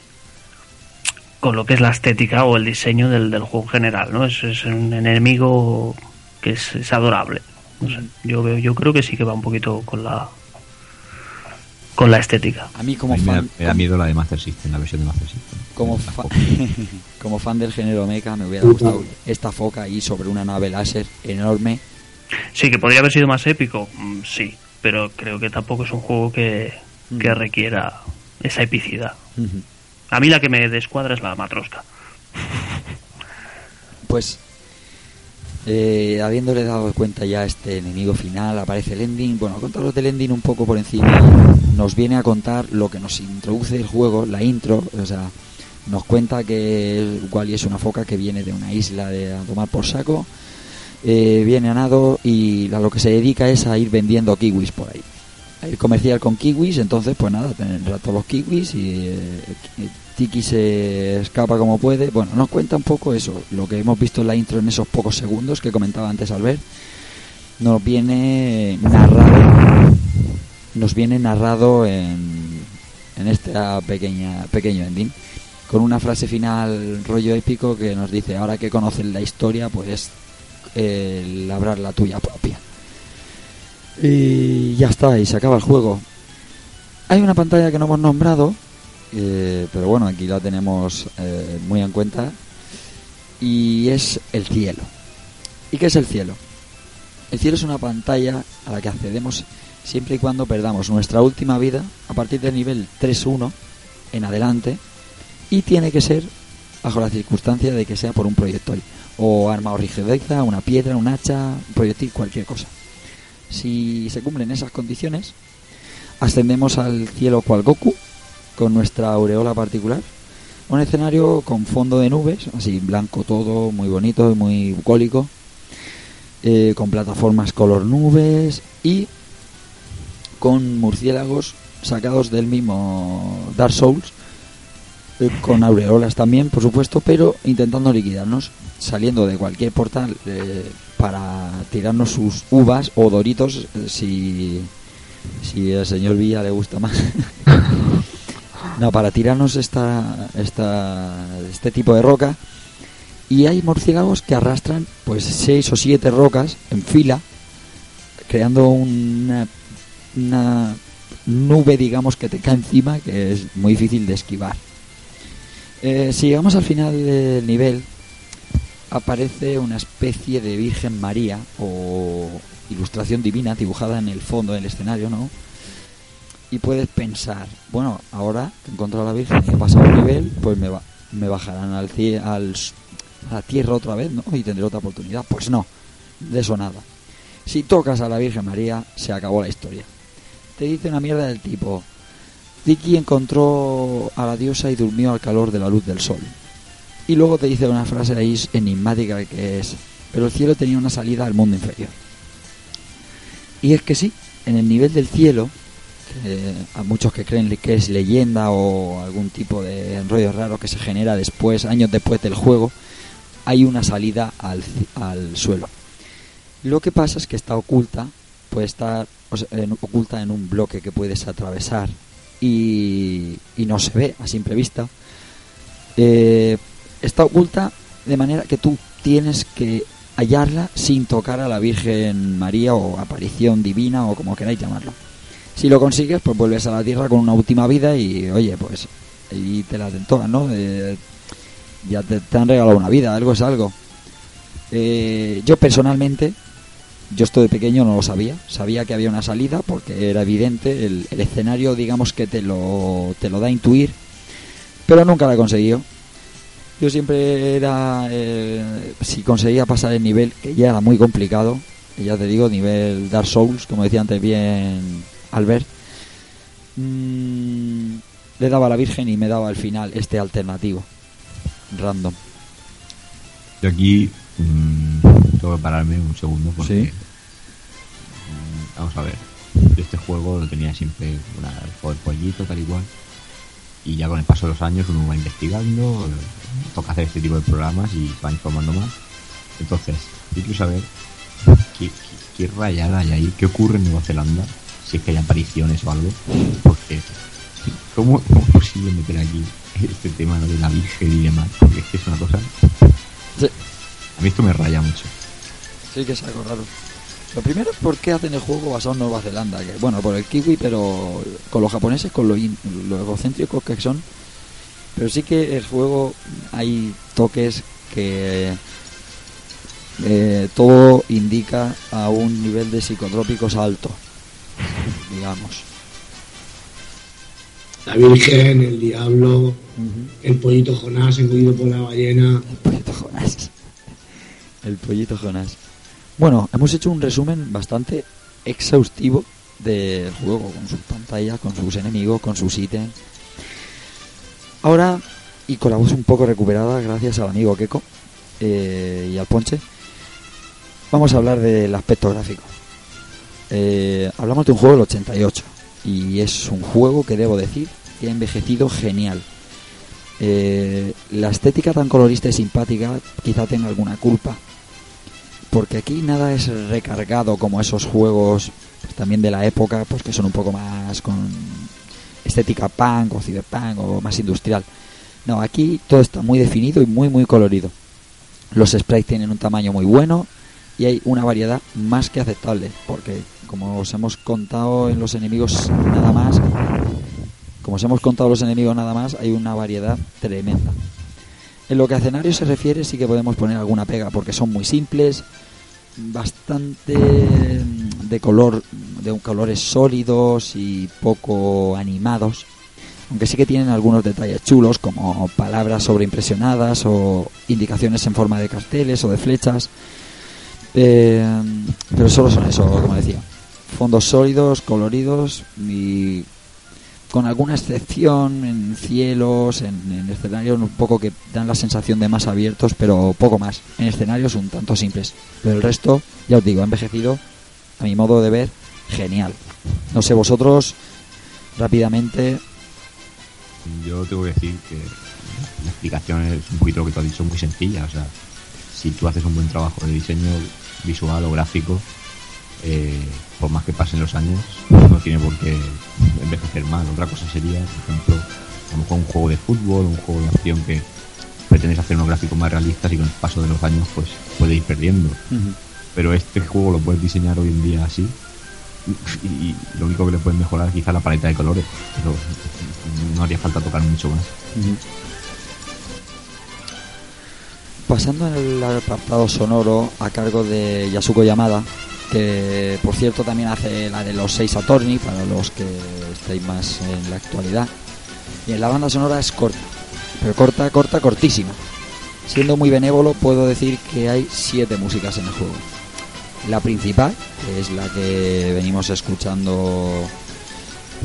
con lo que es la estética o el diseño del, del juego en general, ¿no? Es, es un enemigo que es, es adorable. No sé, yo veo, yo creo que sí que va un poquito con la con la estética. a mí como A mí fan me da miedo la de Master System, la versión de Master System. como, fa- como fan del género mecha me hubiera gustado esta foca ahí sobre una nave láser enorme Sí, que podría haber sido más épico, mm, sí, pero creo que tampoco es un juego que, que requiera esa epicidad. A mí la que me descuadra es la matrosca. Pues, eh, habiéndole dado cuenta ya este enemigo final, aparece el ending. Bueno, contaros del ending un poco por encima. Nos viene a contar lo que nos introduce el juego, la intro. O sea, nos cuenta que Wally es una foca que viene de una isla de a tomar por saco. Eh, viene a nado y a lo que se dedica es a ir vendiendo kiwis por ahí. A ir comercial con kiwis, entonces pues nada, tendrá todos los kiwis y eh, Tiki se escapa como puede. Bueno, nos cuenta un poco eso, lo que hemos visto en la intro en esos pocos segundos que comentaba antes Albert. Nos viene narrado, nos viene narrado en, en esta pequeño ending con una frase final rollo épico que nos dice ahora que conocen la historia pues eh, labrar la tuya propia y ya está y se acaba el juego hay una pantalla que no hemos nombrado eh, pero bueno aquí la tenemos eh, muy en cuenta y es el cielo ¿y qué es el cielo? el cielo es una pantalla a la que accedemos siempre y cuando perdamos nuestra última vida a partir del nivel 3-1 en adelante y tiene que ser bajo la circunstancia de que sea por un proyectil o arma o rigideza, una piedra, un hacha, un proyectil, cualquier cosa. Si se cumplen esas condiciones, ascendemos al cielo cual Goku con nuestra aureola particular. Un escenario con fondo de nubes, así blanco todo, muy bonito y muy bucólico, eh, con plataformas color nubes y con murciélagos sacados del mismo Dark Souls eh, con aureolas también, por supuesto, pero intentando liquidarnos, saliendo de cualquier portal eh, para tirarnos sus uvas o doritos, si, si al señor Villa le gusta más. no, para tirarnos esta, esta, este tipo de roca. Y hay murciélagos que arrastran pues seis o siete rocas en fila, creando una, una nube, digamos, que te cae encima, que es muy difícil de esquivar. Eh, si llegamos al final del nivel, aparece una especie de Virgen María o ilustración divina dibujada en el fondo del escenario, ¿no? Y puedes pensar, bueno, ahora que he encontrado a la Virgen y he pasado el nivel, pues me, va, me bajarán al, al a la tierra otra vez, ¿no? Y tendré otra oportunidad. Pues no, de eso nada. Si tocas a la Virgen María, se acabó la historia. Te dice una mierda del tipo, Vicky encontró a la diosa y durmió al calor de la luz del sol. Y luego te dice una frase ahí enigmática que es, pero el cielo tenía una salida al mundo inferior. Y es que sí, en el nivel del cielo, que a muchos que creen que es leyenda o algún tipo de enrollo raro que se genera después, años después del juego, hay una salida al, al suelo. Lo que pasa es que está oculta, puede estar oculta en un bloque que puedes atravesar y, y no se ve a simple vista. Eh, está oculta de manera que tú tienes que hallarla sin tocar a la Virgen María o aparición divina o como queráis llamarlo. Si lo consigues, pues vuelves a la tierra con una última vida y, oye, pues y te la den todas, ¿no? Eh, ya te, han regalado una vida, algo es algo. Eh, yo personalmente, yo esto de pequeño no lo sabía, sabía que había una salida porque era evidente, el, escenario digamos que te lo, te lo da a intuir, pero nunca la he conseguido. Yo siempre era, eh, si conseguía pasar el nivel, que ya era muy complicado, ya te digo, nivel Dark Souls, como decía antes bien Albert, mm, le daba a la Virgen y me daba al final este alternativo, random. Yo aquí mm, tengo que pararme un segundo porque. Sí. mm, vamos a ver. Yo este juego lo tenía siempre una, del pollito, tal y cual. Y ya con el paso de los años uno va investigando, toca hacer este tipo de programas y va informando más. Entonces, yo quiero saber qué, qué, qué rayada hay ahí, qué ocurre en Nueva Zelanda, si es que hay apariciones o algo. Porque, ¿cómo, cómo es posible meter aquí este tema de la Virgen y demás? Porque es que es una cosa. Sí. A mí esto me raya mucho. Sí que es algo raro. Lo primero es por qué hacen el juego basado en Nueva Zelanda. Que, bueno, por el kiwi, pero con los japoneses, con lo, in- lo egocéntricos que son. Pero sí que el juego hay toques que eh, todo indica a un nivel de psicotrópicos alto, digamos. La Virgen, el diablo, el pollito Jonás engullido por la ballena. El pollito Jonás. El pollito Jonás. Bueno, hemos hecho un resumen bastante exhaustivo del juego, con sus pantallas, con sus enemigos, con sus ítems. Ahora, y con la voz un poco recuperada, gracias al amigo Keko eh, y al Ponche, vamos a hablar del aspecto gráfico. Eh, hablamos de un juego del 88 y es un juego que debo decir que ha envejecido genial. Eh, la estética tan colorista y simpática quizá tenga alguna culpa. Porque aquí nada es recargado como esos juegos pues, también de la época, pues que son un poco más con estética punk o cyberpunk o más industrial. No, aquí todo está muy definido y muy muy colorido. Los sprites tienen un tamaño muy bueno y hay una variedad más que aceptable, porque como os hemos contado en los enemigos nada más, como os hemos contado los enemigos nada más, hay una variedad tremenda. En lo que a escenarios se refiere sí que podemos poner alguna pega porque son muy simples, bastante mm, de color, de colores sólidos y poco animados. Aunque sí que tienen algunos detalles chulos como palabras sobreimpresionadas o indicaciones en forma de carteles o de flechas. Eh, pero solo son eso, como decía. Fondos sólidos, coloridos y con alguna excepción en cielos, en, en escenarios un poco que dan la sensación de más abiertos, pero poco más. En escenarios un tanto simples. Pero el resto, ya os digo, ha envejecido, a mi modo de ver, genial. No sé, vosotros, rápidamente, Yo tengo que decir que la explicación es un poquito lo que tú has dicho, muy sencilla. O sea, si tú haces un buen trabajo de diseño visual o gráfico, eh, por más que pasen los años, no tiene por qué envejecer mal. Otra cosa sería, por ejemplo, a lo mejor un juego de fútbol, un juego de acción que pretendes hacer unos gráficos más realistas y con el paso de los años pues puede ir perdiendo. Pero este juego lo puedes diseñar hoy en día así y, y lo único que le puedes mejorar quizá la paleta de colores, pero no haría falta tocar mucho más. Pasando el apartado sonoro a cargo de Yasuko Yamada, que por cierto también hace la de los seis Attorney para los que estéis más en la actualidad. Y en la banda sonora es corta, pero corta, corta, cortísima. Siendo muy benévolo, puedo decir que hay siete músicas en el juego. La principal, que es la que venimos escuchando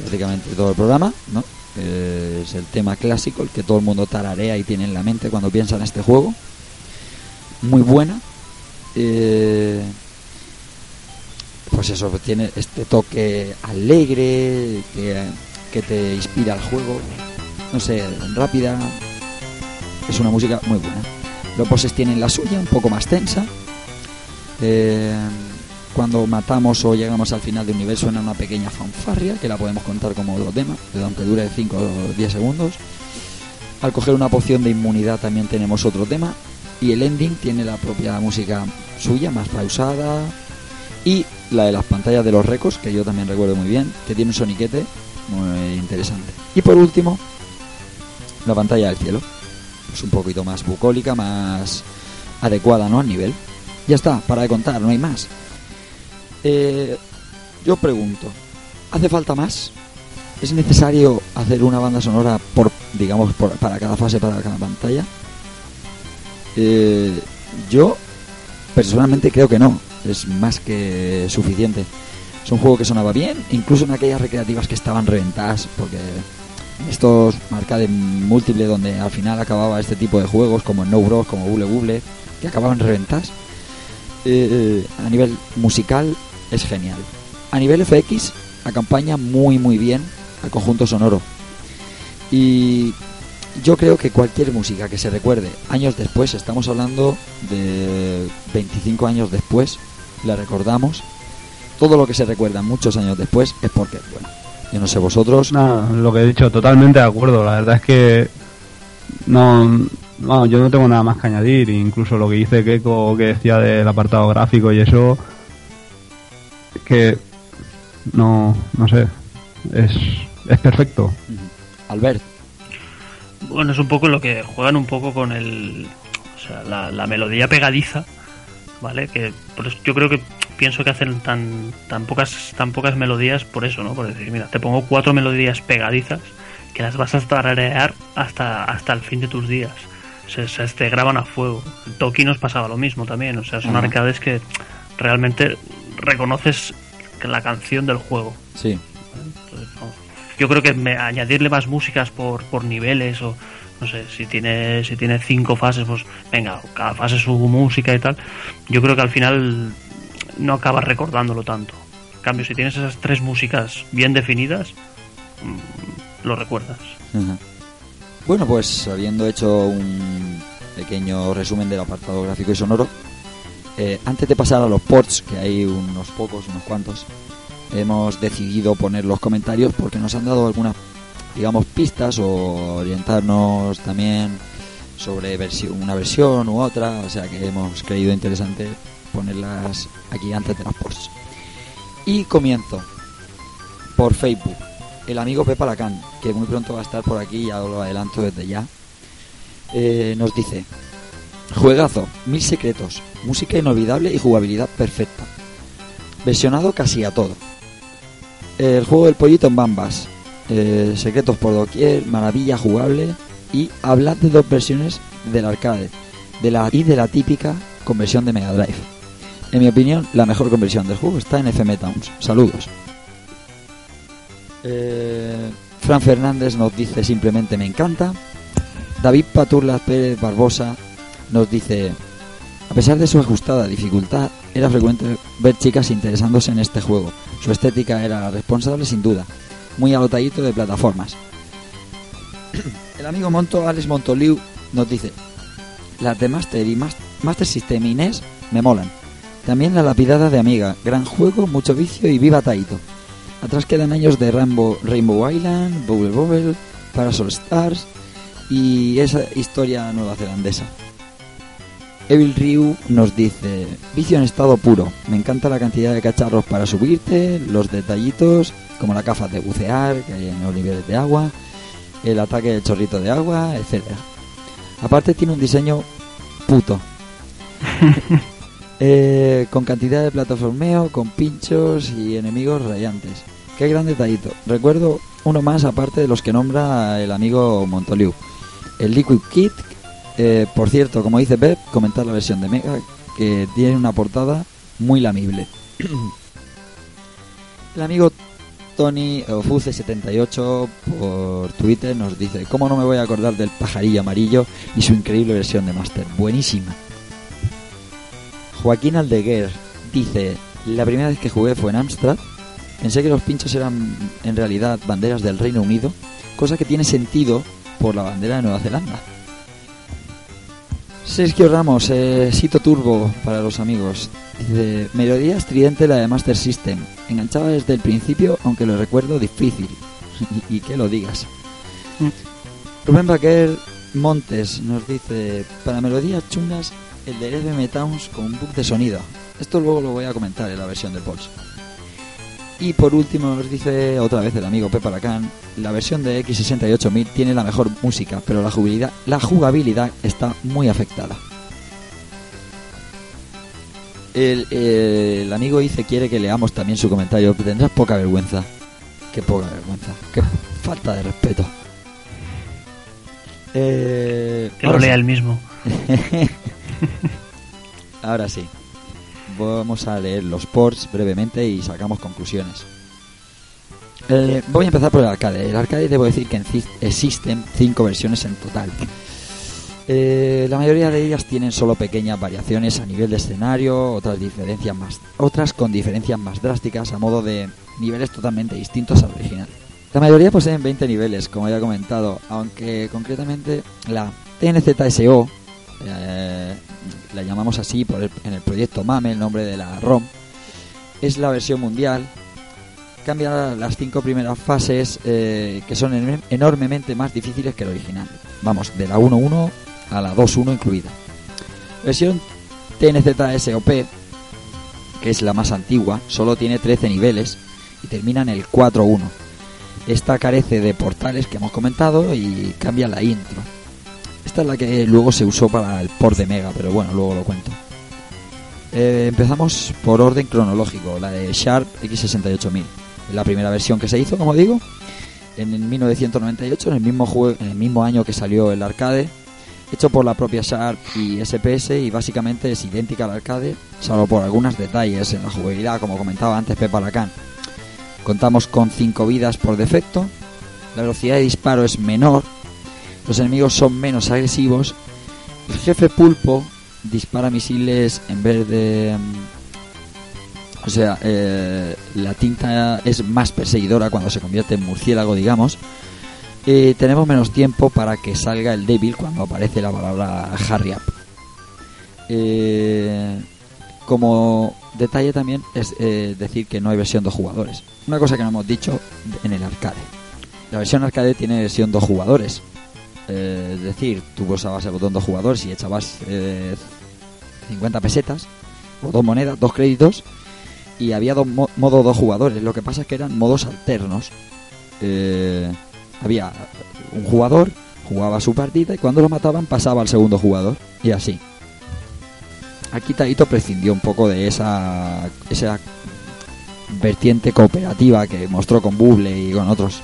prácticamente todo el programa, ¿no? Es el tema clásico, el que todo el mundo tararea y tiene en la mente cuando piensa en este juego. Muy buena. Eh, pues eso, tiene este toque alegre que, que te inspira al juego. No sé, rápida. Es una música muy buena. Los bosses tienen la suya, un poco más tensa. Eh, cuando matamos o llegamos al final de un nivel suena una pequeña fanfarria que la podemos contar como los demás, aunque dure 5 o 10 segundos. Al coger una poción de inmunidad también tenemos otro tema. Y el ending tiene la propia música suya, más pausada. Y la de las pantallas de los récords, que yo también recuerdo muy bien, que tiene un soniquete muy interesante. Y por último, la pantalla del cielo. Es un poquito más bucólica, más adecuada, ¿no? Al nivel. Ya está, para de contar, no hay más. Eh, yo pregunto, ¿hace falta más? ¿Es necesario hacer una banda sonora por, digamos, por- para cada fase, para cada pantalla? Eh, yo personalmente creo que no. Es más que suficiente. Es un juego que sonaba bien, incluso en aquellas recreativas que estaban reventadas, porque estos arcades múltiples donde al final acababa este tipo de juegos, como No Bros, como Bubble Bubble, que acababan reventadas, eh, a nivel musical es genial. A nivel FX acompaña muy muy bien al conjunto sonoro. Y yo creo que cualquier música que se recuerde años después, estamos hablando de 25 años después, la recordamos. Todo lo que se recuerda muchos años después es porque, bueno, yo no sé vosotros, Nada, lo que he dicho, totalmente de acuerdo. La verdad es que no, no, yo no tengo nada más que añadir. Incluso lo que dice Keiko, que decía del apartado gráfico y eso, que no, no sé, es, es perfecto. Albert, Bueno, es un poco lo que juegan un poco con el. O sea, la, la melodía pegadiza, ¿vale? Que por eso yo creo que pienso que hacen tan, tan, pocas, tan pocas melodías por eso, ¿no? Por decir, mira, te pongo cuatro melodías pegadizas que las vas a tararear hasta, hasta el fin de tus días. Se, se te graban a fuego. El Toki nos pasaba lo mismo también. O sea, son Ajá. arcades que realmente reconoces la canción del juego. sí. Entonces, no. Yo creo que me- añadirle más músicas por, por niveles o no sé, si tiene si tiene cinco fases, pues venga, cada fase su música y tal. Yo creo que al final no acabas recordándolo tanto. En cambio, si tienes esas tres músicas bien definidas, mm, lo recuerdas. Bueno, pues habiendo hecho un pequeño resumen del apartado gráfico y sonoro, eh, antes de pasar a los ports, que hay unos pocos, unos cuantos, hemos decidido poner los comentarios porque nos han dado algunas, digamos, pistas o orientarnos también sobre versi- una versión u otra, o sea que hemos creído interesante ponerlas aquí antes de los ports. Y comienzo por Facebook el amigo Pepa Lacan, que muy pronto va a estar por aquí, ya lo adelanto desde ya, eh, nos dice, juegazo, mil secretos, música inolvidable y jugabilidad perfecta. Versionado casi a todo. El juego del pollito en bambas, eh, secretos por doquier, maravilla jugable y habla de dos versiones del arcade de la, y de la típica conversión de Mega Drive. En mi opinión, la mejor conversión del juego está en FM Towns. Saludos. Eh, Fran Fernández nos dice simplemente me encanta. David Paturlas Pérez Barbosa nos dice, a pesar de su ajustada dificultad, era frecuente ver chicas interesándose en este juego. Su estética era responsable sin duda, muy alotadito de plataformas. El amigo Monto, Alex Montoliu, nos dice, las de Master y Mas- Master System y NES me molan. También la lapidada de Amiga, gran juego, mucho vicio y viva Taito. Atrás quedan años de Rainbow, Rainbow Island, Bubble Bobble, Parasol Stars y esa historia neozelandesa. Evil Ryu nos dice, vicio en estado puro, me encanta la cantidad de cacharros para subirte, los detallitos, como la caja de bucear que hay en los niveles de agua, el ataque del chorrito de agua, etcétera. Aparte tiene un diseño puto. Eh, con cantidad de plataformeo, con pinchos y enemigos rayantes. Qué gran detallito. Recuerdo uno más aparte de los que nombra el amigo Montoliu. El Liquid Kit, eh, por cierto, como dice Pep, comentar la versión de Mega que tiene una portada muy lamible. el amigo Tony Ofuce78 por Twitter nos dice, ¿cómo no me voy a acordar del pajarillo amarillo y su increíble versión de Master? Buenísima. Joaquín Aldeguer dice, la primera vez que jugué fue en Amstrad, pensé que los pinchos eran en realidad banderas del Reino Unido, cosa que tiene sentido por la bandera de Nueva Zelanda. Sergio Ramos, eh, Sito Turbo para los amigos. Dice, melodía estridente la de Master System. Enganchaba desde el principio, aunque lo recuerdo difícil. y, que lo digas. Rubén Baquer Montes nos dice, para melodías chungas, el de FM Towns con un bug de sonido. Esto luego lo voy a comentar en la versión de Pulse. Y por último nos dice otra vez el amigo Pepa Lacan, la versión de X68000 tiene la mejor música, pero la jugabilidad, la jugabilidad está muy afectada. El, el, amigo dice quiere que leamos también su comentario, tendrás poca vergüenza. Qué poca vergüenza, qué falta de respeto. Eh, que lo lea el mismo. ahora sí vamos a leer los ports brevemente y sacamos conclusiones. Eh, voy a empezar por el arcade. El arcade debo decir que existen cinco versiones en total. Eh, la mayoría de ellas tienen solo pequeñas variaciones a nivel de escenario, otras diferencias más, otras con diferencias más drásticas a modo de niveles totalmente distintos al original. La mayoría poseen 20 niveles, como ya he comentado, aunque concretamente la TNZSO eh, la llamamos así por en el proyecto MAME, el nombre de la ROM, es la versión mundial. Cambia las cinco primeras fases eh, que son enormemente más difíciles que el original. Vamos, de la 1.1 a la 2.1 incluida. Versión TNZSOP, que es la más antigua, solo tiene 13 niveles y termina en el 4.1. Esta carece de portales que hemos comentado y cambia la intro. Esta es la que luego se usó para el port de Mega, pero bueno, luego lo cuento. Eh, empezamos por orden cronológico, la de Sharp X68000. La primera versión que se hizo, como digo, en 1998, en el mismo, juego, en el mismo año que salió el arcade, hecho por la propia Sharp y SPS y básicamente es idéntica al arcade, salvo por algunos detalles en la jugabilidad, como comentaba antes Pepa Lacan. Contamos con 5 vidas por defecto, la velocidad de disparo es menor los enemigos son menos agresivos. El jefe pulpo dispara misiles en vez de... Mm, o sea, eh, la tinta es más perseguidora cuando se convierte en murciélago, digamos. Eh, tenemos menos tiempo para que salga el débil cuando aparece la palabra Harry Up. Eh, como detalle también es decir que no hay versión dos jugadores. Una cosa que no hemos dicho en el arcade. La versión arcade tiene versión dos jugadores. Eh, es decir, tú usabas el botón dos jugadores y echabas 50 eh, pesetas, o dos monedas, dos créditos, y había dos modos dos jugadores. Lo que pasa es que eran modos alternos. Eh, había un jugador, jugaba su partida y cuando lo mataban pasaba al segundo jugador, y así. Aquí Taito prescindió un poco de esa, esa vertiente cooperativa que mostró con Bubble y con otros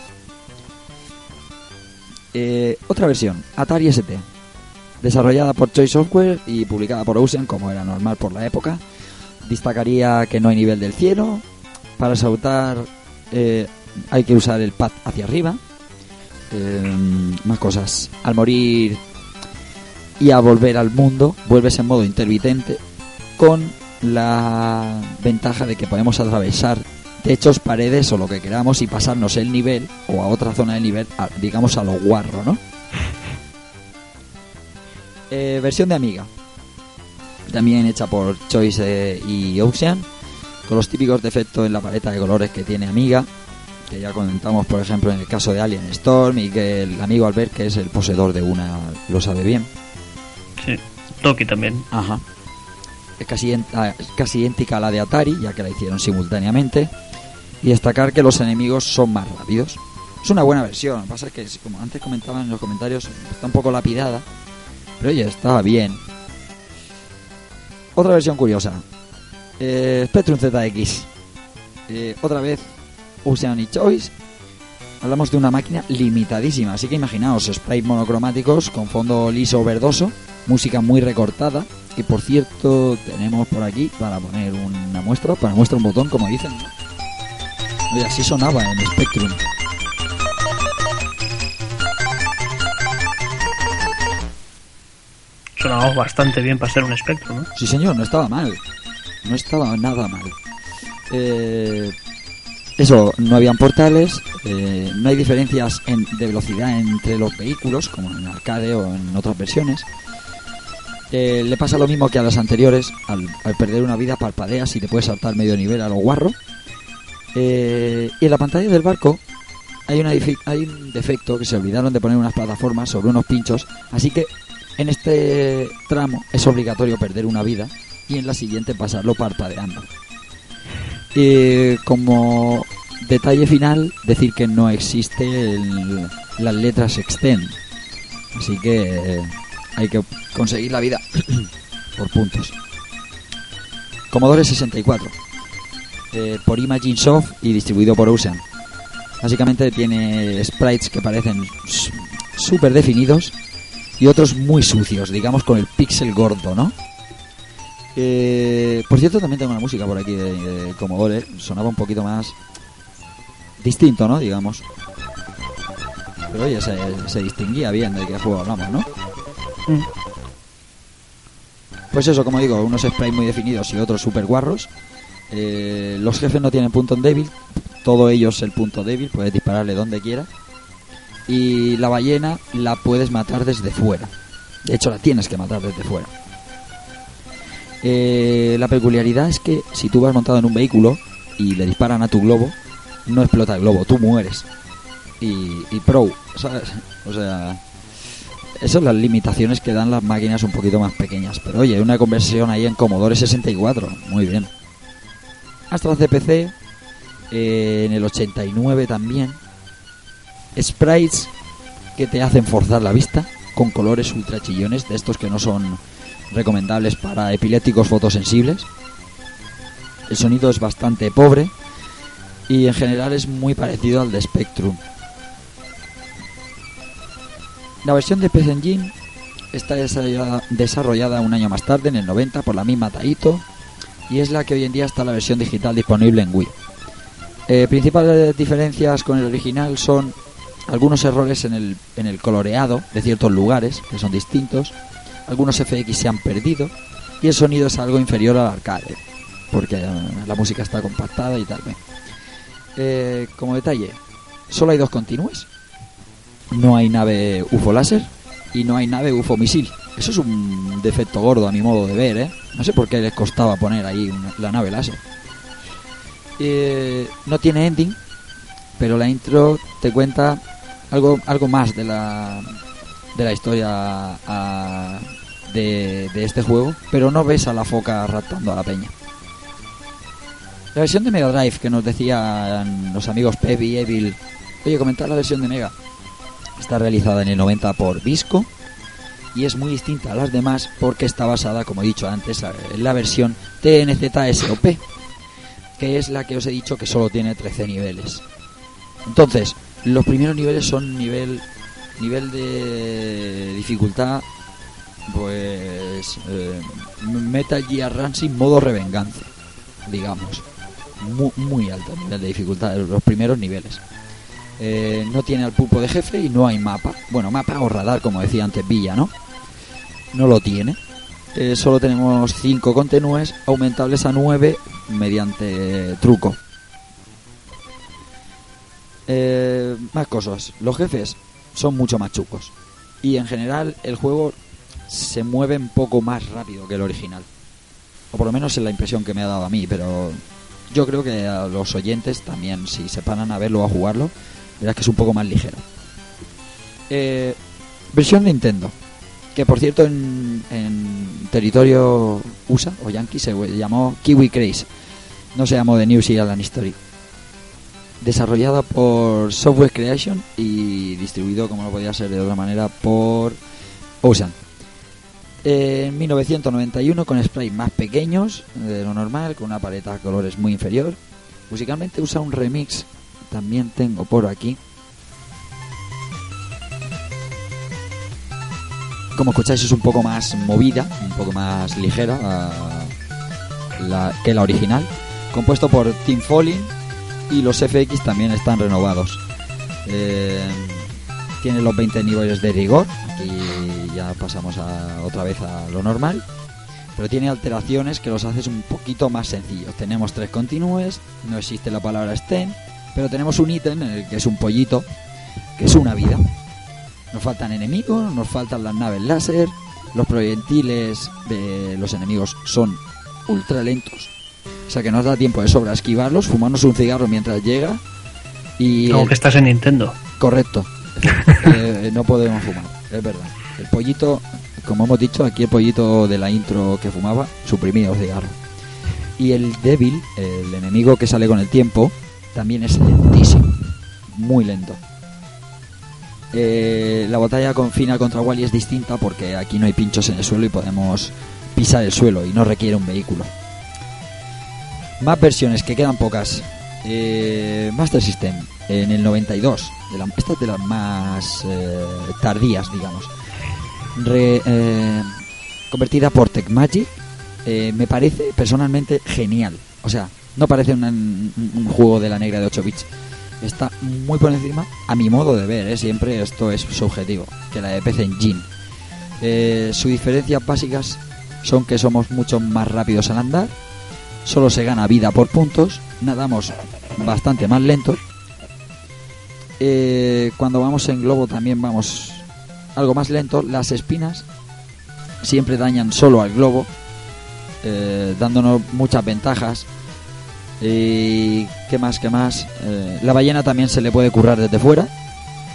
eh, otra versión, Atari ST, desarrollada por Choice Software y publicada por Ocean, como era normal por la época. Destacaría que no hay nivel del cielo. Para saltar eh, hay que usar el pad hacia arriba. Eh, más cosas. Al morir y a volver al mundo, vuelves en modo intermitente con la ventaja de que podemos atravesar techos, paredes o lo que queramos y pasarnos el nivel o a otra zona del nivel, digamos a lo guarro, ¿no? Eh, versión de Amiga. También hecha por Choice eh, y Ocean. Con los típicos defectos en la paleta de colores que tiene Amiga. Que ya comentamos, por ejemplo, en el caso de Alien Storm. Y que el amigo Albert, que es el poseedor de una, lo sabe bien. Sí, Toki también. Ajá. Es casi, casi idéntica a la de Atari, ya que la hicieron simultáneamente y destacar que los enemigos son más rápidos. Es una buena versión, lo que pasa es que, como antes comentaban en los comentarios, está un poco lapidada, pero oye, estaba bien. otra versión curiosa. Eh, Spectrum ZX. Eh, otra vez Oceanic Choice. Hablamos de una máquina limitadísima, así que imaginaos sprites monocromáticos con fondo liso verdoso, música muy recortada, que por cierto tenemos por aquí para poner una muestra, para muestra un botón como dicen. Oye, así sonaba en Spectrum. Sonaba bastante bien para ser un espectro, ¿no? Sí, señor, no estaba mal. No estaba nada mal. Eh, eso, no habían portales, eh, no hay diferencias en- de velocidad entre los vehículos, como en arcade o en otras versiones. Eh, le pasa lo mismo que a las anteriores, al, al perder una vida parpadeas y te puedes saltar medio nivel a lo guarro. Eh, y en la pantalla del barco hay, una hay un defecto que se olvidaron de poner unas plataformas sobre unos pinchos, así que en este tramo es obligatorio perder una vida y en la siguiente pasarlo parpadeando. Y como detalle final, decir que no existe las letras extend. Así que eh, hay que conseguir la vida por puntos. Commodore 64. Eh, por Imagine Soft y distribuido por Ocean. Básicamente tiene sprites que parecen súper definidos y otros muy sucios, digamos con el pixel gordo, ¿no? Eh, por cierto, también tengo una música por aquí de, de Commodore. Sonaba un poquito más distinto, ¿no? Digamos. Pero oye, se, se distinguía bien de qué juego hablamos, ¿no? Mm. Pues eso, como digo, unos sprites muy definidos y otros super guarros. Eh, los jefes no tienen punto débil. Todo ellos el punto débil. Puedes dispararle donde quieras. Y la ballena la puedes matar desde fuera. De hecho, la tienes que matar desde fuera. Eh, la peculiaridad es que si tú vas montado en un vehículo y le disparan a tu globo, no explota el globo, tú mueres. Y, y pro. O sea, esas son las limitaciones que dan las máquinas un poquito más pequeñas. Pero oye, una conversión ahí en Commodore 64, muy bien. Astra CPC, eh, en el 89 también. Sprites que te hacen forzar la vista con colores ultra chillones, de estos que no son recomendables para epilépticos fotosensibles. El sonido es bastante pobre y en general es muy parecido al de Spectrum. La versión de PC Engine está desarrollada, un año más tarde, en el 90, por la misma Taito y es la que hoy en día está la versión digital disponible en Wii. Eh, principales diferencias con el original son algunos errores en el, en el coloreado de ciertos lugares, que son distintos, algunos FX se han perdido y el sonido es algo inferior al arcade, porque eh, la música está compactada y tal. Eh, como detalle, solo hay dos continuos, no hay nave UFO láser y no hay nave UFO misil. Eso es un defecto gordo a mi modo de ver, ¿eh? No sé por qué les costaba poner ahí una- la nave láser. Eh, no tiene ending, pero la intro te cuenta algo, algo más de la, de la historia ah, de, de este juego, pero no ves a la foca raptando a la peña. La versión de Mega Drive que nos decían los amigos Pep y Evil, oye, comentar la versión de Mega. Está realizada en el 90 por Visco y es muy distinta a las demás porque está basada, como he dicho antes, en la versión TNZ-SOP, que es la que os he dicho que solo tiene 13 niveles. Entonces, los primeros niveles son nivel nivel de dificultad pues eh, Metal Gear Rising modo revenganza, digamos. Muy, muy alto nivel de dificultad, los primeros niveles. Eh, no tiene al pulpo de jefe y no hay mapa. Bueno, mapa o radar, como decía antes Villa, ¿no? No lo tiene. Eh, solo tenemos 5 continúes aumentables a 9 mediante truco. Eh, más cosas. Los jefes son mucho más chucos. Y en general el juego se mueve un poco más rápido que el original. O por lo menos es la impresión que me ha dado a mí, pero yo creo que a los oyentes también, si se paran a verlo o a jugarlo, verás que es un poco más ligero. Eh, versión Nintendo, que por cierto en, territorio USA o Yankee se llamó Kiwi Craze, no se llamó The New Zealand History. Desarrollada por Software Creation y distribuido, como no podía ser de otra manera, por Ocean. Eh, En 1991 con sprites más pequeños de lo normal, con una paleta de colores muy inferior. Musicalmente usa un remix, también tengo por aquí. Como escucháis es un poco más movida, un poco más ligera ah, que la original. Compuesto por Tim Foley y los FX también están renovados. Eh, tiene los 20 niveles de rigor y ya pasamos a, otra vez a lo normal. Pero tiene alteraciones que los haces un poquito más sencillos. Tenemos tres continúes, no existe la palabra Sten, pero tenemos un ítem el que es un pollito, que es una vida. Nos faltan enemigos, nos faltan las naves láser, los proyectiles de los enemigos son ultra lentos. O sea que nos da tiempo de sobra esquivarlos, fumarnos un cigarro mientras llega. Y Como el- que estás en Nintendo. Correcto. Eh, no podemos fumar, es verdad. El pollito, como hemos dicho, aquí el pollito de la intro que fumaba, suprimía el cigarro. Y el débil, el enemigo que sale con el tiempo, también es lentísimo. Muy lento. Eh, la batalla con final contra Wally es distinta porque aquí no hay pinchos en el suelo y podemos pisar el suelo y no requiere un vehículo. Más versiones, que quedan pocas. Eh, Master System, en el 92. De esta es de las más eh, tardías, digamos. Re- convertida por Tecmagic. eh, me parece personalmente genial. O sea, no parece un juego de la negra de 8 bits. Está muy por encima, a mi modo de ver, ¿eh? siempre esto es subjetivo, que la de PC Engine. Eh, sus diferencias básicas son que somos mucho más rápidos al andar, solo se gana vida por puntos, nadamos bastante más lentos. Eh, cuando vamos en globo también vamos algo más lento. Las espinas siempre dañan solo al globo, eh, dándonos muchas ventajas. Y qué más, qué más. Eh, la ballena también se le puede currar desde fuera.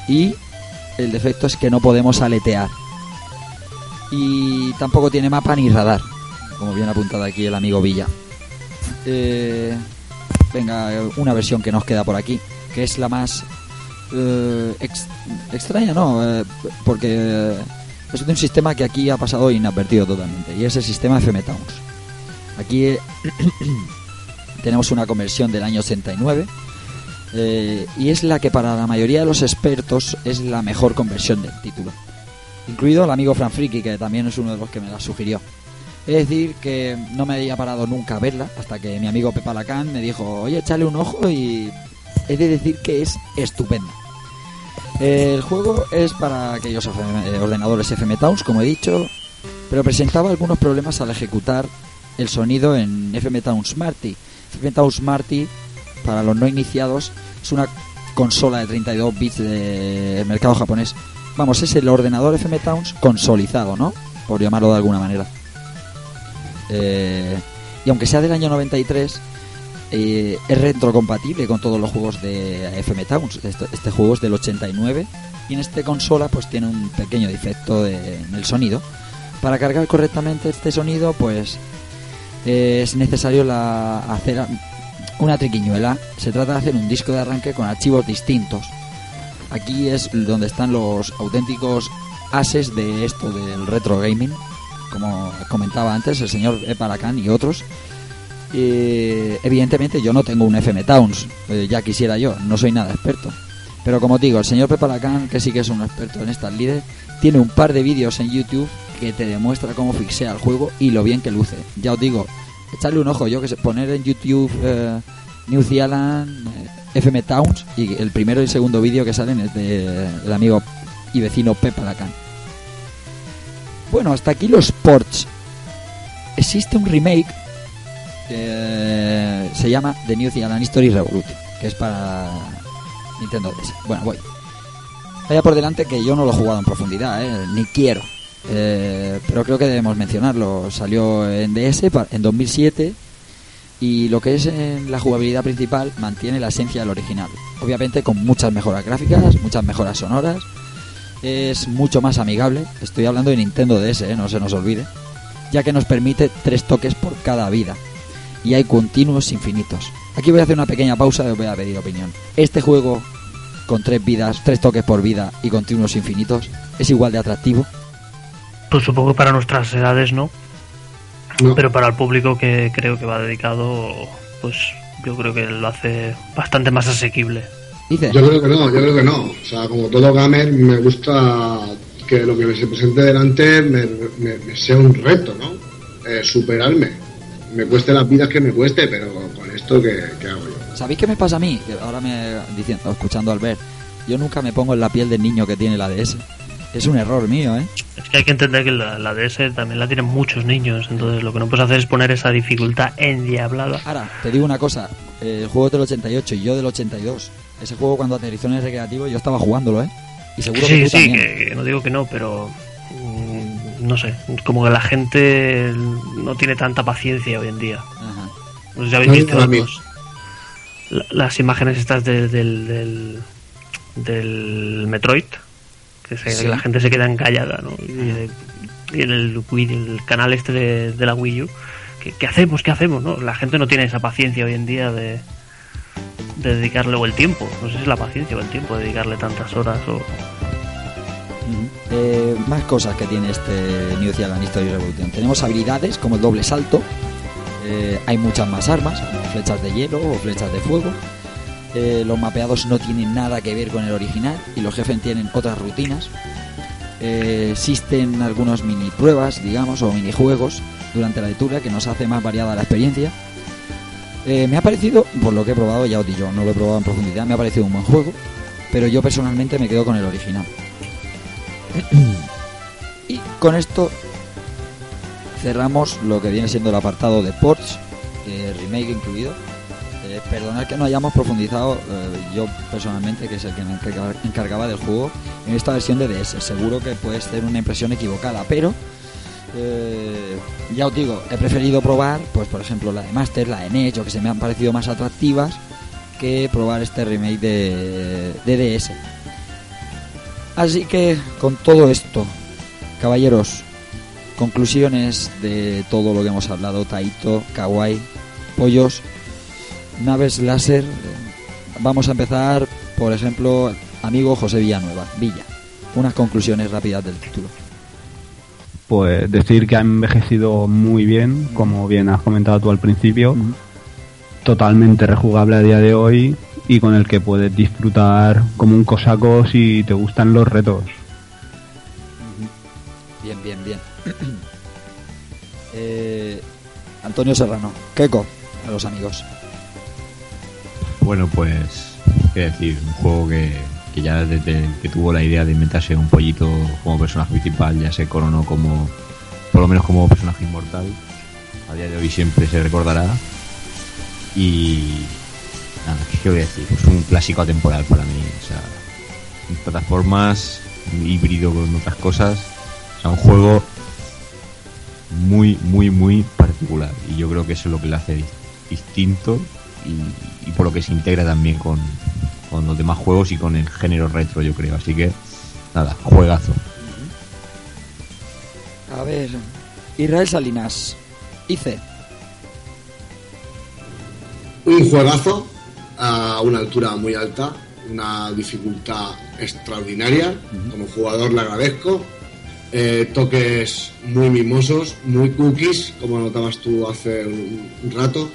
Y el defecto es que no podemos aletear. Y tampoco tiene mapa ni radar, como bien apuntado aquí el amigo Villa. Eh, venga, una versión que nos queda por aquí, que es la más eh, ex- extraña, ¿no? Eh, porque es de un sistema que aquí ha pasado inadvertido totalmente, y es el sistema FM Towns. Aquí tenemos una conversión del año 89, eh, y es la que para la mayoría de los expertos es la mejor conversión del título. Incluido el amigo Fran Friki, que también es uno de los que me la sugirió. Es decir, que no me había parado nunca a verla hasta que mi amigo Pepa Lacan me dijo, oye, échale un ojo y he de decir que es estupenda. El juego es para aquellos eh, ordenadores FM Towns, como he dicho, pero presentaba algunos problemas al ejecutar el sonido en FM Towns Smarty. FM Towns Smarty, para los no iniciados, es una consola de 32 bits del mercado japonés. Vamos, es el ordenador FM Towns consolizado, ¿no? Por llamarlo de alguna manera. Eh, y aunque sea del año 93, eh, es retrocompatible con todos los juegos de FM Towns. Este, juego es del 89 y en esta consola pues tiene un pequeño defecto de- en el sonido. Para cargar correctamente este sonido pues es necesario hacer una triquiñuela. Se trata de hacer un disco de arranque con archivos distintos. Aquí es donde están los auténticos ases de esto del retro gaming, como comentaba antes el señor Epalacan y otros. Eh, evidentemente yo no tengo un FM Towns, eh, ya quisiera yo, no soy nada experto. Pero como digo, el señor Pepalacan, que sí que es un experto en estas líderes, tiene un par de vídeos en YouTube que te demuestra cómo fixea el juego y lo bien que luce. Ya os digo, echarle un ojo, yo que sé, poner en YouTube eh, New Zealand, eh, FM Towns, y el primero y segundo vídeo que salen es de el amigo y vecino Pepalacan. Bueno, hasta aquí los ports. Existe un remake que se llama The New Zealand History Revolution, que es para Nintendo DS. Bueno, voy. Vaya por delante que yo no lo he jugado en profundidad, ¿eh? ni quiero. Eh, pero creo que debemos mencionarlo. Salió en DS en 2007 y lo que es en la jugabilidad principal mantiene la esencia del original. Obviamente con muchas mejoras gráficas, muchas mejoras sonoras. Es mucho más amigable. Estoy hablando de Nintendo DS, ¿eh? no se nos olvide. Ya que nos permite tres toques por cada vida. Y hay continuos infinitos. Aquí voy a hacer una pequeña pausa y os voy a pedir opinión. Este juego con tres vidas, tres toques por vida y continuos infinitos, ¿es igual de atractivo? Pues supongo que para nuestras edades no, No. pero para el público que creo que va dedicado, pues yo creo que lo hace bastante más asequible. Dice. Yo creo que no, yo creo que no. O sea, como todo gamer, me gusta que lo que me se presente delante me, me- me sea un reto, ¿no? Eh, superarme. Me cueste las vidas que me cueste, pero con esto, ¿qué, qué hago yo? ¿Sabéis qué me pasa a mí? Que ahora me diciendo, escuchando al ver, yo nunca me pongo en la piel del niño que tiene la DS. Es un error mío, ¿eh? Es que hay que entender que la, la DS también la tienen muchos niños, entonces lo que no puedes hacer es poner esa dificultad endiablada. Ahora, te digo una cosa, eh, el juego es del 88 y yo del 82. Ese juego cuando aterrizó en el recreativo yo estaba jugándolo, ¿eh? Y seguro que Sí, tú sí, también. que, que no digo que no, pero mm, no sé, como que la gente no tiene tanta paciencia hoy en día. Ajá. No sé si habéis No, visto los- las imágenes estas de- del, del, del Metroid, que, se- Sí. que la gente se queda encallada, ¿no? Y, y en el, canal este de, de la Wii U, ¿qué, qué hacemos? ¿Qué hacemos? no? La gente no tiene esa paciencia hoy en día de, de dedicarle o el tiempo, no sé si es la paciencia o el tiempo de dedicarle tantas horas o... Eh, más cosas que tiene este New Zealand History Revolution. Tenemos habilidades como el doble salto. eh, hay muchas más armas, como flechas de hielo o flechas de fuego. Eh, los mapeados no tienen nada que ver con el original y los jefes tienen otras rutinas. Eh, existen algunas mini pruebas, digamos, o minijuegos durante la lectura que nos hace más variada la experiencia. Eh, me ha parecido, por lo que he probado, ya os digo, no lo he probado en profundidad, me ha parecido un buen juego, pero yo personalmente me quedo con el original. Y con esto cerramos lo que viene siendo el apartado de ports, remake incluido. Eh, perdonad que no hayamos profundizado, eh, yo personalmente, que es el que me encargaba, del juego, en esta versión de DS. Seguro que puede ser una impresión equivocada, pero eh, ya os digo, he preferido probar, pues por ejemplo, la de Master, la de NES, o que se me han parecido más atractivas, que probar este remake de, de DS. Así que con todo esto, caballeros, conclusiones de todo lo que hemos hablado, Taito, Kawaii, pollos, naves láser. Vamos a empezar, por ejemplo, amigo José Villanueva, Villa. Unas conclusiones rápidas del título. Pues decir que ha envejecido muy bien, como bien has comentado tú al principio, totalmente rejugable a día de hoy y con el que puedes disfrutar como un cosaco si te gustan los retos. Bien, bien, bien. Eh, Antonio Serrano, Keiko, a los amigos. Bueno, pues, qué decir, un juego que, que ya desde que tuvo la idea de inventarse un pollito como personaje principal ya se coronó como, por lo menos como personaje inmortal. A día de hoy siempre se recordará. Y nada, ¿qué voy a decir? Pues un clásico atemporal para mí. O sea, en plataformas, un híbrido con otras cosas. O sea, un juego muy, muy, muy particular. Y yo creo que eso es lo que le hace dis- distinto y, y por lo que se integra también con, con los demás juegos y con el género retro, yo creo. Así que, nada, juegazo. A ver, Israel Salinas, ICE. Un juegazo a una altura muy alta, una dificultad extraordinaria. Como jugador le agradezco. Eh, toques muy mimosos, muy cookies, como notabas tú hace un, un rato.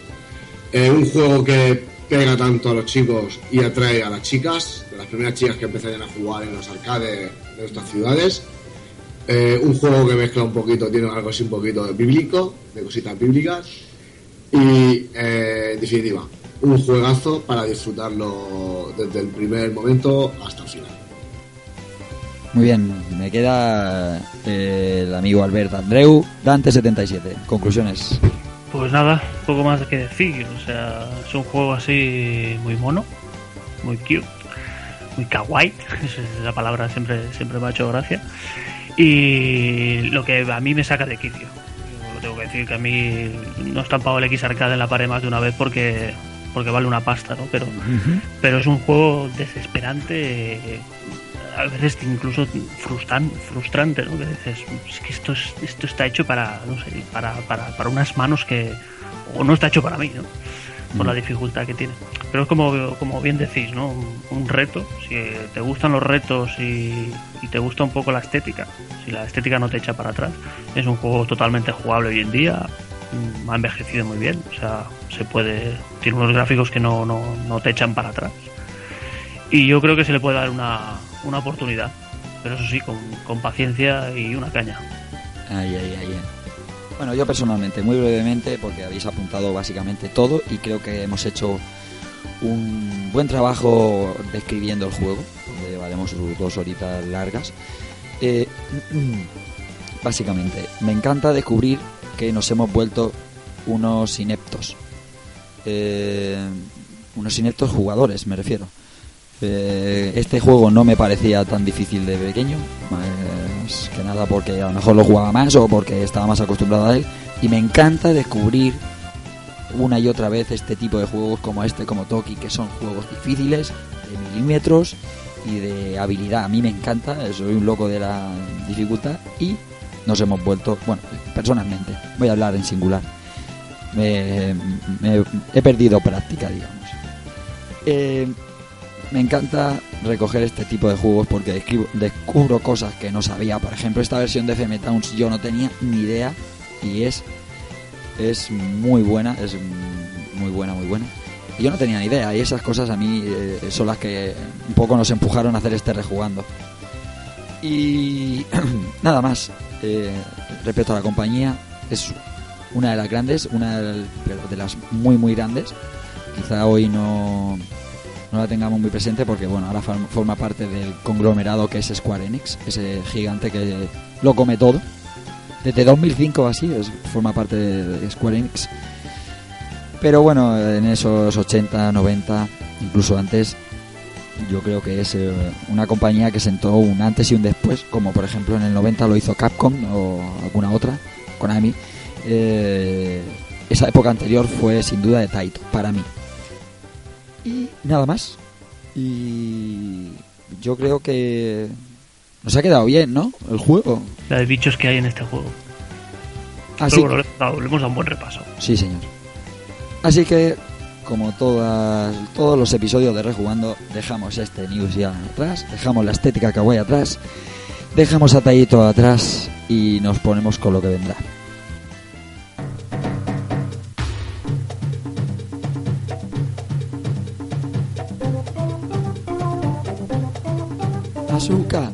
Eh, un juego que pega tanto a los chicos y atrae a las chicas, de las primeras chicas que empezarían a jugar en los arcades de nuestras ciudades. Eh, un juego que mezcla un poquito, tiene algo así un poquito de bíblico, de cositas bíblicas. Y eh, en definitiva, un juegazo para disfrutarlo desde el primer momento hasta el final. Muy bien, me queda el amigo Albert Andreu, Dante77. Conclusiones. Pues nada, poco más que decir. O sea, es un juego así muy mono, muy cute, muy kawaii. Esa es la palabra siempre, siempre me ha hecho gracia. Y lo que a mí me saca de quicio. Lo tengo que decir que a mí no he estampado el X arcade en la pared más de una vez porque porque vale una pasta, ¿no? Pero, pero es un juego desesperante, a veces incluso frustran, frustrante, ¿no? Que dices, es que esto, es, esto está hecho para, no sé, para, para, para unas manos que... o no está hecho para mí, ¿no? por la Mm. dificultad que tiene. Pero es como, como bien decís, ¿no? Un, un reto, si te gustan los retos y, y te gusta un poco la estética, si la estética no te echa para atrás, es un juego totalmente jugable hoy en día, mm, ha envejecido muy bien, o sea, se puede, tiene unos gráficos que no, no, no te echan para atrás. Y yo creo que se le puede dar una, una oportunidad, pero eso sí, con, con paciencia y una caña. Ahí, ahí, ahí. Bueno, yo personalmente, muy brevemente, porque habéis apuntado básicamente todo y creo que hemos hecho un buen trabajo describiendo el juego. Llevaremos dos horitas largas. Eh, básicamente, me encanta descubrir que nos hemos vuelto unos ineptos. Eh, unos ineptos jugadores, me refiero. Eh, este juego no me parecía tan difícil de pequeño, más que nada porque a lo mejor lo jugaba más o porque estaba más acostumbrado a él. Y me encanta descubrir una y otra vez este tipo de juegos como este, como Toki, que son juegos difíciles, de milímetros y de habilidad. A mí me encanta, soy un loco de la dificultad y nos hemos vuelto, bueno, personalmente, voy a hablar en singular. Me, he perdido práctica, digamos. Eh, me encanta recoger este tipo de juegos porque descubro cosas que no sabía. Por ejemplo, esta versión de FM Towns yo no tenía ni idea y es es muy buena, es muy buena, muy buena. Y yo no tenía ni idea y esas cosas a mí eh, son las que un poco nos empujaron a hacer este rejugando. Y nada más, eh, respecto a la compañía, es una de las grandes, una de las muy, muy grandes. Quizá hoy no, no la tengamos muy presente porque bueno ahora form- forma parte del conglomerado que es Square Enix ese gigante que lo come todo. Desde 2005 o así es, forma parte de Square Enix. Pero bueno en esos 80 90 incluso antes yo creo que es eh, una compañía que sentó un antes y un después como por ejemplo en el 90 lo hizo Capcom o alguna otra Konami. Eh, esa época anterior fue sin duda de Taito para mí y nada más. Y yo creo que nos ha quedado bien, ¿no? El juego. La de bichos que hay en este juego. Así, Pero bueno, le hemos dado- le hemos dado un buen repaso. sí, señor. Así que, como todas, todos los episodios de Rejugando, dejamos este news ya atrás, dejamos la estética kawaii atrás, dejamos a Taito atrás y nos ponemos con lo que vendrá. Azúcar.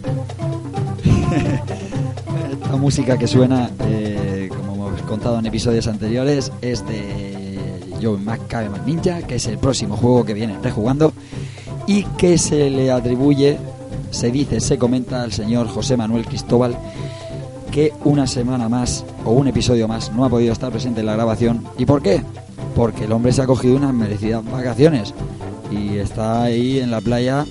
Esta música que suena, eh, como hemos contado en episodios anteriores, es de Joe Macabe Ninja, que es el próximo juego que viene rejugando y que se le atribuye, se dice, se comenta al señor José Manuel Cristóbal que una semana más o un episodio más no ha podido estar presente en la grabación. ¿Y por qué? Porque el hombre se ha cogido unas merecidas vacaciones y está ahí en la playa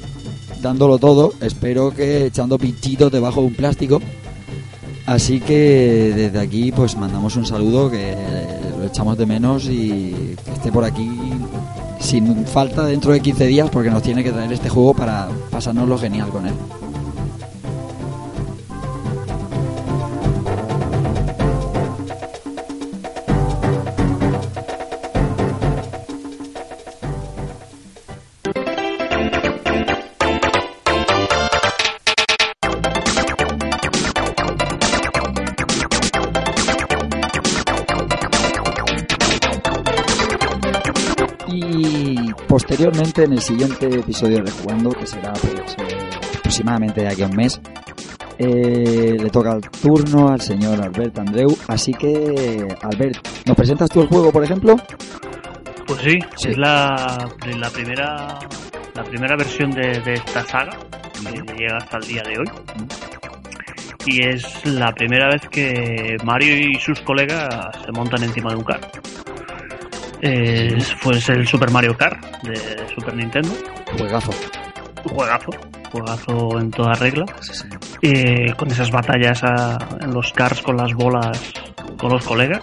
dándolo todo, espero que echando pinchitos debajo de un plástico. Así que desde aquí pues mandamos un saludo que lo echamos de menos y que esté por aquí sin falta dentro de 15 días porque nos tiene que traer este juego para pasárnoslo genial con él. En el siguiente episodio de Jugando, que será pues, eh, aproximadamente de aquí a un mes, eh, le toca el turno al señor Albert Andreu. Así que, Albert, ¿nos presentas tú el juego, por ejemplo? Pues sí, Sí. es la, la primera la primera versión de, de esta saga que llega hasta el día de hoy. Y es la primera vez que Mario y sus colegas se montan encima de un car. Es, pues el Super Mario Kart de Super Nintendo. Juegazo. Juegazo, juegazo en toda regla. Sí. Eh, con esas batallas a- en los cars con las bolas con los colegas.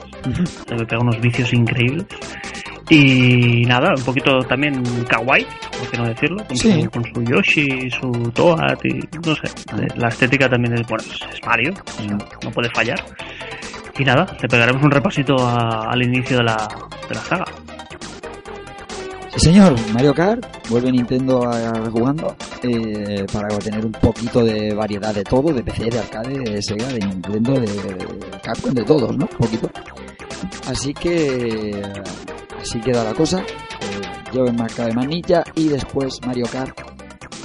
Se me pega unos vicios increíbles. Y nada, un poquito también kawaii, por qué no decirlo, con, Sí. su, con su Yoshi, su Toad y no sé. eh, La estética también es, bueno, es Mario, o sea, no puede fallar. Y nada, le pegaremos un repasito al inicio de la, de la saga. Sí, señor, Mario Kart, vuelve Nintendo a jugando eh, para tener un poquito de variedad de todo, de PC, de arcade, de Sega, de Nintendo, de Capcom, de todos, ¿no? Un poquito. Así que así queda la cosa. Eh, yo en marca de manilla y después Mario Kart.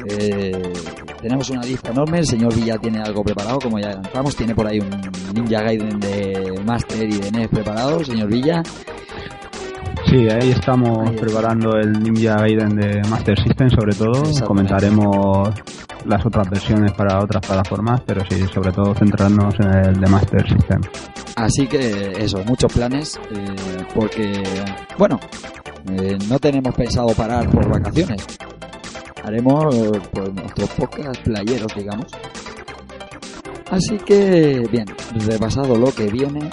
Eh, tenemos una lista enorme, el señor Villa tiene algo preparado, como ya adelantamos, tiene por ahí un Ninja Gaiden de Master y de NES preparado, señor Villa. Sí, ahí estamos Ahí preparando el Ninja Gaiden de Master System sobre todo. Comentaremos las otras versiones para otras plataformas, pero sí, sobre todo centrarnos en el de Master System. Así que eso, muchos planes, eh, porque, bueno, eh, no tenemos pensado parar por vacaciones. Haremos pues, nuestros podcast playeros, digamos. Así que, bien, repasado lo que viene,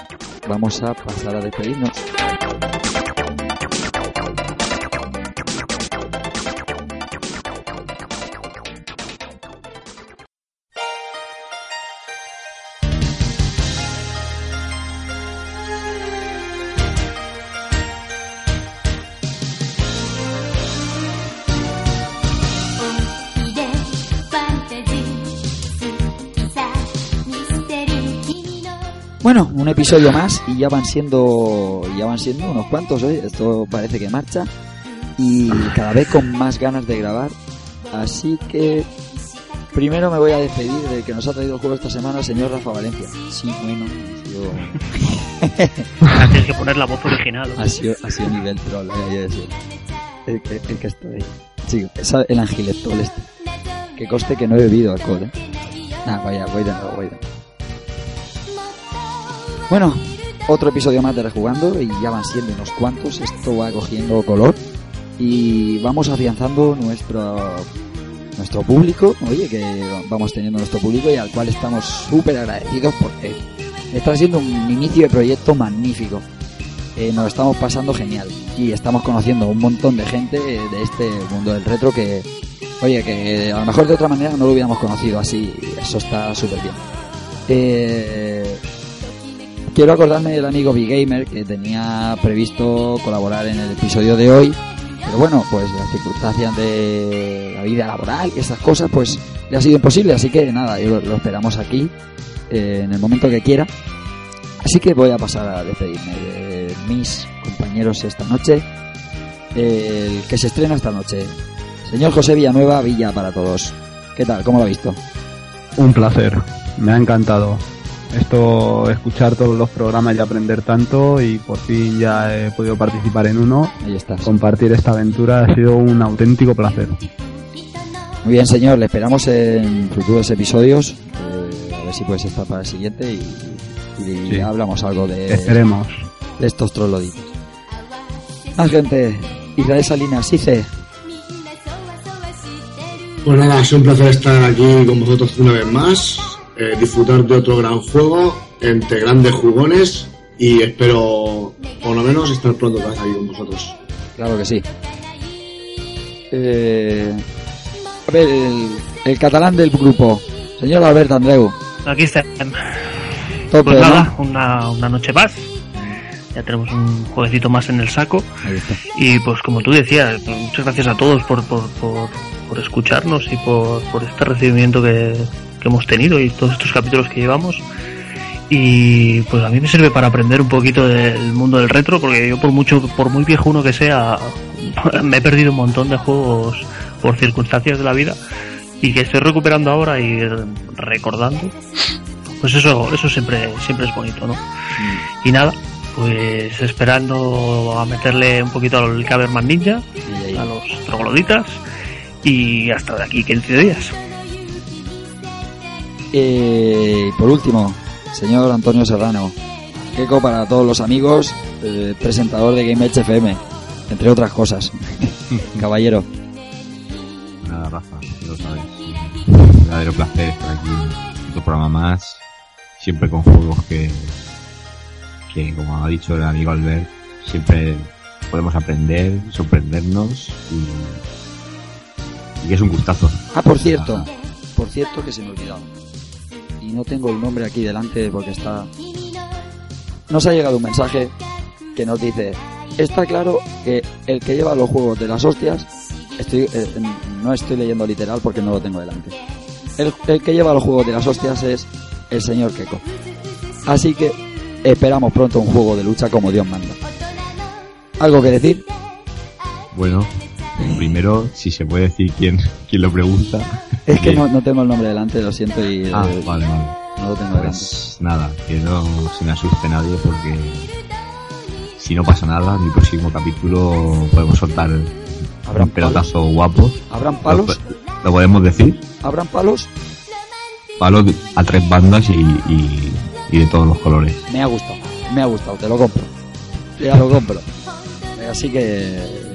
vamos a pasar a despedirnos. Un episodio más y ya van siendo ya van siendo unos cuantos, ¿eh? esto parece que marcha y cada vez con más ganas de grabar. Así que primero me voy a despedir del que nos ha traído el juego esta semana, el señor Rafa Valencia. Sí, bueno, yo Tienes que poner la voz original. ha sido, ha sido nivel troll. El que, el que estoy. Sí, es el este. Que coste que no he bebido alcohol, eh. Vaya, voy de nuevo, voy de nuevo. Bueno, otro episodio más de Rejugando y ya van siendo unos cuantos. Esto va cogiendo color y vamos afianzando nuestro nuestro público. Oye, que vamos teniendo nuestro público y al cual estamos súper agradecidos porque está siendo un inicio de proyecto magnífico. Eh, nos estamos pasando genial y estamos conociendo un montón de gente eh, de este mundo del retro que, oye, que a lo mejor de otra manera no lo hubiéramos conocido así. Eso está súper bien. Eh, quiero acordarme del amigo B-Gamer que tenía previsto colaborar en el episodio de hoy. Pero bueno, pues las circunstancias de la vida laboral y esas cosas, pues le ha sido imposible. Así que nada, lo, lo esperamos aquí eh, en el momento que quiera. Así que voy a pasar a despedirme de mis compañeros esta noche. El que se estrena esta noche. Señor José Villanueva, Villa para todos. ¿Qué tal? ¿Cómo lo ha visto? Un placer, me ha encantado. Esto, escuchar todos los programas y aprender tanto y por fin ya he podido participar en uno. Ahí estás. Compartir esta aventura ha sido un auténtico placer. Muy bien, señor. Le esperamos en futuros episodios. eh, a ver si puedes estar para el siguiente y, y Sí. hablamos algo de, Esperemos. de estos trogloditos. Más gente. Israel Salinas, Ice. Pues nada, es un placer estar aquí con vosotros una vez más, eh, disfrutar de otro gran juego entre grandes jugones y espero, por lo menos, estar pronto otra vez aquí con vosotros. Claro que sí. Eh, a ver, el, el catalán del grupo. Señor Albert Andreu. Aquí está. Tope, Pues ¿no? nada, una, una noche más. Ya tenemos un jueguecito más en el saco. Y pues como tú decías, muchas gracias a todos por, por, por, por escucharnos y por, por este recibimiento que, que hemos tenido y todos estos capítulos que llevamos. Y pues a mí me sirve para aprender un poquito del mundo del retro, porque yo por mucho, por muy viejo uno que sea, me he perdido un montón de juegos por circunstancias de la vida y que estoy recuperando ahora y recordando. Pues eso, eso siempre, siempre es bonito, ¿no? Y nada, pues esperando a meterle un poquito al Caberman Ninja, a los trogloditas y hasta de aquí 15 días. Eh, y por último, señor Antonio Serrano. Queco para todos los amigos, eh, presentador de Game Edge FM, entre otras cosas. Caballero. Nada, Rafa, lo sabes. Un verdadero placer estar aquí en otro programa más. Siempre con juegos que, que como ha dicho el amigo Albert, siempre podemos aprender, sorprendernos y, y es un gustazo. Ah, por cierto, por cierto que se me. Y no tengo el nombre aquí delante porque está... Nos ha llegado un mensaje que nos dice, está claro que el que lleva los juegos de las hostias, estoy, eh, no estoy leyendo literal porque no lo tengo delante. El, el que lleva los juegos de las hostias es el señor Keko. Así que esperamos pronto un juego de lucha como Dios manda. ¿Algo que decir? Bueno, primero, si se puede decir quién, quién lo pregunta. Es que Bien. no, no tengo el nombre delante, lo siento y Ah, eh, vale, vale. no lo tengo delante. Pues nada, que no se me asuste nadie porque si no pasa nada, en el próximo capítulo podemos soltar ¿Habrá un pelotazo guapo. ¿Habrán Lo, palos? lo podemos decir, ¿Habrán palos? palos a tres bandas y, y- y de todos los colores. Me ha gustado, me ha gustado, te lo compro. Ya lo compro. Así que, eh,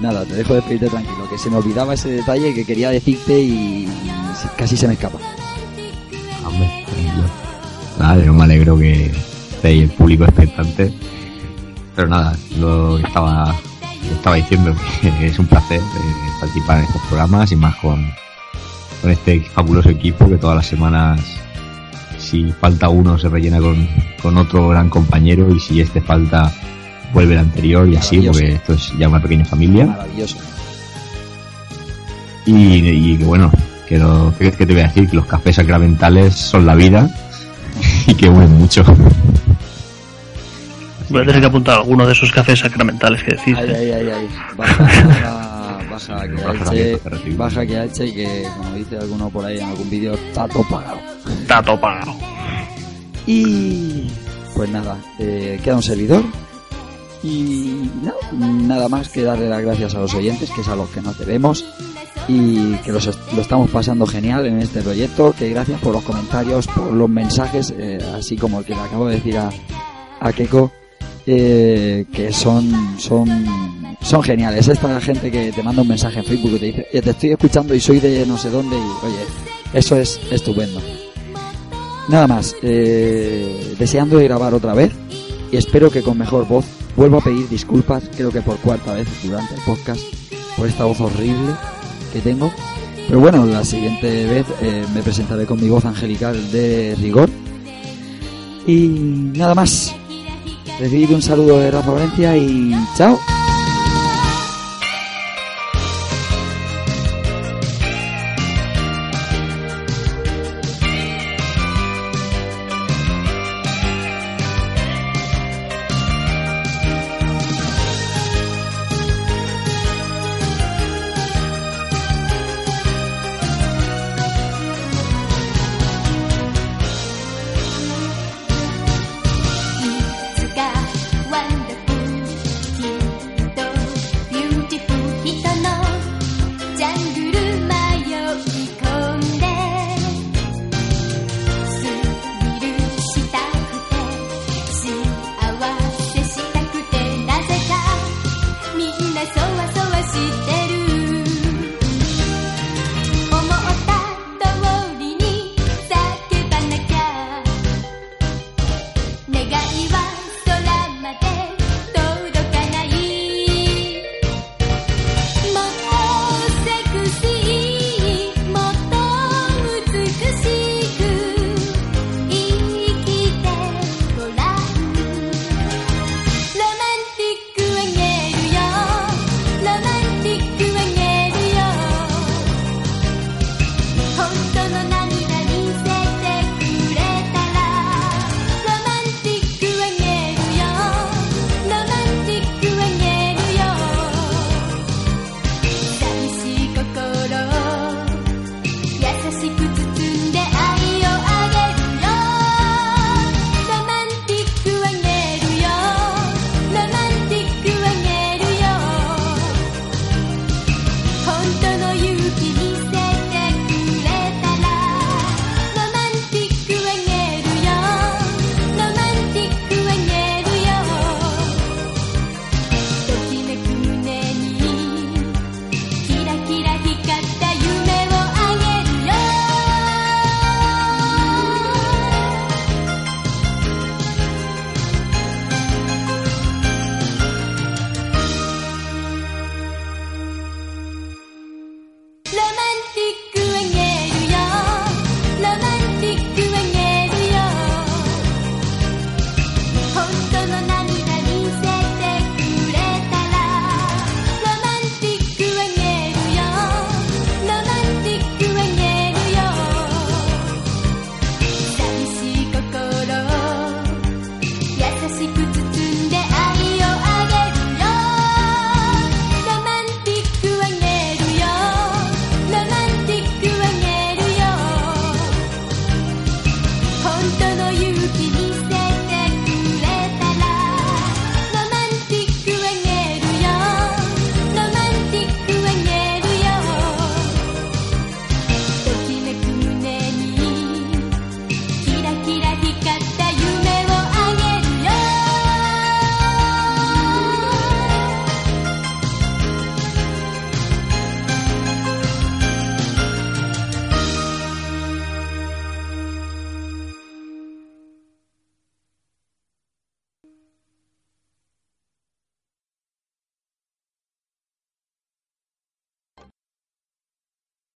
nada, te dejo despedirte tranquilo, que se me olvidaba ese detalle que quería decirte y, casi se me escapa. Hombre, tranquilo. Nada, yo me alegro que esté ahí el público expectante. Pero nada, lo estaba, estaba diciendo que es un placer eh, participar en estos programas y más con, con este fabuloso equipo que todas las semanas, si falta uno, se rellena con, con otro gran compañero y si este falta, vuelve el anterior y así, porque esto es ya una pequeña familia. Maravilloso. Y, y que bueno, que, lo, que, que te voy a decir que los cafés sacramentales son la vida y que unen mucho. Voy a tener que apuntar alguno de esos cafés sacramentales que decís. Ay, ay, ay, ay. Baja, baja, baja que reciben. baja que que, como dice alguno por ahí en algún vídeo, está todo pagado. Está todo pagado. Y pues nada, eh, queda un servidor. Y no, nada más que darle las gracias a los oyentes, que es a los que nos debemos. Y que los lo estamos pasando genial en este proyecto. Que gracias por los comentarios, por los mensajes, eh, así como el que le acabo de decir a, a Keiko, eh, que son, son, son geniales. Esta gente que te manda un mensaje en Facebook y te dice, "Eh, te estoy escuchando y soy de no sé dónde. Y oye, eso es estupendo. Nada más, eh, deseando de grabar otra vez y espero que con mejor voz vuelvo a pedir disculpas, creo que por cuarta vez durante el podcast, por esta voz horrible que tengo. Pero bueno, la siguiente vez eh, me presentaré con mi voz angelical de rigor. Y nada más, recibid un saludo de Rafa Valencia y chao.